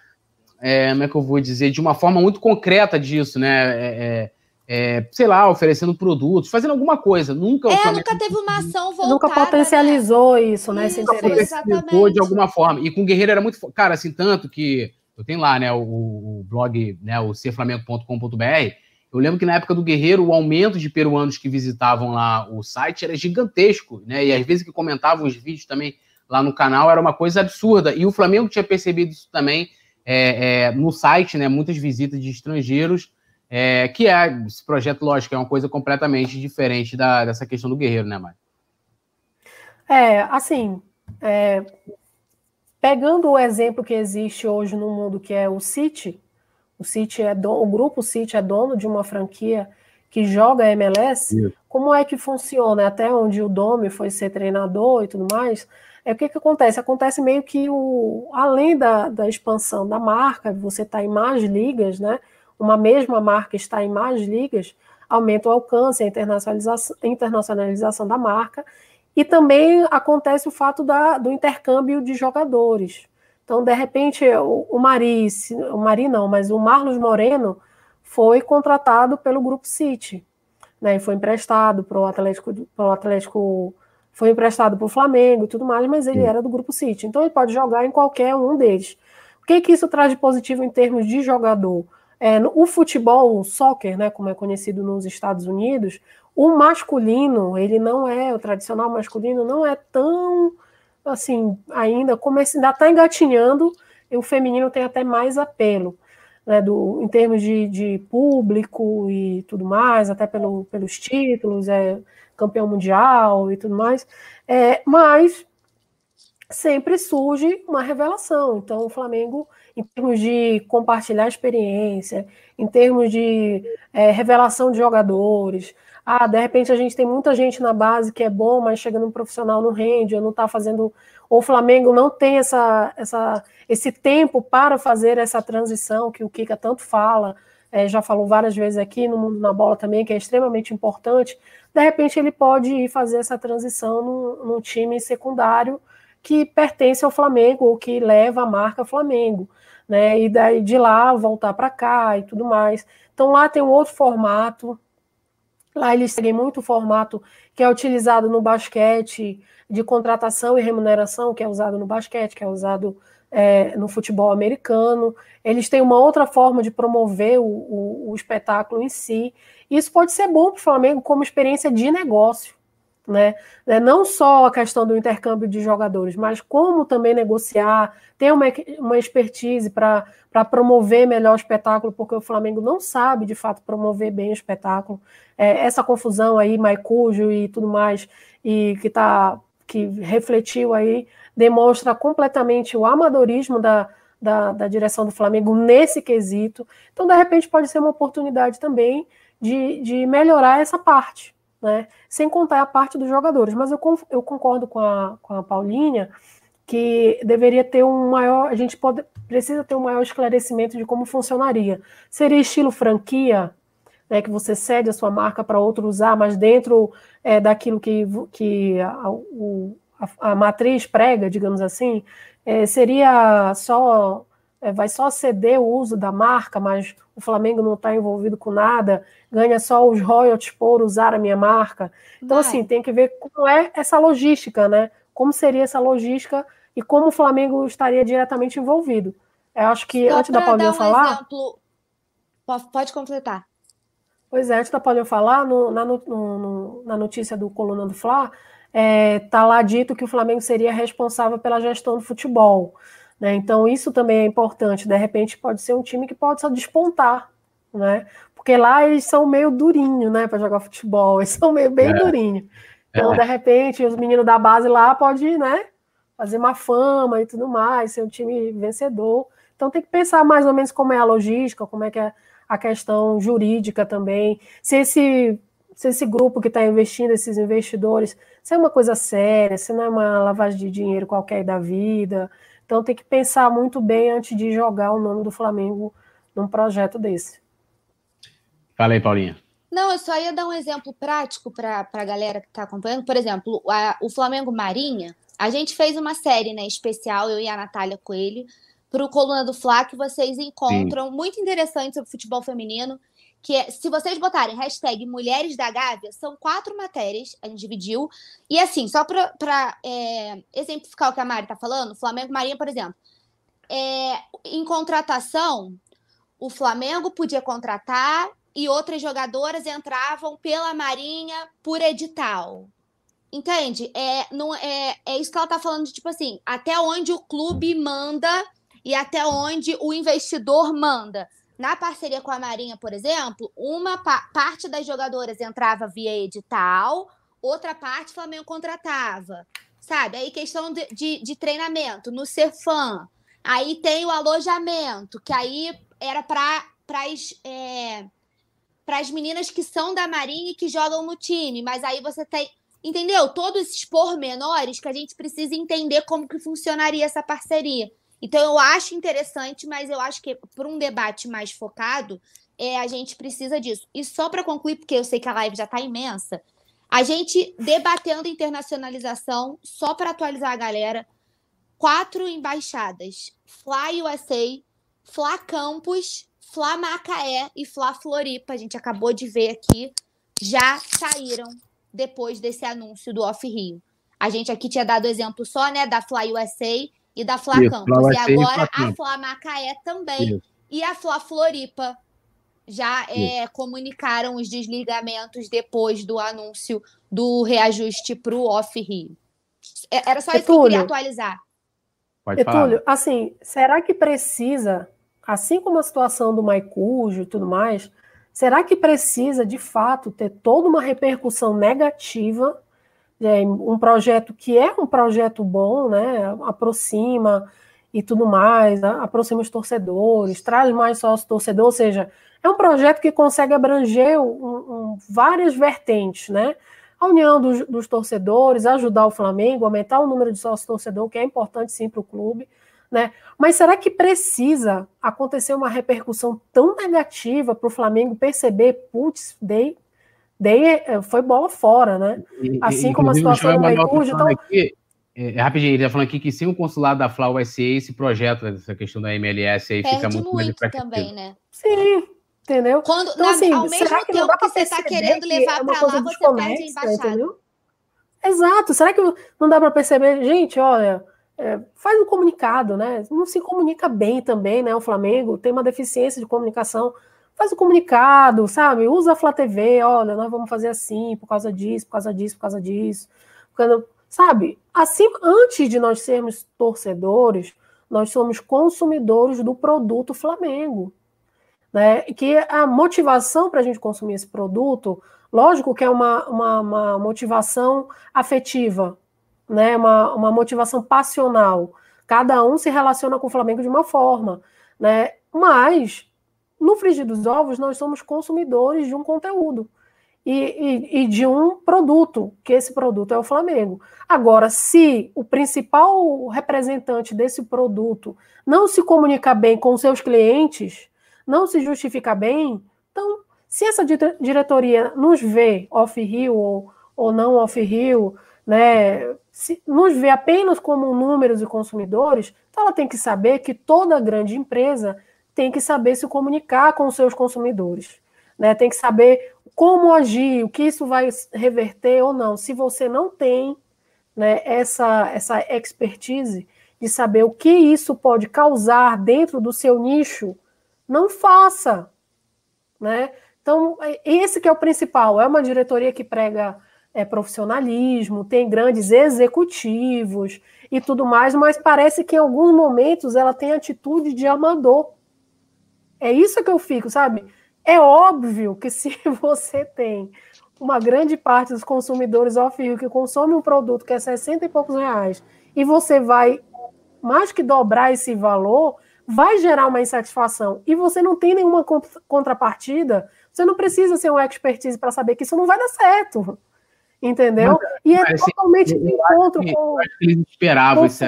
é, como é que eu vou dizer, de uma forma muito concreta disso, né? É, é é, sei lá, oferecendo produtos, fazendo alguma coisa. Nunca é, nunca teve uma ação voltada. Nunca potencializou né? isso, né? Isso, esse interesse. Exatamente. de alguma forma. E com o Guerreiro era muito. Cara, assim, tanto que eu tenho lá, né, o, o blog, né, o serflamengo.com.br. Eu lembro que na época do Guerreiro, o aumento de peruanos que visitavam lá o site era gigantesco, né? E às vezes que comentavam os vídeos também lá no canal era uma coisa absurda. E o Flamengo tinha percebido isso também é, é, no site, né? Muitas visitas de estrangeiros é, que é esse projeto, lógico, é uma coisa completamente diferente da, dessa questão do guerreiro, né, Mari? É, assim, é, pegando o exemplo que existe hoje no mundo, que é o City, o City é dono, o grupo City é dono de uma franquia que joga MLS, Isso. como é que funciona? Até onde o Domi foi ser treinador e tudo mais, é o que, que acontece? Acontece meio que o, além da, da expansão da marca, você está em mais ligas, né? Uma mesma marca está em mais ligas, aumenta o alcance, a internacionalização, internacionalização da marca, E também acontece o fato da, do intercâmbio de jogadores. Então, de repente, o, o Mari, o Mari não, mas o Marlos Moreno foi contratado pelo Grupo City, né? E foi emprestado para o Atlético, pro Atlético, foi emprestado para o Flamengo e tudo mais, mas ele era do Grupo City. Então, ele pode jogar em qualquer um deles. O que, que isso traz de positivo em termos de jogador? É, o futebol, o soccer, né, como é conhecido nos Estados Unidos, o masculino, ele não é, o tradicional masculino não é tão assim, ainda, como esse ainda está engatinhando, e o feminino tem até mais apelo, né, do, em termos de, de público e tudo mais, até pelo, pelos títulos, é campeão mundial e tudo mais, é, mas sempre surge uma revelação. Então, o Flamengo, em termos de compartilhar experiência, em termos de é, revelação de jogadores, ah, de repente a gente tem muita gente na base que é bom, mas chegando um profissional não rende, ou não está fazendo, ou o Flamengo não tem essa, essa, esse tempo para fazer essa transição que o Kika tanto fala, é, já falou várias vezes aqui no Mundo na Bola também, que é extremamente importante. De repente ele pode ir fazer essa transição num, num time secundário que pertence ao Flamengo ou que leva a marca Flamengo, né? E daí de lá voltar para cá e tudo mais. Então lá tem um outro formato, Lá eles seguem muito o formato que é utilizado no basquete de contratação e remuneração, que é usado no basquete, que é usado é, no futebol americano. Eles têm uma outra forma de promover o, o, o espetáculo em si. Isso pode ser bom para o Flamengo como experiência de negócio. Né? É não só a questão do intercâmbio de jogadores, mas como também negociar, ter uma, uma expertise para promover melhor o espetáculo, porque o Flamengo não sabe de fato promover bem o espetáculo. É, essa confusão aí, Maicujo e tudo mais, e que tá que refletiu aí, demonstra completamente o amadorismo da, da, da direção do Flamengo nesse quesito. Então, de repente, pode ser uma oportunidade também de, de melhorar essa parte né? Sem contar a parte dos jogadores. Mas eu, eu concordo com a, com a Paulinha que deveria ter um maior. A gente pode, precisa ter um maior esclarecimento de como funcionaria. Seria estilo franquia, né, que você cede a sua marca para outro usar, mas dentro é, daquilo que, que a, o, a, a, matriz prega, digamos assim, é, seria só. É, vai só ceder o uso da marca, mas o Flamengo não está envolvido com nada, ganha só os royalties por usar a minha marca. Então, Vai. assim, tem que ver como é essa logística, né? Como seria essa logística e como o Flamengo estaria diretamente envolvido. Eu acho que Só antes da Paulinha um falar. Exemplo... Pode completar. Pois é, antes da Paulinha falar, no, na, no, no, na notícia do Coluna do Fla, é, tá lá dito que o Flamengo seria responsável pela gestão do futebol. Né? Então, isso também é importante. De repente, pode ser um time que pode só despontar, né? Porque lá eles são meio durinho, né, para jogar futebol. [LAUGHS] Eles são meio bem é. durinho. Então, é. de repente, os meninos da base lá podem, né, fazer uma fama e tudo mais, ser um time vencedor. Então, tem que pensar mais ou menos como é a logística, como é que é a questão jurídica também. Se esse, se esse grupo que está investindo, esses investidores, se é uma coisa séria, se não é uma lavagem de dinheiro qualquer da vida, então tem que pensar muito bem antes de jogar o nome do Flamengo num projeto desse. Fala aí, Paulinha. Não, eu só ia dar um exemplo prático para a galera que está acompanhando. Por exemplo, a, o Flamengo Marinha, a gente fez uma série né, especial, eu e a Natália Coelho, para o Coluna do Fla, que vocês encontram, Sim. muito interessante sobre futebol feminino que é, se vocês botarem hashtag Mulheres da Gávea, são quatro matérias, a gente dividiu. E assim, só para é, exemplificar o que a Mari está falando, Flamengo Marinha, por exemplo, é, em contratação, o Flamengo podia contratar e outras jogadoras entravam pela Marinha por edital. Entende? É, não, é, é isso que ela está falando de tipo assim, até onde o clube manda e até onde o investidor manda. Na parceria com a Marinha, por exemplo, uma pa parte das jogadoras entrava via edital, outra parte o Flamengo contratava. Sabe? Aí questão de, de, de treinamento no Cefam. Aí tem o alojamento, que aí era para as é, as meninas que são da Marinha e que jogam no time. Mas aí você tem. Entendeu? Todos esses pormenores que a gente precisa entender como que funcionaria essa parceria. Então, eu acho interessante, mas eu acho que para um debate mais focado, é, a gente precisa disso. E só para concluir, porque eu sei que a live já está imensa, A gente debatendo internacionalização, só para atualizar a galera, quatro embaixadas: Fly USA, Fla Campos, Fla Macaé e Fla Floripa. A gente acabou de ver aqui, já saíram depois desse anúncio do Off Rio. A gente aqui tinha dado exemplo só, né, da Fly USA e da Fla Campos. E agora a Fla Macaé também. Isso. E a Fla Floripa já é, comunicaram os desligamentos depois do anúncio do reajuste para o Off Rio. É, era só isso Etúlio, que eu queria atualizar. Pode Etúlio, falar. assim, será que precisa, assim como a situação do Maicujo e tudo mais, será que precisa, de fato, ter toda uma repercussão negativa é, um projeto que é um projeto bom, né? Aproxima e tudo mais, aproxima os torcedores, traz mais sócio torcedor, ou seja, é um projeto que consegue abranger um, um, várias vertentes, né? A união dos, dos, torcedores, ajudar o Flamengo, aumentar o número de sócios torcedor, que é importante sim para o clube, né? Mas será que precisa acontecer uma repercussão tão negativa para o Flamengo perceber, putz, dei, dei, eh, foi bola fora, né? Assim e, como a situação do Maicujo, então... Aqui, é, é, rapidinho, ele está falando aqui que sem o consulado da Flau vai ser esse projeto, essa questão da MLS aí Perde fica muito, muito mais também, né? Sim, entendeu? Quando, então, assim, ao mesmo tempo que, que você está querendo levar é para lá, você perde a embaixada. Entendeu? Exato. Será que não dá para perceber? Gente, olha, é, faz um comunicado, né? Não se comunica bem também, né? O Flamengo tem uma deficiência de comunicação. Faz o comunicado, sabe? Usa a Flá TV, olha, nós vamos fazer assim, por causa disso, por causa disso, por causa disso. Quando, Sabe, assim, antes de nós sermos torcedores, nós somos consumidores do produto Flamengo. Né? Que a motivação para a gente consumir esse produto, lógico que é uma, uma, uma motivação afetiva, né? uma, uma motivação passional. Cada um se relaciona com o Flamengo de uma forma. Né? Mas, no frigir dos ovos, nós somos consumidores de um conteúdo e, e, e, de um produto, que esse produto é o Flamengo. Agora, se o principal representante desse produto não se comunica bem com seus clientes, não se justifica bem, então, se essa diretoria nos vê off-rio ou, ou não off-rio, né, se nos vê apenas como números e consumidores, então ela tem que saber que toda grande empresa tem que saber se comunicar com os seus consumidores. Né, tem que saber como agir, o que isso vai reverter ou não. Se você não tem né, essa, essa expertise de saber o que isso pode causar dentro do seu nicho, não faça. Né? Então, é, esse que é o principal. É uma diretoria que prega é, profissionalismo, tem grandes executivos e tudo mais, mas parece que em alguns momentos ela tem atitude de amador. É isso que eu fico, sabe? É óbvio que se [LAUGHS] você tem uma grande parte dos consumidores off-rio que consome um produto que é 60 e poucos reais e você vai mais que dobrar esse valor, vai gerar uma insatisfação e você não tem nenhuma contrapartida, você não precisa ser um expertise para saber que isso não vai dar certo. Entendeu? e é assim, totalmente de encontro com. Eles esperavam esse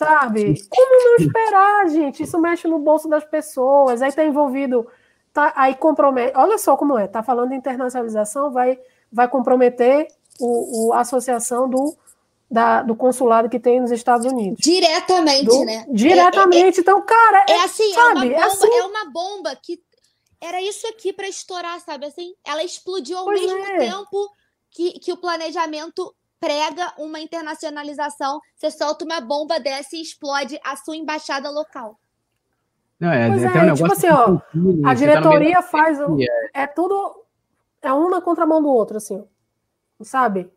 Sabe? Como não esperar, gente? Isso mexe no bolso das pessoas, aí tá envolvido, tá, aí compromete. Olha só como é, tá falando de internacionalização, vai, vai comprometer o, o a associação do, da, do consulado que tem nos Estados Unidos. Diretamente, do, né? Diretamente. É, é, então, cara, é, é assim, sabe, é, uma bomba, é, assim. é uma bomba que era isso aqui para estourar, sabe? Assim, ela explodiu ao pois mesmo é. tempo que, que o planejamento prega uma internacionalização, você solta uma bomba dessa e explode a sua embaixada local. Não, é, pois é, é um tipo assim, ó, a tá diretoria tá faz. É. é tudo. É um na contramão do outro, assim, sabe?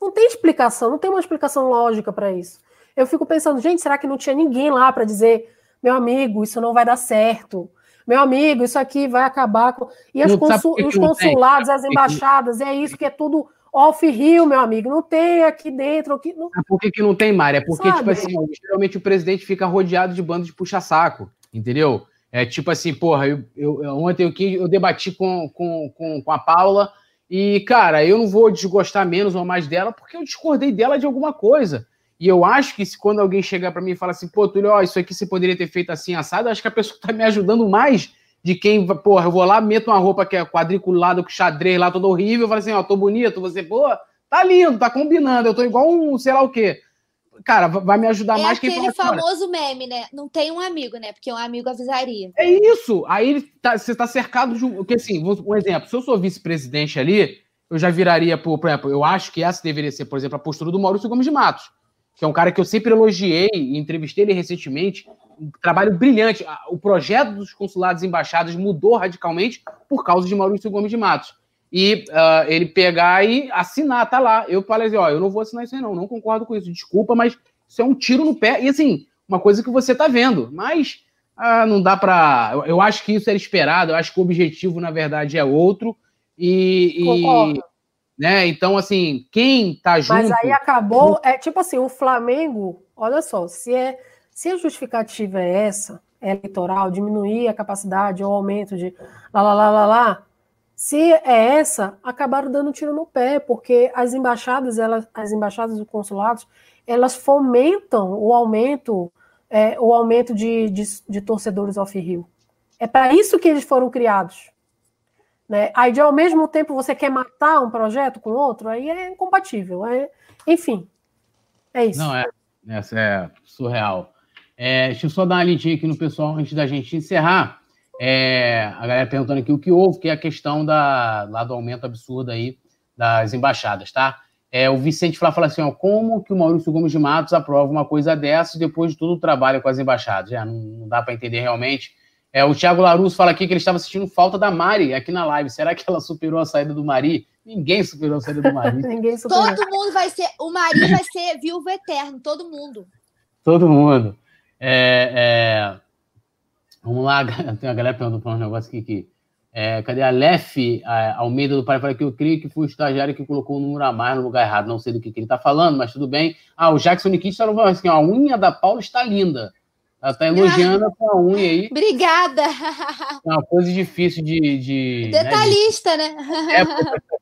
Não tem explicação, não tem uma explicação lógica para isso. Eu fico pensando, gente, será que não tinha ninguém lá para dizer, meu amigo, isso não vai dar certo? Meu amigo, isso aqui vai acabar com. E os consulados, as embaixadas, é isso que é tudo off-rio, meu amigo, não tem aqui dentro. Aqui, não... É por que, que não tem, Mário? É porque, Sabe? tipo assim, geralmente o presidente fica rodeado de bandos de puxa-saco, entendeu? É tipo assim, porra, eu, eu, ontem eu, eu debati com, com, com, com a Paula e, cara, eu não vou desgostar menos ou mais dela porque eu discordei dela de alguma coisa. E eu acho que se quando alguém chegar para mim e falar assim, pô, Túlio, ó, isso aqui você poderia ter feito assim assado, eu acho que a pessoa tá me ajudando mais de quem, porra, eu vou lá, meto uma roupa que é quadriculada, com xadrez lá, todo horrível, eu falo assim, ó, tô bonito, você, pô, tá lindo, tá combinando, eu tô igual um, sei lá o quê. Cara, vai me ajudar é mais quem aquele famoso meme, né? Não tem um amigo, né? Porque um amigo avisaria. É isso. Aí tá, você tá cercado de um. Porque, assim, um exemplo, se eu sou vice-presidente ali, eu já viraria, por, por exemplo, eu acho que essa deveria ser, por exemplo, a postura do Maurício Gomes de Matos, que é um cara que eu sempre elogiei entrevistei ele recentemente. Um trabalho brilhante. O projeto dos consulados e embaixadas mudou radicalmente por causa de Maurício Gomes de Matos. E uh, ele pegar e assinar, tá lá. Eu falei assim: ó, eu não vou assinar isso aí, não, não concordo com isso, desculpa, mas isso é um tiro no pé. E assim, uma coisa que você tá vendo, mas uh, não dá para. Eu, eu, acho que isso era esperado, eu acho que o objetivo, na verdade, é outro. E, e né? Então, assim, quem tá junto. Mas aí acabou, é tipo assim, o Flamengo, olha só, se é se a justificativa é essa, é eleitoral, diminuir a capacidade ou aumento de lá, lá, lá, lá, lá, se é essa, acabaram dando tiro no pé, porque as embaixadas, elas, as embaixadas e consulados, elas fomentam o aumento, é, o aumento de, de, de torcedores off-rio. É para isso que eles foram criados. Né? Aí, de, ao mesmo tempo, você quer matar um projeto com outro, aí é incompatível. É... Enfim, é isso. Não, é, essa é surreal. É, deixa eu só dar uma lidinha aqui no pessoal antes da gente encerrar. É, a galera perguntando aqui o que houve, que é a questão da, lá do aumento absurdo aí das embaixadas, tá? É, o Vicente fala, fala assim, ó, como que o Maurício Gomes de Matos aprova uma coisa dessa depois de todo o trabalho com as embaixadas? Já não, não dá para entender realmente. É, o Thiago Larusso fala aqui que ele estava sentindo falta da Mari aqui na live. Será que ela superou a saída do Mari? Ninguém superou a saída do Mari. [LAUGHS] Ninguém superou. Todo mundo vai ser. O Mari vai ser viúvo eterno, todo mundo. Todo mundo. É, é... Vamos lá, [LAUGHS] tem uma galera perguntando um negócio aqui. Que, é, cadê a Lef Almeida do Pai? Fala que eu creio que foi o estagiário que colocou o número a mais no lugar errado. Não sei do que, que ele está falando, mas tudo bem. Ah, o Jackson Nikit está falando assim: a unha da Paula está linda. Ela tá elogiando ah, a unha aí. Obrigada. É uma coisa difícil de. de Detalhista, né? De... né? É,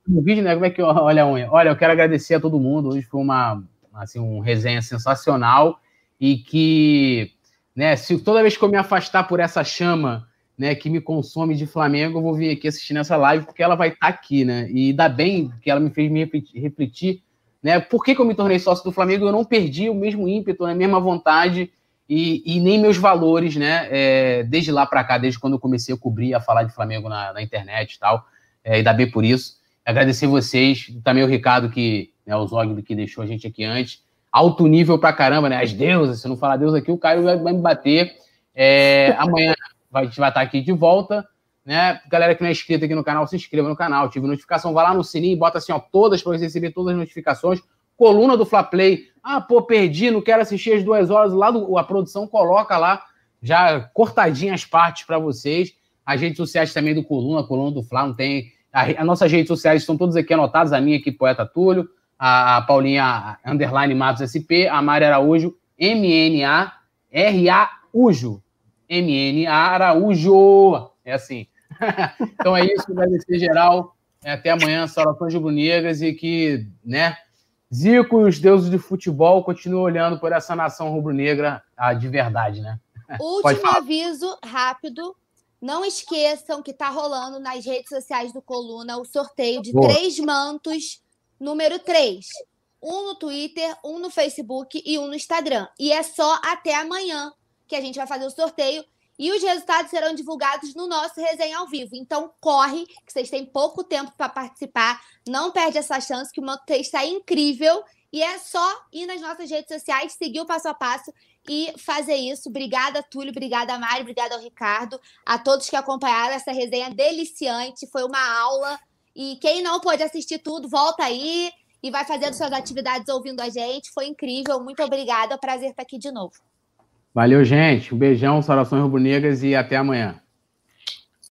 no vídeo, né? Como é que olha a unha? Olha, eu quero agradecer a todo mundo. Hoje foi uma, assim, um resenha sensacional e que, né, se toda vez que eu me afastar por essa chama, né, que me consome de Flamengo, eu vou vir aqui assistir nessa live porque ela vai estar tá aqui, né? E dá bem que ela me fez me refletir né? Por que, que eu me tornei sócio do Flamengo? Eu não perdi o mesmo ímpeto, a mesma vontade e, e nem meus valores, né? É, desde lá para cá, desde quando eu comecei a cobrir, a falar de Flamengo na, na internet e tal, é, e dá bem por isso. Agradecer vocês, também o Ricardo, que né, o Zog, que deixou a gente aqui antes. Alto nível pra caramba, né? As deusas, se não falar Deus aqui, o Caio vai, vai me bater. É, [LAUGHS] amanhã a gente vai estar aqui de volta. Né? Galera que não é inscrita aqui no canal, se inscreva no canal, ative notificação, vai lá no sininho e bota assim, ó, todas para você receber todas as notificações. Coluna do Fla Play ah, pô, perdi, não quero assistir as duas horas. Lá do, a produção coloca lá já cortadinhas as partes para vocês. As redes sociais também do Coluna, Coluna do Fla, não tem. As nossas redes sociais estão todas aqui anotadas. A minha aqui, Poeta Túlio, a, a Paulinha Underline Matos SP, a Mari Araújo, M-N-A-R-A-Ujo. M-N-A Araújo. É assim. [LAUGHS] então é isso, agradecer geral. Até amanhã, saudações rubro-negras e que, né, Zico e os deuses de futebol continuam olhando por essa nação rubro-negra ah, de verdade, né? [LAUGHS] Último aviso rápido. Não esqueçam que está rolando nas redes sociais do Coluna o sorteio de Boa. três mantos, número 3. Um no Twitter, um no Facebook e um no Instagram. E é só até amanhã que a gente vai fazer o sorteio. E os resultados serão divulgados no nosso resenha ao vivo. Então, corre, que vocês têm pouco tempo para participar. Não perde essa chance, que o Manto está incrível. E é só ir nas nossas redes sociais, seguir o passo a passo e fazer isso. Obrigada, Túlio. Obrigada, Mari. Obrigada ao Ricardo. A todos que acompanharam essa resenha deliciante. Foi uma aula. E quem não pôde assistir tudo, volta aí e vai fazendo suas atividades ouvindo a gente. Foi incrível. Muito obrigada. Prazer estar aqui de novo. Valeu, gente. Um beijão, saudações rubro-negras e até amanhã.